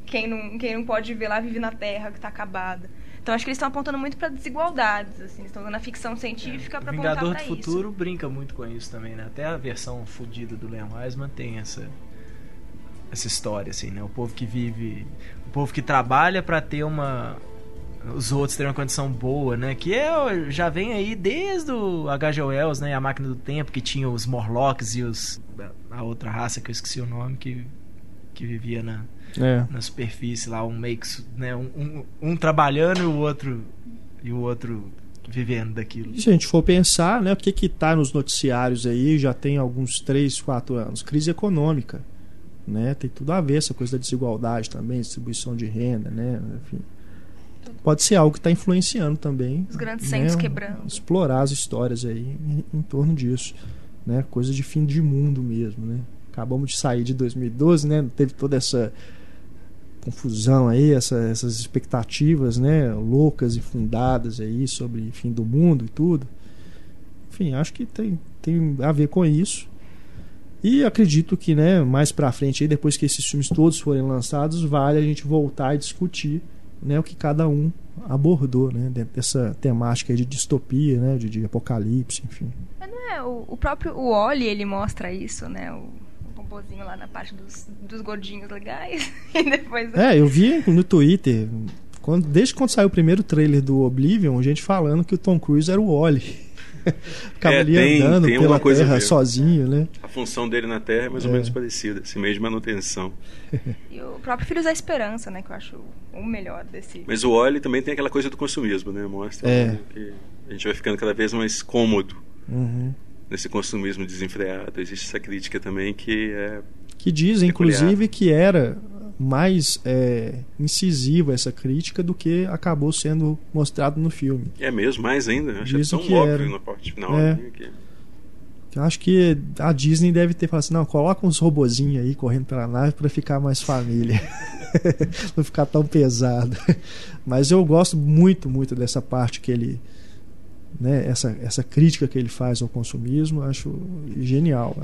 quem não, quem não pode viver lá vive na Terra que tá acabada. Então acho que eles estão apontando muito para desigualdades, assim, eles estão usando a ficção científica O para apontar Vingador para do isso. Futuro brinca muito com isso também, né? Até a versão fodida do Leon Wiseman tem essa essa história assim, né? O povo que vive, o povo que trabalha pra ter uma os outros terem uma condição boa, né? Que é, já vem aí desde o H.G. Wells, né? A Máquina do Tempo, que tinha os Morlocks e os a outra raça que eu esqueci o nome que que vivia na É. na superfície lá, um meio que, né, um, um, um trabalhando e o outro e o outro vivendo daquilo. E se a gente for pensar, né, o que que tá nos noticiários aí já tem alguns 3, 4 anos? Crise econômica, né? Tem tudo a ver essa coisa da desigualdade também, distribuição de renda, né? Enfim. Pode ser algo que está influenciando também. Os grandes né, centros quebrando. Explorar as histórias aí em, em torno disso, né? Coisa de fim de mundo mesmo, né? Acabamos de sair de 2012, né? Teve toda essa confusão aí, essa- essas expectativas, né, loucas e fundadas aí sobre fim do mundo e tudo. Enfim, acho que tem, tem a ver com isso. E acredito que, né, mais pra frente aí, depois que esses filmes todos forem lançados, vale a gente voltar e discutir, né, o que cada um abordou, né, dentro dessa temática aí de distopia, né, de, de apocalipse, enfim. Mas não é, o, o próprio o Oli, ele mostra isso, né? O, o robozinho lá na parte dos, dos gordinhos legais. e depois... É, eu vi no Twitter, quando, desde quando saiu o primeiro trailer do Oblivion, gente falando que o Tom Cruise era o Wally. Ficava É, ali tem- andando tem pela uma coisa a terra ver. sozinho, né? A função dele na Terra é mais ou É. menos parecida, esse meio de manutenção. E o próprio Filhos da Esperança, né? Que eu acho o melhor desse... Mas o Oli também tem aquela coisa do consumismo, né? Mostra É. que a gente vai ficando cada vez mais cômodo Uhum. nesse consumismo desenfreado. Existe essa crítica também que é Que dizem, Peculiar. inclusive, que era mais é, incisiva essa crítica do que acabou sendo mostrado no filme. É mesmo, mais ainda. Eu Achei Dizem tão que óbvio era. na parte final. É. né, que- Eu acho que a Disney deve ter falado assim, não, coloca uns robozinhos aí correndo pela nave para ficar mais família. Não ficar tão pesado. Mas eu gosto muito, muito dessa parte que ele né, essa, essa crítica que ele faz ao consumismo, acho genial.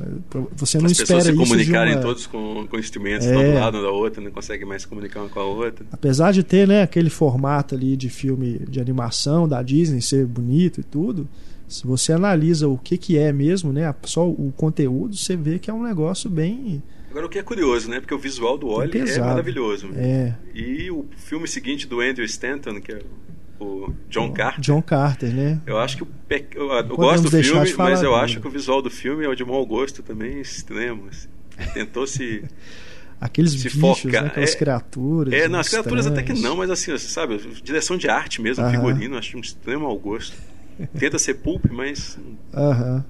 Você não As espera pessoas se comunicarem uma... todos com, com instrumentos, É. é. do lado da outra, não conseguem mais se comunicar uma com a outra. Apesar de ter né, aquele formato ali de filme de animação da Disney ser bonito e tudo, se você analisa o que, que é mesmo, né, só o conteúdo, você vê que é um negócio bem. Agora, o que é curioso, né? Porque o visual do Wally é pesado. maravilhoso. É, E o filme seguinte do Andrew Stanton, que é o John Carter, John Carter, né? eu acho que o pe... eu, eu gosto do filme, falar mas eu acho que o visual do filme é o de mau gosto também extremo. assim. Tentou se. Aqueles Se bichos, foca- né, aquelas é- criaturas. É, não, as criaturas até que não, mas assim, você sabe, direção de arte mesmo, Aham. figurino, eu acho um extremo mau gosto. Tenta ser pulp, mas. Aham.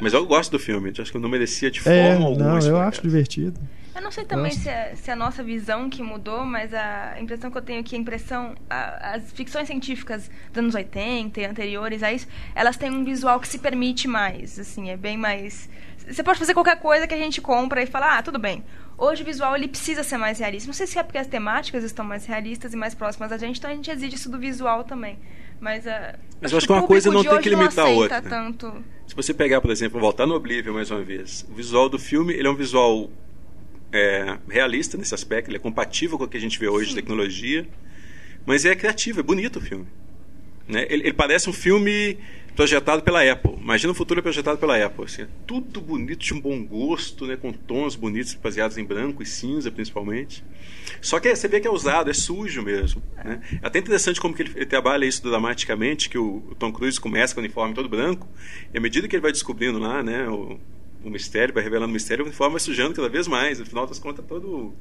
Mas eu gosto do filme, acho que eu não merecia de É, forma alguma. não, eu acho divertido. Eu não sei também se é, se é a nossa visão que mudou, mas a impressão que eu tenho aqui, a impressão. a- as ficções científicas dos anos 80 e anteriores a isso, elas têm um visual que se permite mais. Assim, é bem mais. Você pode fazer qualquer coisa que a gente compra e fala, ah, tudo bem. Hoje o visual ele precisa ser mais realista. Não sei se é porque as temáticas estão mais realistas e mais próximas da gente, então a gente exige isso do visual também. Mas, ah, Mas eu acho o que uma coisa não tem que limitar a outra. Tanto... Se você pegar, por exemplo, voltar no Oblivion mais uma vez, o visual do filme ele é um visual é, realista nesse aspecto, ele é compatível com o que a gente vê hoje de tecnologia, mas é criativo, é bonito o filme. Né? Ele, ele parece um filme projetado pela Apple. Imagina um futuro projetado pela Apple. Assim, é tudo bonito, de um bom gosto, né? com tons bonitos, baseados em branco e cinza, principalmente. Só que você vê que é usado, é sujo mesmo. Né? É até interessante como que ele, ele trabalha isso dramaticamente, que o, o Tom Cruise começa com o uniforme todo branco, e à medida que ele vai descobrindo lá né, o, o mistério, vai revelando o mistério, o uniforme vai sujando cada vez mais. No final das contas, todo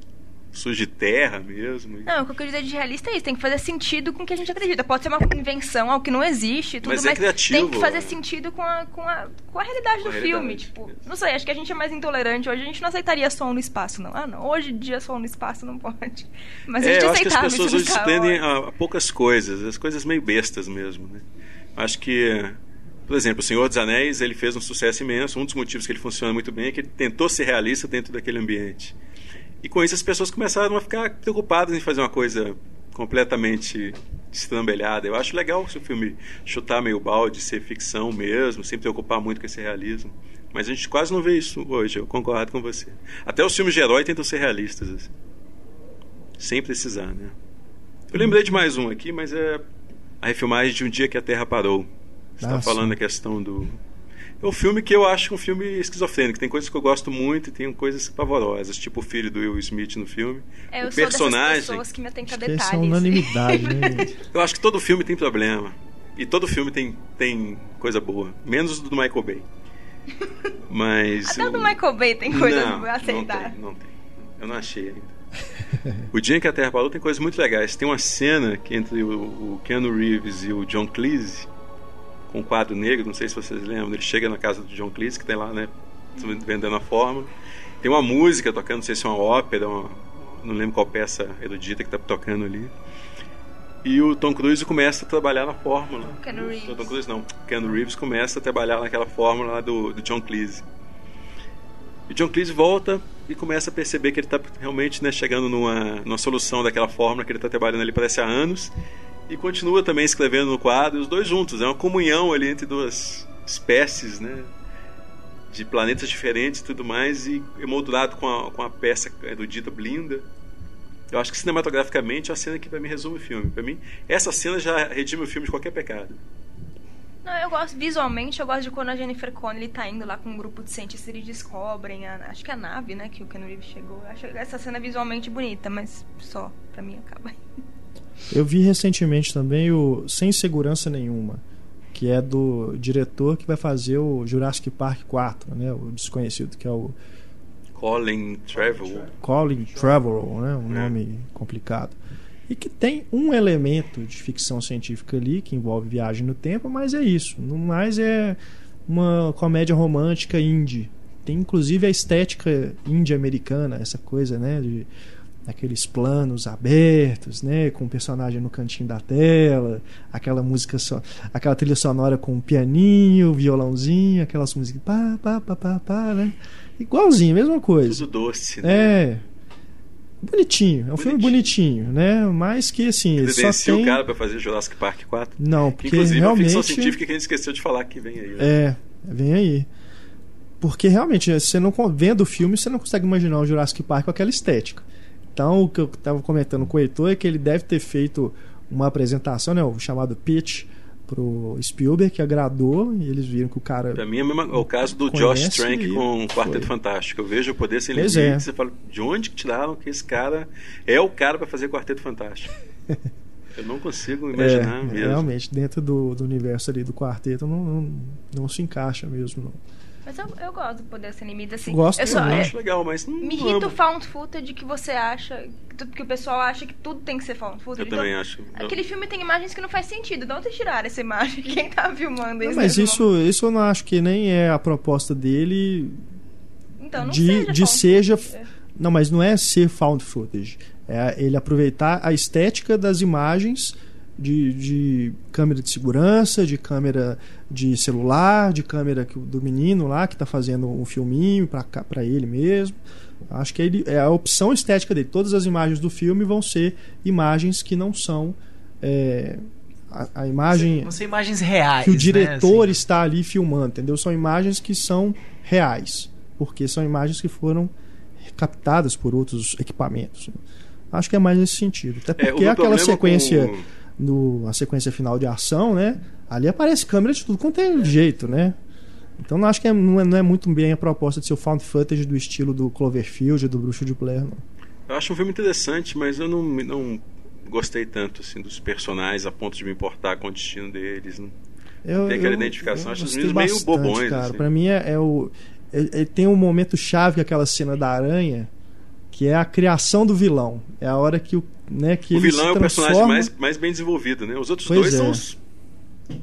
sujo de terra mesmo. Não, o que eu queria dizer de realista é isso, tem que fazer sentido com o que a gente acredita. Pode ser uma invenção, algo que não existe, tudo, Mas mas, é criativo. tem que fazer sentido com a, com a, com a realidade Com a do realidade, filme. Tipo, isso. não sei, acho que a gente é mais intolerante hoje, a gente não aceitaria som no espaço, não. Ah, não, hoje em dia som no espaço não pode. Mas a É, gente eu acho que as pessoas hoje se prendem a, a poucas coisas, as coisas meio bestas mesmo. Né? Acho que, por exemplo, O Senhor dos Anéis ele fez um sucesso imenso. Um dos motivos que ele funciona muito bem é que ele tentou ser realista dentro daquele ambiente. E com isso as pessoas começaram a ficar preocupadas em fazer uma coisa completamente estrambelhada. Eu acho legal se o filme chutar meio balde, ser ficção mesmo, sem preocupar muito com esse realismo. Mas a gente quase não vê isso hoje, eu concordo com você. Até os filmes de herói tentam ser realistas, assim. Sem precisar, né? Eu lembrei de mais um aqui, mas é a refilmagem de Um Dia que a Terra Parou. Você está Ah, falando sim. da questão do. É um filme que eu acho um filme esquizofrênico. Tem coisas que eu gosto muito e tem coisas pavorosas, tipo o filho do Will Smith no filme. É, o sou personagem. dessas pessoas que me atentam a essa é detalhes. unanimidade, né? Eu acho que todo filme tem problema. E todo filme tem, tem coisa boa. Menos o do Michael Bay. Mas. Até o do Michael Bay tem coisas não, pra aceitar. Não tem, não tem. Eu não achei ainda. o Dia em que a Terra Parou tem coisas muito legais. Tem uma cena que entre o, o Keanu Reeves e o John Cleese, com um quadro negro, não sei se vocês lembram, ele chega na casa do John Cleese, que tem lá, né, vendendo a fórmula. Tem uma música tocando, não sei se é uma ópera, uma- não lembro qual peça erudita que tá tocando ali. E o Tom Cruise começa a trabalhar na fórmula. O Keanu Reeves. O Tom Cruise não. O Keanu Reeves começa a trabalhar naquela fórmula lá do, do John Cleese. E John Cleese volta e começa a perceber que ele está realmente né, chegando numa, numa solução daquela fórmula que ele está trabalhando ali parece há anos. E continua também escrevendo no quadro, os dois juntos. É uma comunhão ali entre duas espécies, né? De planetas diferentes e tudo mais, e emoldurado com a, com a peça erudita Blinda. Eu acho que cinematograficamente é a cena que para mim resume o filme. Para mim, essa cena já redime o filme de qualquer pecado. Não, eu gosto, visualmente, eu gosto de quando a Jennifer Connelly tá indo lá com um grupo de cientistas e eles descobrem, a, acho que é a nave, né, que o Keanu Reeves chegou. Eu acho essa cena visualmente bonita, mas só, pra mim, acaba. Eu vi recentemente também o Sem Segurança Nenhuma, que é do diretor que vai fazer o Jurassic Park 4, né? O desconhecido, que é o Colin Trevorrow. Colin Trevorrow, né? Um É. nome complicado. E que tem um elemento de ficção científica ali que envolve viagem no tempo, mas é isso. No mais é uma comédia romântica indie. Tem inclusive a estética indie americana, essa coisa, né, de aqueles planos abertos, né, com o personagem no cantinho da tela, aquela música só, aquela trilha sonora com um pianinho, violãozinho, aquelas músicas pá pá pá pá pá, né? Igualzinho, mesma coisa. Tudo doce, né? É. bonitinho, é um filme bonitinho, né? Mas que assim, ele só tem... o cara para fazer Jurassic Park 4? Não, porque Inclusive, realmente... é uma ficção científica que a gente esqueceu de falar que vem aí. Né? É, vem aí. Porque realmente, você não vendo o filme, você não consegue imaginar o Jurassic Park com aquela estética. Então, o que eu estava comentando com o Heitor é que ele deve ter feito uma apresentação, né, o chamado pitch pro Spielberg, que agradou, e eles viram que o cara. Pra mim é, mesmo, é o caso do Josh Trank com o Quarteto Fantástico. Eu vejo o poder sem limite é. você fala, de onde que tiraram que esse cara é o cara para fazer Quarteto Fantástico? Eu não consigo imaginar é, mesmo. Realmente, dentro do, do, universo ali do quarteto não, não, não se encaixa mesmo, não. Mas eu, eu gosto do Poder Sem Limites, assim. Gosto eu só, eu acho legal, mas não Me irrita o found footage que você acha, que o pessoal acha que tudo tem que ser found footage. Eu então, também acho. Aquele filme tem imagens que não faz sentido. De onde tiraram essa imagem? Quem tá filmando isso? Não, mas isso, isso eu não acho que nem é a proposta dele então, não de, seja de seja... Footage. Não, mas não é ser found footage. É ele aproveitar a estética das imagens de, de câmera de segurança, de câmera de celular, de câmera do menino lá que está fazendo um filminho para ele mesmo. Acho que ele, é a opção estética dele. Todas as imagens do filme vão ser imagens que não são. É, a, a, imagem. Vão ser imagens reais. Que o diretor né? assim. está ali filmando, entendeu? São imagens que são reais. Porque são imagens que foram captadas por outros equipamentos. Acho que é mais nesse sentido. Até porque é, aquela sequência. Com no, a sequência final de ação, né? Ali aparece câmera de tudo quanto é jeito, né? Então não acho que é, não, é, não é muito bem a proposta de ser o found footage do estilo do Cloverfield, do Bruxo de Blair, não. Eu acho um filme interessante, mas eu não, não gostei tanto assim dos personagens a ponto de me importar com o destino deles. Eu, tem aquela eu, identificação. Eu acho os meninos meio bobões. Cara. Assim. Pra mim é, é o. Ele, ele tem um momento chave, aquela cena da aranha, que é a criação do vilão. É a hora que o, né, que o vilão é o personagem mais, mais bem desenvolvido, né? Os outros pois dois é. são os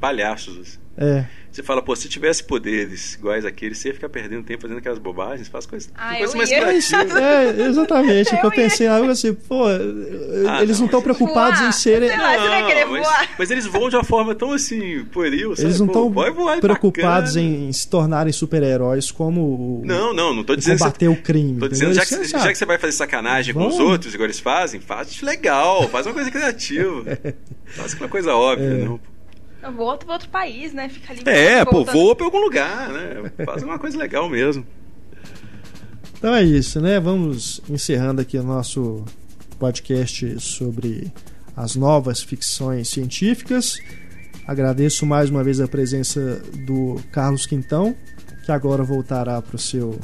palhaços. Assim. É. Você fala, pô, se tivesse poderes iguais àqueles, você ia ficar perdendo tempo fazendo aquelas bobagens, faz coisas ah, coisa mais criativas. É, exatamente. o que eu pensei lá, assim, pô, ah, eles não estão preocupados voar. em serem. Sei lá, você vai querer mas, voar. mas eles voam de uma forma tão assim, pueril, sabe? Eles não estão é preocupados bacana. em se tornarem super-heróis como o- Não, não, não tô dizendo. combater o crime. Tô dizendo, já que, é já que você vai fazer sacanagem com os Vamos. outros, igual eles fazem, faz legal, faz uma coisa criativa. faz uma coisa óbvia, É. não. Eu vou outro, outro país, né? Fica ali. É, pô, voltando. voa pra algum lugar, né? Faz uma coisa legal mesmo. Então é isso, né? Vamos encerrando aqui o nosso podcast sobre as novas ficções científicas. Agradeço mais uma vez a presença do Carlos Quintão, que agora voltará para o seu,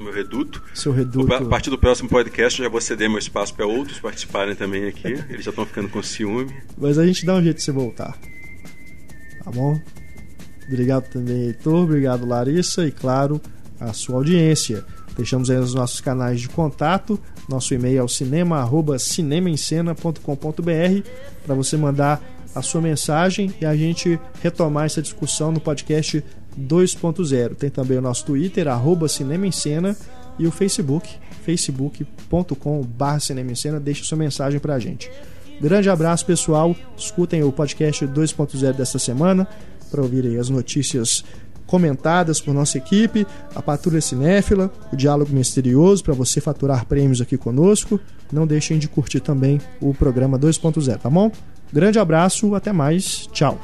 meu reduto. seu A reduto. partir do próximo podcast, eu já vou ceder meu espaço para outros participarem também aqui. Eles já estão ficando com ciúme. Mas a gente dá um jeito de você voltar. Tá bom? Obrigado também, Heitor. Obrigado, Larissa. E, claro, a sua audiência. Deixamos aí os nossos canais de contato. Nosso e-mail é o cinema.cinemaencena.com.br para você mandar a sua mensagem e a gente retomar essa discussão no podcast 2.0. Tem também o nosso Twitter, arroba Cinema e o Facebook, facebook.com.br Cinema. Deixe sua mensagem para a gente. Grande abraço, pessoal. Escutem o podcast 2.0 dessa semana para ouvirem as notícias comentadas por nossa equipe, a Patrulha Cinéfila, o Diálogo Misterioso para você faturar prêmios aqui conosco. Não deixem de curtir também o programa 2.0, tá bom? Grande abraço, até mais, tchau.